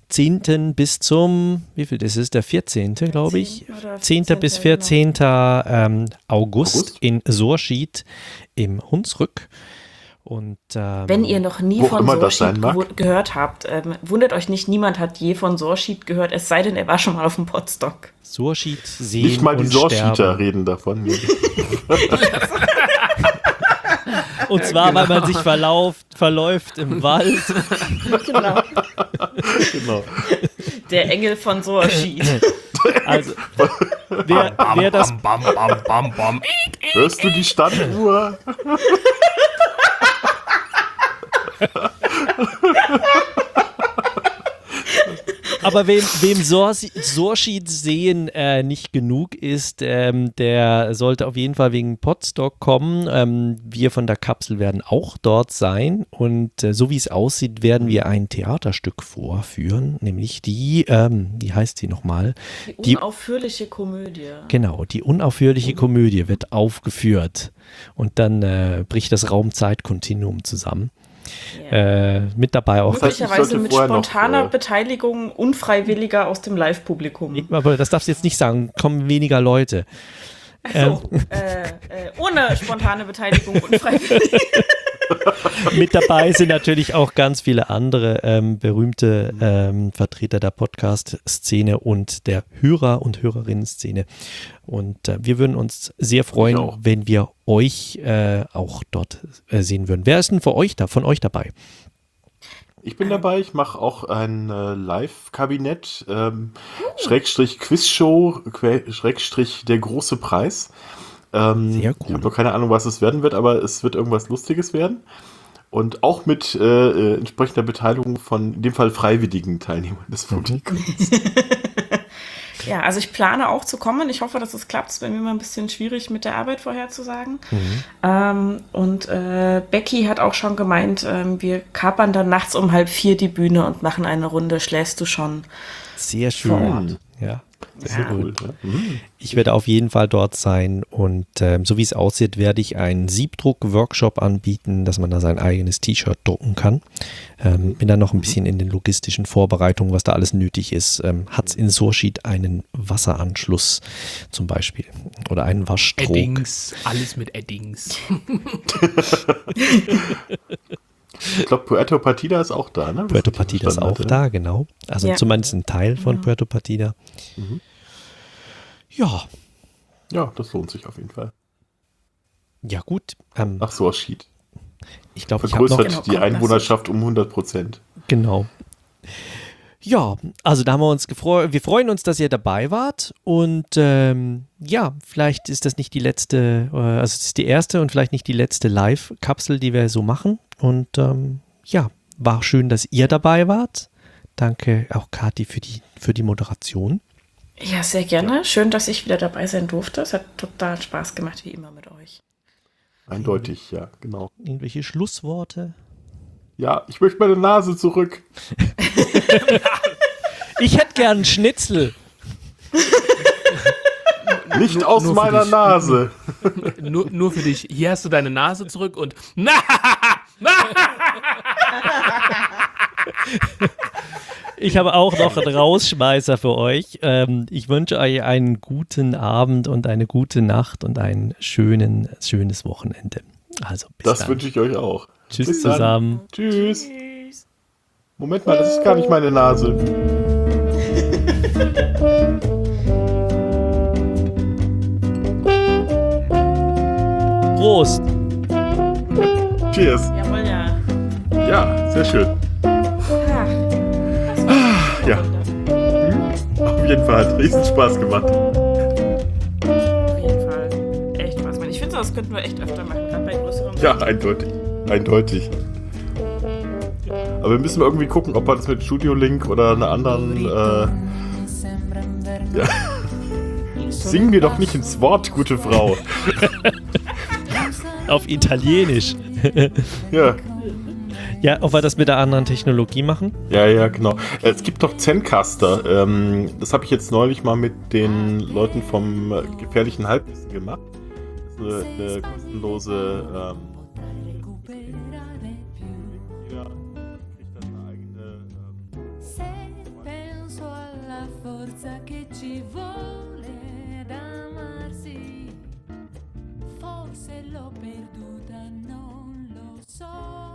10. bis zum, wie viel ist es? Der 14. glaube ich. 10. oder 10. bis 14. Ähm, August, in Sorschied im Hunsrück. Und, ähm, Wenn ihr noch nie von gewo- gehört habt, ähm, wundert euch nicht, niemand hat je von Sorschied gehört, es sei denn, er war schon mal auf dem Podstock. Sorschied sehen Nicht mal die sterben. reden davon. Und zwar, weil man sich verlauft, verläuft im Wald. genau. genau. Der Engel von Sorschied. Also, wer, wer das. Bam, bam, bam, bam. Hörst du die Standuhr? Aber wem, wem Sorsi- sehen äh, nicht genug ist, ähm, der sollte auf jeden Fall wegen Podstock kommen. Ähm, wir von der Kapsel werden auch dort sein und äh, so wie es aussieht, werden wir ein Theaterstück vorführen, nämlich die, ähm, wie heißt sie nochmal? Die unaufhörliche Komödie. Genau, die unaufhörliche Komödie wird aufgeführt und dann äh, bricht das Raum-Zeit-Kontinuum zusammen. Äh, mit dabei auch. Möglicherweise mit spontaner Beteiligung Unfreiwilliger aus dem Live-Publikum. Aber das darfst du jetzt nicht sagen, kommen weniger Leute. Ähm, Äh, äh, ohne spontane Beteiligung unfreiwillig. mit dabei sind natürlich auch ganz viele andere ähm, berühmte ähm, Vertreter der Podcast-Szene und der Hörer- und Hörerinnen-Szene. Und äh, wir würden uns sehr freuen, wenn wir euch äh, auch dort äh, sehen würden. Wer ist denn für euch da, von euch dabei? Ich bin dabei, ich mache auch ein äh, Live-Kabinett, ähm, Schrägstrich Quizshow, Schrägstrich der große Preis. Ähm, Sehr cool. Ich habe noch keine Ahnung, was es werden wird, aber es wird irgendwas Lustiges werden. Und auch mit äh, äh, entsprechender Beteiligung von, in dem Fall freiwilligen Teilnehmern des Publikums. Ja, also ich plane auch zu kommen. Ich hoffe, dass es klappt. Es ist bei mir immer ein bisschen schwierig mit der Arbeit vorherzusagen. Ähm, und äh, Becky hat auch schon gemeint, ähm, wir kapern dann nachts um halb vier die Bühne und machen eine Runde. Schläfst du schon? Sehr Vor schön. Ort. Ja, Sehr cool. Ich werde auf jeden Fall dort sein und ähm, so wie es aussieht, werde ich einen Siebdruck-Workshop anbieten, dass man da sein eigenes T-Shirt drucken kann. Ähm, bin dann noch ein bisschen in den logistischen Vorbereitungen, was da alles nötig ist. Ähm, Hat es in Sorschied einen Wasseranschluss zum Beispiel oder einen Waschtrog? Eddings, alles mit Eddings. Ich glaube, Puerto Partida ist auch da, ne? Puerto Partida ist auch da, genau. Also Ja. zumindest ein Teil von Ja. Puerto Partida. Mhm. Ja. Ja, das lohnt sich auf jeden Fall. Ja, gut. Ähm, Nach Sorschied. Ich glaube, ich habe noch Vergrößert die Einwohnerschaft um 100 Prozent. Genau. Ja, also da haben wir uns gefreut. Wir freuen uns, dass ihr dabei wart. Und ähm, ja, vielleicht ist das nicht die letzte, äh, also es ist die erste und vielleicht nicht die letzte Live-Kapsel, die wir so machen. Und ähm, ja, war schön, dass ihr dabei wart. Danke auch Kathi für die, für die Moderation. Ja, sehr gerne. Schön, dass ich wieder dabei sein durfte. Es hat total Spaß gemacht, wie immer mit euch. Eindeutig, ja, genau. Irgendwelche Schlussworte? Ja, ich möchte meine Nase zurück. Ich hätte gern einen Schnitzel. Nicht aus für meiner dich. Nase. Nur, nur für dich. Hier hast du deine Nase zurück und. Ich habe auch noch einen Rausschmeißer für euch. Ähm, ich wünsche euch einen guten Abend und eine gute Nacht und ein schönen, schönes Wochenende. Also bis Das dann. wünsche ich euch auch. Tschüss Bis dann. zusammen. Tschüss. Moment mal, das ist gar nicht meine Nase. Prost. Cheers. Jawohl, ja. Ja, sehr schön. Ja. Hm? Auf jeden Fall hat riesen Spaß gemacht. auf jeden Fall. Echt was. Ich finde, das könnten wir echt öfter machen, gerade bei größeren. Ja, eindeutig. Eindeutig. Aber wir müssen mal irgendwie gucken, ob wir das mit Studio Link oder einer anderen. Äh, ja. Sing mir doch nicht ins Wort, gute Frau. Auf Italienisch. ja. Ja, ob wir das mit der anderen Technologie machen? Ja, ja, genau. Es gibt doch Zencaster. Ähm, das habe ich jetzt neulich mal mit den Leuten vom äh, gefährlichen Halbwissen gemacht. Das ist eine, eine kostenlose. Ähm, ähm Forse l'ho perduta, non lo so.